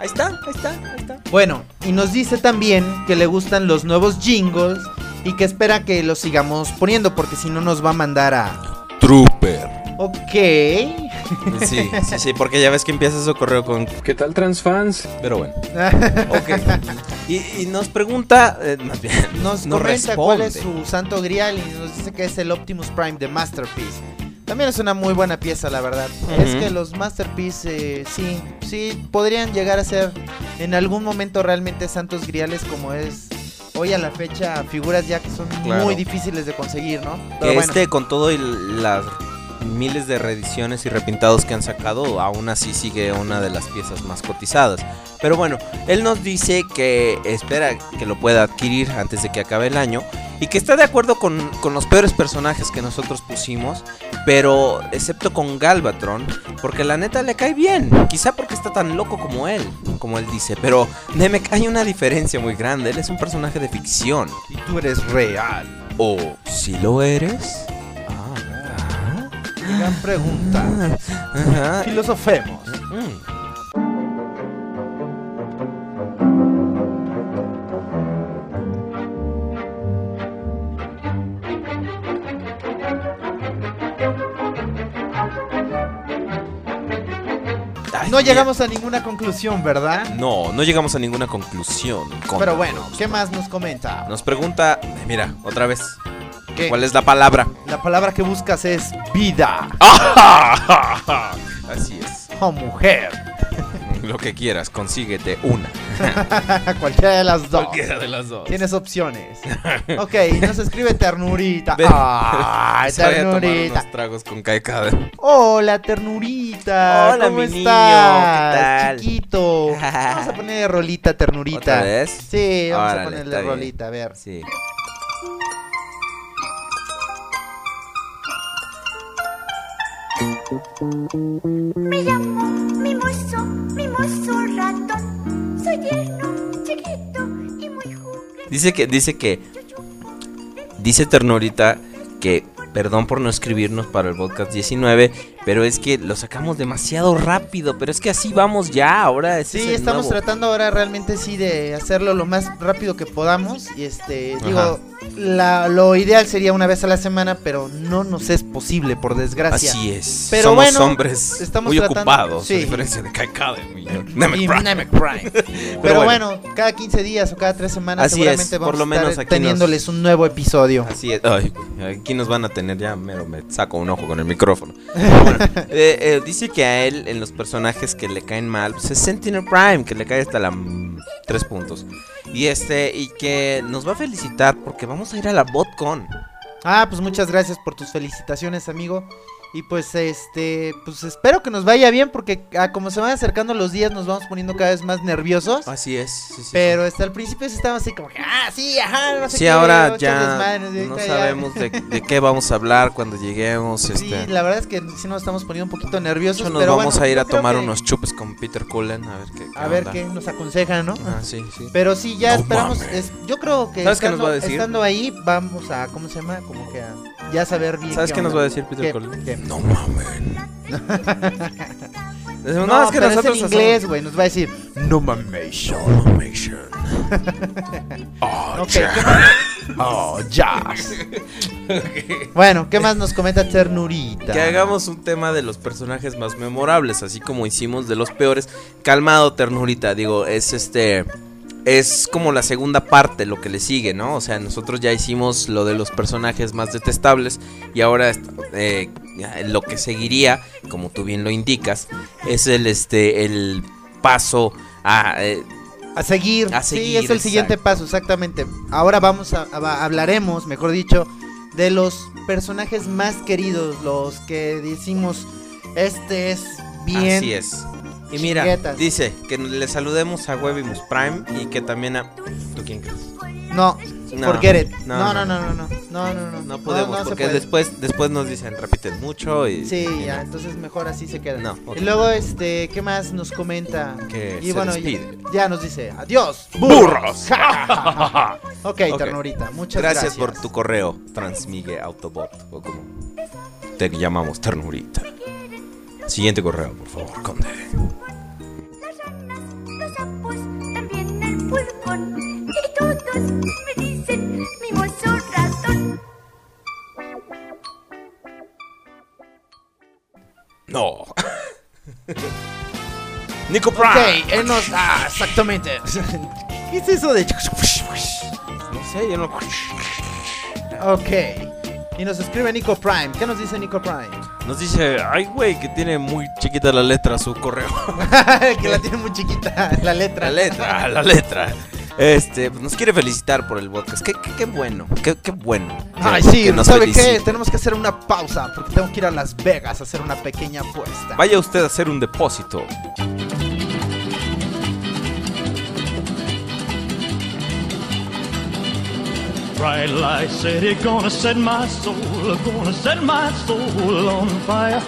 Ahí está, ahí está, ahí está. Bueno, y nos dice también que le gustan los nuevos jingles y que espera que los sigamos poniendo porque si no nos va a mandar a... Trooper. Ok. Sí, sí, sí, porque ya ves que empieza su correo con ¿Qué tal transfans? Pero bueno. Ok. Y, y nos pregunta, eh, más bien, Nos nos comenta cuál es su santo grial y nos dice que es el Optimus Prime de Masterpiece. También es una muy buena pieza, la verdad. Es que los Masterpiece, eh, sí, sí, podrían llegar a ser en algún momento realmente santos griales como es hoy a la fecha figuras ya que son Claro. muy difíciles de conseguir, ¿no? Que Pero bueno. este, con todo y las miles de reediciones y repintados que han sacado, aún así sigue una de las piezas más cotizadas. Pero bueno, él nos dice que espera que lo pueda adquirir antes de que acabe el año y que está de acuerdo con, con los peores personajes que nosotros pusimos, pero excepto con Galvatron, porque la neta le cae bien, quizá porque está tan loco como él, como él dice, pero Namek hay una diferencia muy grande, él es un personaje de ficción. Y tú eres real. ¿O si lo eres? Gran pregunta. Ajá. Filosofemos. No llegamos a ninguna conclusión, ¿verdad? No, no llegamos a ninguna conclusión. con- Pero bueno, ¿qué más nos comenta? Nos pregunta, mira, otra vez. ¿Qué? ¿Cuál es la palabra? La palabra que buscas es vida. Así es. O mujer. Lo que quieras, consíguete una. Cualquiera de las dos. Cualquiera de las dos. Tienes opciones. Ok, nos escribe ternurita. Ve- Ay, Se vaya a tomar ternurita. unos tragos con Kaikada. Hola, ternurita. Hola, ¿Cómo mi niño, estás? ¿qué tal? Chiquito. Vamos a ponerle rolita, ternurita. ¿Otra vez? Sí, vamos Órale, a ponerle rolita, a ver. Sí. Me llamo Mimoso, Mimoso ratón. Soy tierno, chiquito y muy juguetón. Dice que, dice que. Dice Ternurita que. Perdón por no escribirnos para el podcast 19, pero es que lo sacamos demasiado rápido. Pero es que así vamos ya, ahora ese Sí, es estamos nuevo. tratando ahora realmente sí de hacerlo lo más rápido que podamos. Y este, Ajá. digo, la- lo ideal sería una vez a la semana, pero no nos es posible, por desgracia. Así es. Pero Somos bueno, hombres estamos muy tratando- ocupados, sí. a diferencia de Kaikada y Y Namek Prime. Pero, bueno, cada 15 días o cada 3 semanas Así seguramente es, vamos por lo a estar menos aquí teniéndoles un nuevo episodio. Así es. Ay, aquí nos van a tener ya, mero me saco un ojo con el micrófono. Bueno, eh, eh, dice que a él, en los personajes que le caen mal, pues es Sentinel Prime, que le cae hasta la 3 puntos. Y este, y que nos va a felicitar porque vamos a ir a la BotCon. Ah, pues muchas gracias por tus felicitaciones, amigo. Y pues este, pues espero que nos vaya bien porque ah, como se van acercando los días nos vamos poniendo cada vez más nerviosos. Así es. sí, sí, Pero hasta el principio sí estábamos así como que, ah, sí, ajá, no sé Sí, qué, ahora ya desmadres, y no ya- sabemos de, de qué vamos a hablar cuando lleguemos. Sí, Este. la verdad es que sí nos estamos poniendo un poquito nerviosos. Hecho, nos pero vamos bueno, a ir a tomar que- unos chupes con Peter Cullen. A ver qué. qué A ver qué nos aconseja, ¿no? Ah, sí, sí. Pero sí, ya No esperamos. es- yo creo que ¿Sabes qué nos estando, va a decir? estando ahí, vamos a, ¿cómo se llama? Como que a ya saber bien. ¿Sabes qué nos va a decir Peter. Cullen? No mamen. No, No, es que pero nosotros es en inglés, güey. Nos va a decir, no mames. Oh, Ok, ¿qué más? Oh, jazz. Bueno, ¿qué más nos comenta Ternurita? Que hagamos un tema de los personajes más memorables, así como hicimos de los peores. Calmado, ternurita, digo, es este. Es como la segunda parte lo que le sigue, ¿no? O sea, nosotros ya hicimos lo de los personajes más detestables y ahora eh, lo que seguiría, como tú bien lo indicas, es el este el paso a eh, A seguir. A sí, seguir, es el siguiente paso, exactamente. Ahora vamos a, a- hablaremos, mejor dicho, de los personajes más queridos, los que decimos, este es bien. Así es. Y mira, Chiquetas. dice que le saludemos a Webimus Prime y que también a. ¿Tú quién crees? No, No, it. no, No, no. no, no, no, no, no, no, no. No podemos, no porque puede. después, después nos dicen, repiten mucho y... Sí, ya, entonces mejor así se queda. No, ok. Y luego, este, ¿qué más nos comenta? Que y se bueno, ya, nos dice, adiós, ¡Burros! ok, Ok. ternurita, muchas gracias. Gracias por tu correo, Transmigue Autobot, o como te llamamos, ternurita. Siguiente correo, por favor, conde. Me dicen mimoso ratón. No. Nico Ok, Prime. él nos... Ah, exactamente. ¿Qué es eso de...? No sé, yo no... Ok. Y nos escribe Nico Prime. ¿Qué nos dice Nico Prime? Nos dice, ay, güey, que tiene muy chiquita la letra su correo. que la tiene muy chiquita la letra. La letra, la letra. Este, pues, nos quiere felicitar por el podcast. Qué, qué, qué bueno, qué, qué bueno. que- Ay, sí, que nos ¿sabe qué? felicite. Tenemos que hacer una pausa porque tengo que ir a Las Vegas a hacer una pequeña apuesta. Vaya usted a hacer un depósito. Bright light city, gonna set my soul, gonna set my soul on fire.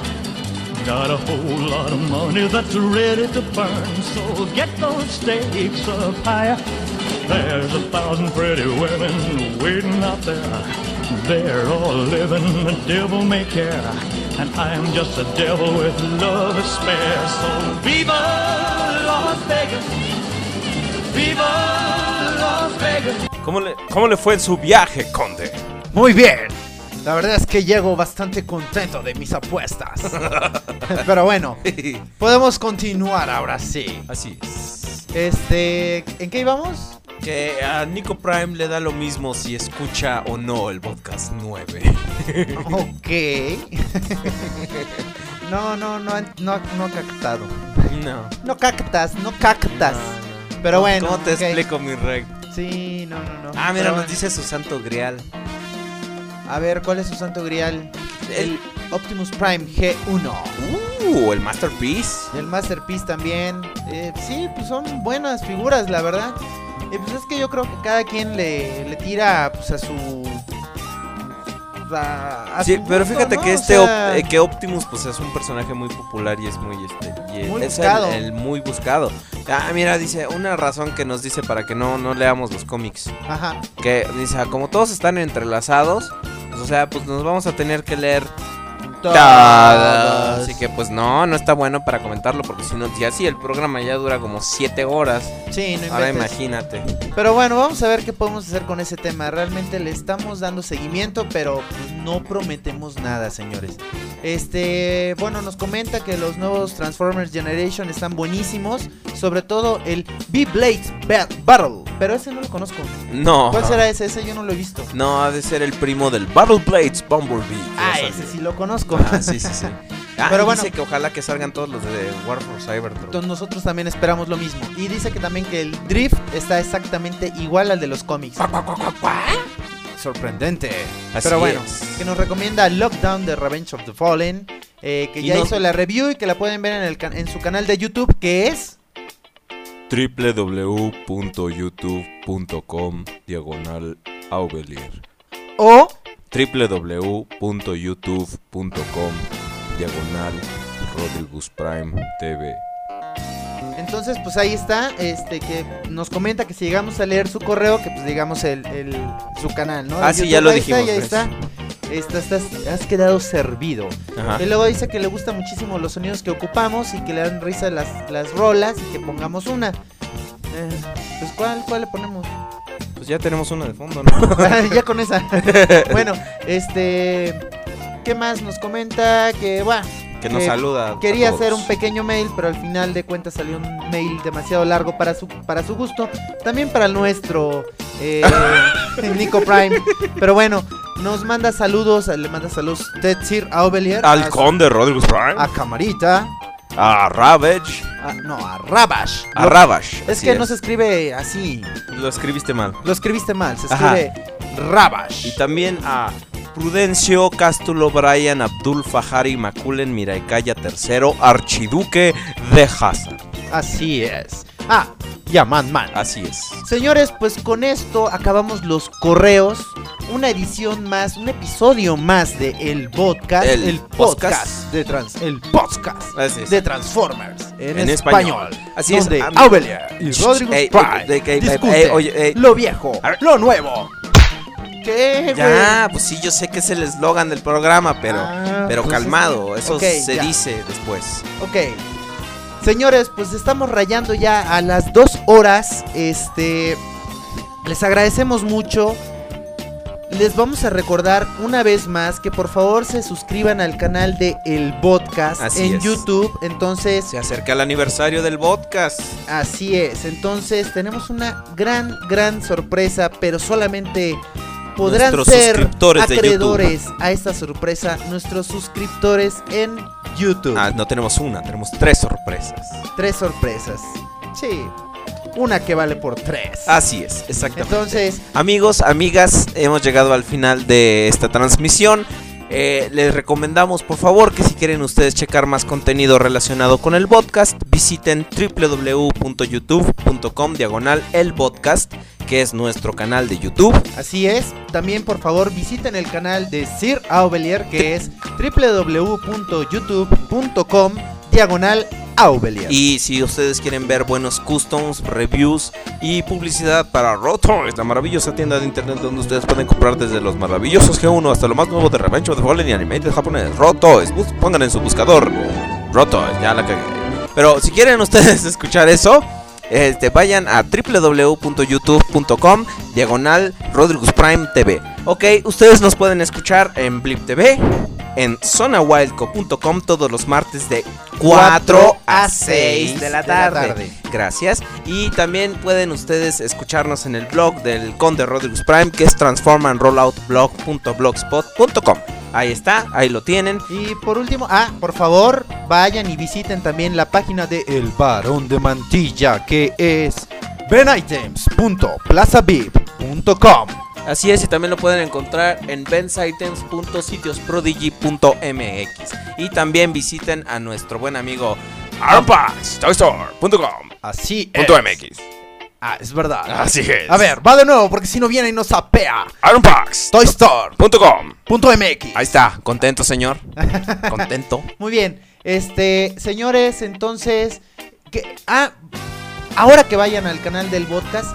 Got a whole lot of money that's ready to burn, so get those stakes up higher. There's a thousand pretty women waiting out there. They're all living the devil may care, and I'm just a devil with love to spare. So viva Las Vegas, viva Las Vegas. ¿Cómo le, ¿Cómo le fue en su viaje, conde? Muy bien. La verdad es que llego bastante contento de mis apuestas. Pero bueno, podemos continuar ahora sí. Así es. Este, ¿en qué íbamos? Que a Nico Prime le da lo mismo si escucha o no el podcast 9. Ok. No, no, no, no, no ha captado. No. No cactas, no cactas. Pero bueno. ¿Cómo te explico, mi rey? Sí, no, no, no. Ah, mira, Pero nos bueno. dice su santo grial. A ver, ¿cuál es su santo grial? El Optimus Prime G1. Uh, el Masterpiece. El Masterpiece también. Eh, sí, pues son buenas figuras, la verdad. Y pues es que yo creo que cada quien le, le tira pues a su. A- a Sí, pero gusto, fíjate ¿no? que O este sea, eh, que Optimus pues es un personaje muy popular y es muy este y Muy es buscado. El, el muy buscado. Ah, mira, dice una razón que nos dice para que no no leamos los cómics. Ajá. Que dice, como todos están entrelazados, pues, o sea, pues nos vamos a tener que leer Así que pues no, no está bueno para comentarlo porque si no, ya sí el programa ya dura como 7 horas. Sí, no Ahora imagínate. Pero bueno, vamos a ver qué podemos hacer con ese tema. Realmente le estamos dando seguimiento, pero no prometemos nada, señores. Este, bueno, nos comenta que los nuevos Transformers Generation están buenísimos, sobre todo el B-Blades Ba- Battle, pero ese no lo conozco. No. ¿Cuál será ese? Ese yo no lo he visto. No, ha de ser el primo del Battle Blades Bumblebee. Ah, ese salió. sí lo conozco. Ah, sí, sí, sí. Ah, Pero bueno. dice que ojalá que salgan todos los de War for Cybertron. Entonces nosotros también esperamos lo mismo. Y dice que también que el drift está exactamente igual al de los cómics. Sorprendente. Así Pero bueno, es. que nos recomienda Lockdown de Revenge of the Fallen. eh, que Y ya no- hizo la review y que la pueden ver en, el en su canal de YouTube, que es... www.youtube.com diagonal Aubelier O www.youtube.com diagonal Rodrigus Prime TV Entonces, pues ahí está, este que nos comenta que si llegamos a leer su correo, que pues digamos el, el- su canal, ¿no? Ah, sí, YouTube, ya lo ahí dijimos, pues. está. Estás, estás- has quedado servido. Ajá. Y luego dice que le gustan muchísimo los sonidos que ocupamos y que le dan risa las, las rolas y que pongamos una. Eh, pues ¿cuál, cuál le ponemos? Pues ya tenemos uno de fondo, ¿no? ya con esa. bueno, este... ¿Qué más nos comenta? Que, bueno... Que nos saluda a Quería todos. hacer un pequeño mail, pero al final de cuentas salió un mail demasiado largo para su, para su gusto. También para el nuestro, eh, Nico Prime. Pero bueno, nos manda saludos, le manda saludos Ted Sir Aubelier. Al a conde Rodrigus Prime A Camarita. A Ravage a- no, a Rabash. A Lo- Rabash, Es que no se escribe así. Lo escribiste mal. Lo escribiste mal, se Ajá. escribe Rabash. Y también a Prudencio Cástulo Brian Abdul Fajari Maculen Miraicaya III Archiduque de Hazard. Así es. Ah, y a Man Man. Así es. Señores, pues con esto acabamos los correos. Una edición más, un episodio más de El Podcast. El podcast podcast. de trans, el podcast Así es. de Transformers en, En español. español. Así es, Donde am- Aubelier y Rodrigo ey, ey, ey, discuten lo viejo, lo nuevo. ¿Qué, Ya, pues sí, yo sé que es el eslogan del programa, pero, Ah, pero pues calmado, es- eso se ya. dice después. Ok. Señores, pues estamos rayando ya a las dos horas. Este. Les agradecemos mucho. Les vamos a recordar una vez más que por favor se suscriban al canal de El Podcast Así en es. YouTube. Entonces, Se acerca el aniversario del podcast. así es. Entonces, tenemos una gran, gran sorpresa, pero solamente podrán Nuestros ser acreedores a esta sorpresa nuestros suscriptores en YouTube. Ah, no tenemos una, tenemos tres sorpresas. Tres sorpresas. Sí. Una que vale por tres. Así es, exactamente. Entonces, Amigos, amigas, hemos llegado al final de esta transmisión. Eh, les recomendamos por favor que si quieren ustedes checar más contenido relacionado con el podcast, visiten www.youtube.com diagonal el podcast, que es nuestro canal de YouTube. así es. También, por favor, visiten el canal de Sir Aubelier, que es www.youtube.com diagonal Aubelier. Y si ustedes quieren ver buenos customs, reviews y publicidad para Rotoys, la maravillosa tienda de internet donde ustedes pueden comprar desde los maravillosos G1 hasta lo más nuevo de Revenge of the Fallen y Animated japonés, bus- pongan en su buscador Rotoys, ya la cagué. Pero si quieren ustedes escuchar eso, este, vayan a www.youtube.com diagonal Rodrigus Prime TV. Ok, ustedes nos pueden escuchar en Blip TV, en zonawildco.com todos los martes de 4 a 6 de la tarde. Gracias. Y también pueden ustedes escucharnos en el blog del Conde Rodrigus Prime, que es transformandrolloutblog.blogspot.com. Ahí está, ahí lo tienen. Y por último, ah, por favor, vayan y visiten también la página de El Barón de Mantilla, que es benitems.plazabip.com. Así es, y también lo pueden encontrar en bensitems.sitiosprodigy.mx. Y también visiten a nuestro buen amigo armpaxtoystore.com. Así es. MX. Ah, es verdad. Así es. A ver, va de nuevo, porque si no viene y nos sapea. Ironpax. Toy Store. .com. Punto MX. Ahí está, contento señor. Contento. Muy bien. Este, señores, entonces. Que, ah, ahora que vayan al canal del podcast,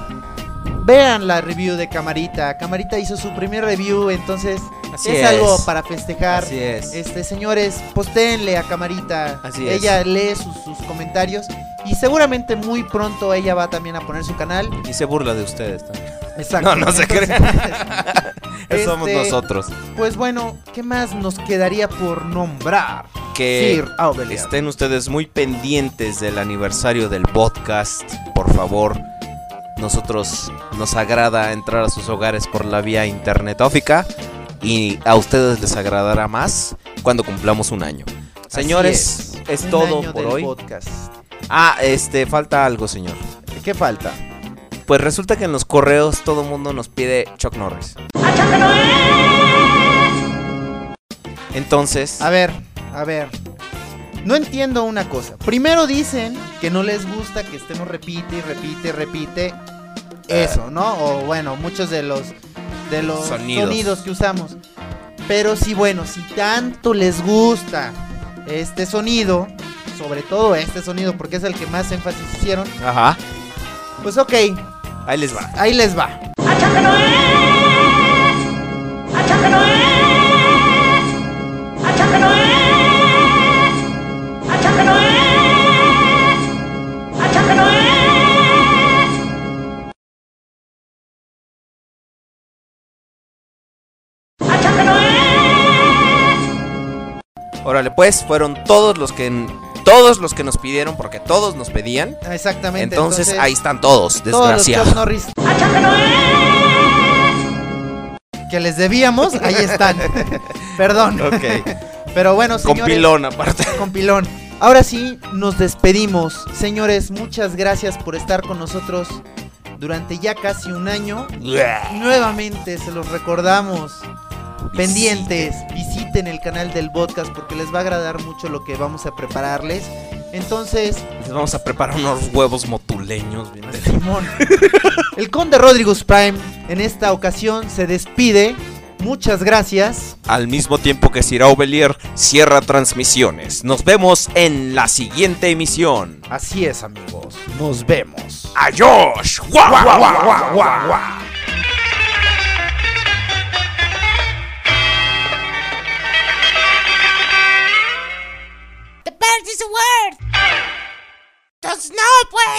vean la review de Camarita. Camarita hizo su primer review, entonces Así es, es. algo para festejar. Así es. Este, señores, postéenle a Camarita. Así es. ella lee sus, sus comentarios y seguramente muy pronto ella va también a poner su canal. Y se burla de ustedes también. Exacto. No, no se crean. Somos este, nosotros. Pues bueno, ¿qué más nos quedaría por nombrar? Que Sir estén ustedes muy pendientes del aniversario del podcast, por favor. Nosotros nos agrada entrar a sus hogares por la vía internetófica y a ustedes les agradará más cuando cumplamos un año. Así Señores, es, Un todo año por del hoy. podcast. Ah, este, falta algo, señor. ¿Qué falta? Pues resulta que en los correos todo el mundo nos pide Chuck Norris. Entonces, A ver, a ver. No entiendo una cosa. Primero dicen que no les gusta que estemos repite y repite y repite eso, ¿no? O bueno, muchos de los de los Sonidos. sonidos. que usamos. Pero sí, bueno, si tanto les gusta este sonido, sobre todo este sonido porque es el que más énfasis hicieron, ajá, pues ok, ahí les va. ahí les va. Órale, pues fueron todos los que todos los que nos pidieron porque todos nos pedían. Exactamente. Entonces, ahí están todos, todos los desgraciados. Norris que les debíamos, ahí están. Perdón. Ok. Pero bueno, Con señores. pilón aparte. Con pilón. Ahora sí, nos despedimos. Señores, muchas gracias por estar con nosotros durante ya casi un año. Nuevamente se los recordamos. Pendientes, visiten el canal del podcast porque les va a agradar mucho lo que vamos a prepararles. Entonces, Les vamos a preparar unos huevos motuleños. bien de- Simón. El conde Rodrigus Prime en esta ocasión se despide. Muchas gracias. Al mismo tiempo que Sirao Belier cierra transmisiones. Nos vemos en la siguiente emisión. Así es, amigos. Nos vemos. ¡Adiós! ¡Guau, guau, guau, guau, guau, guau! Versus word. Does no, pues.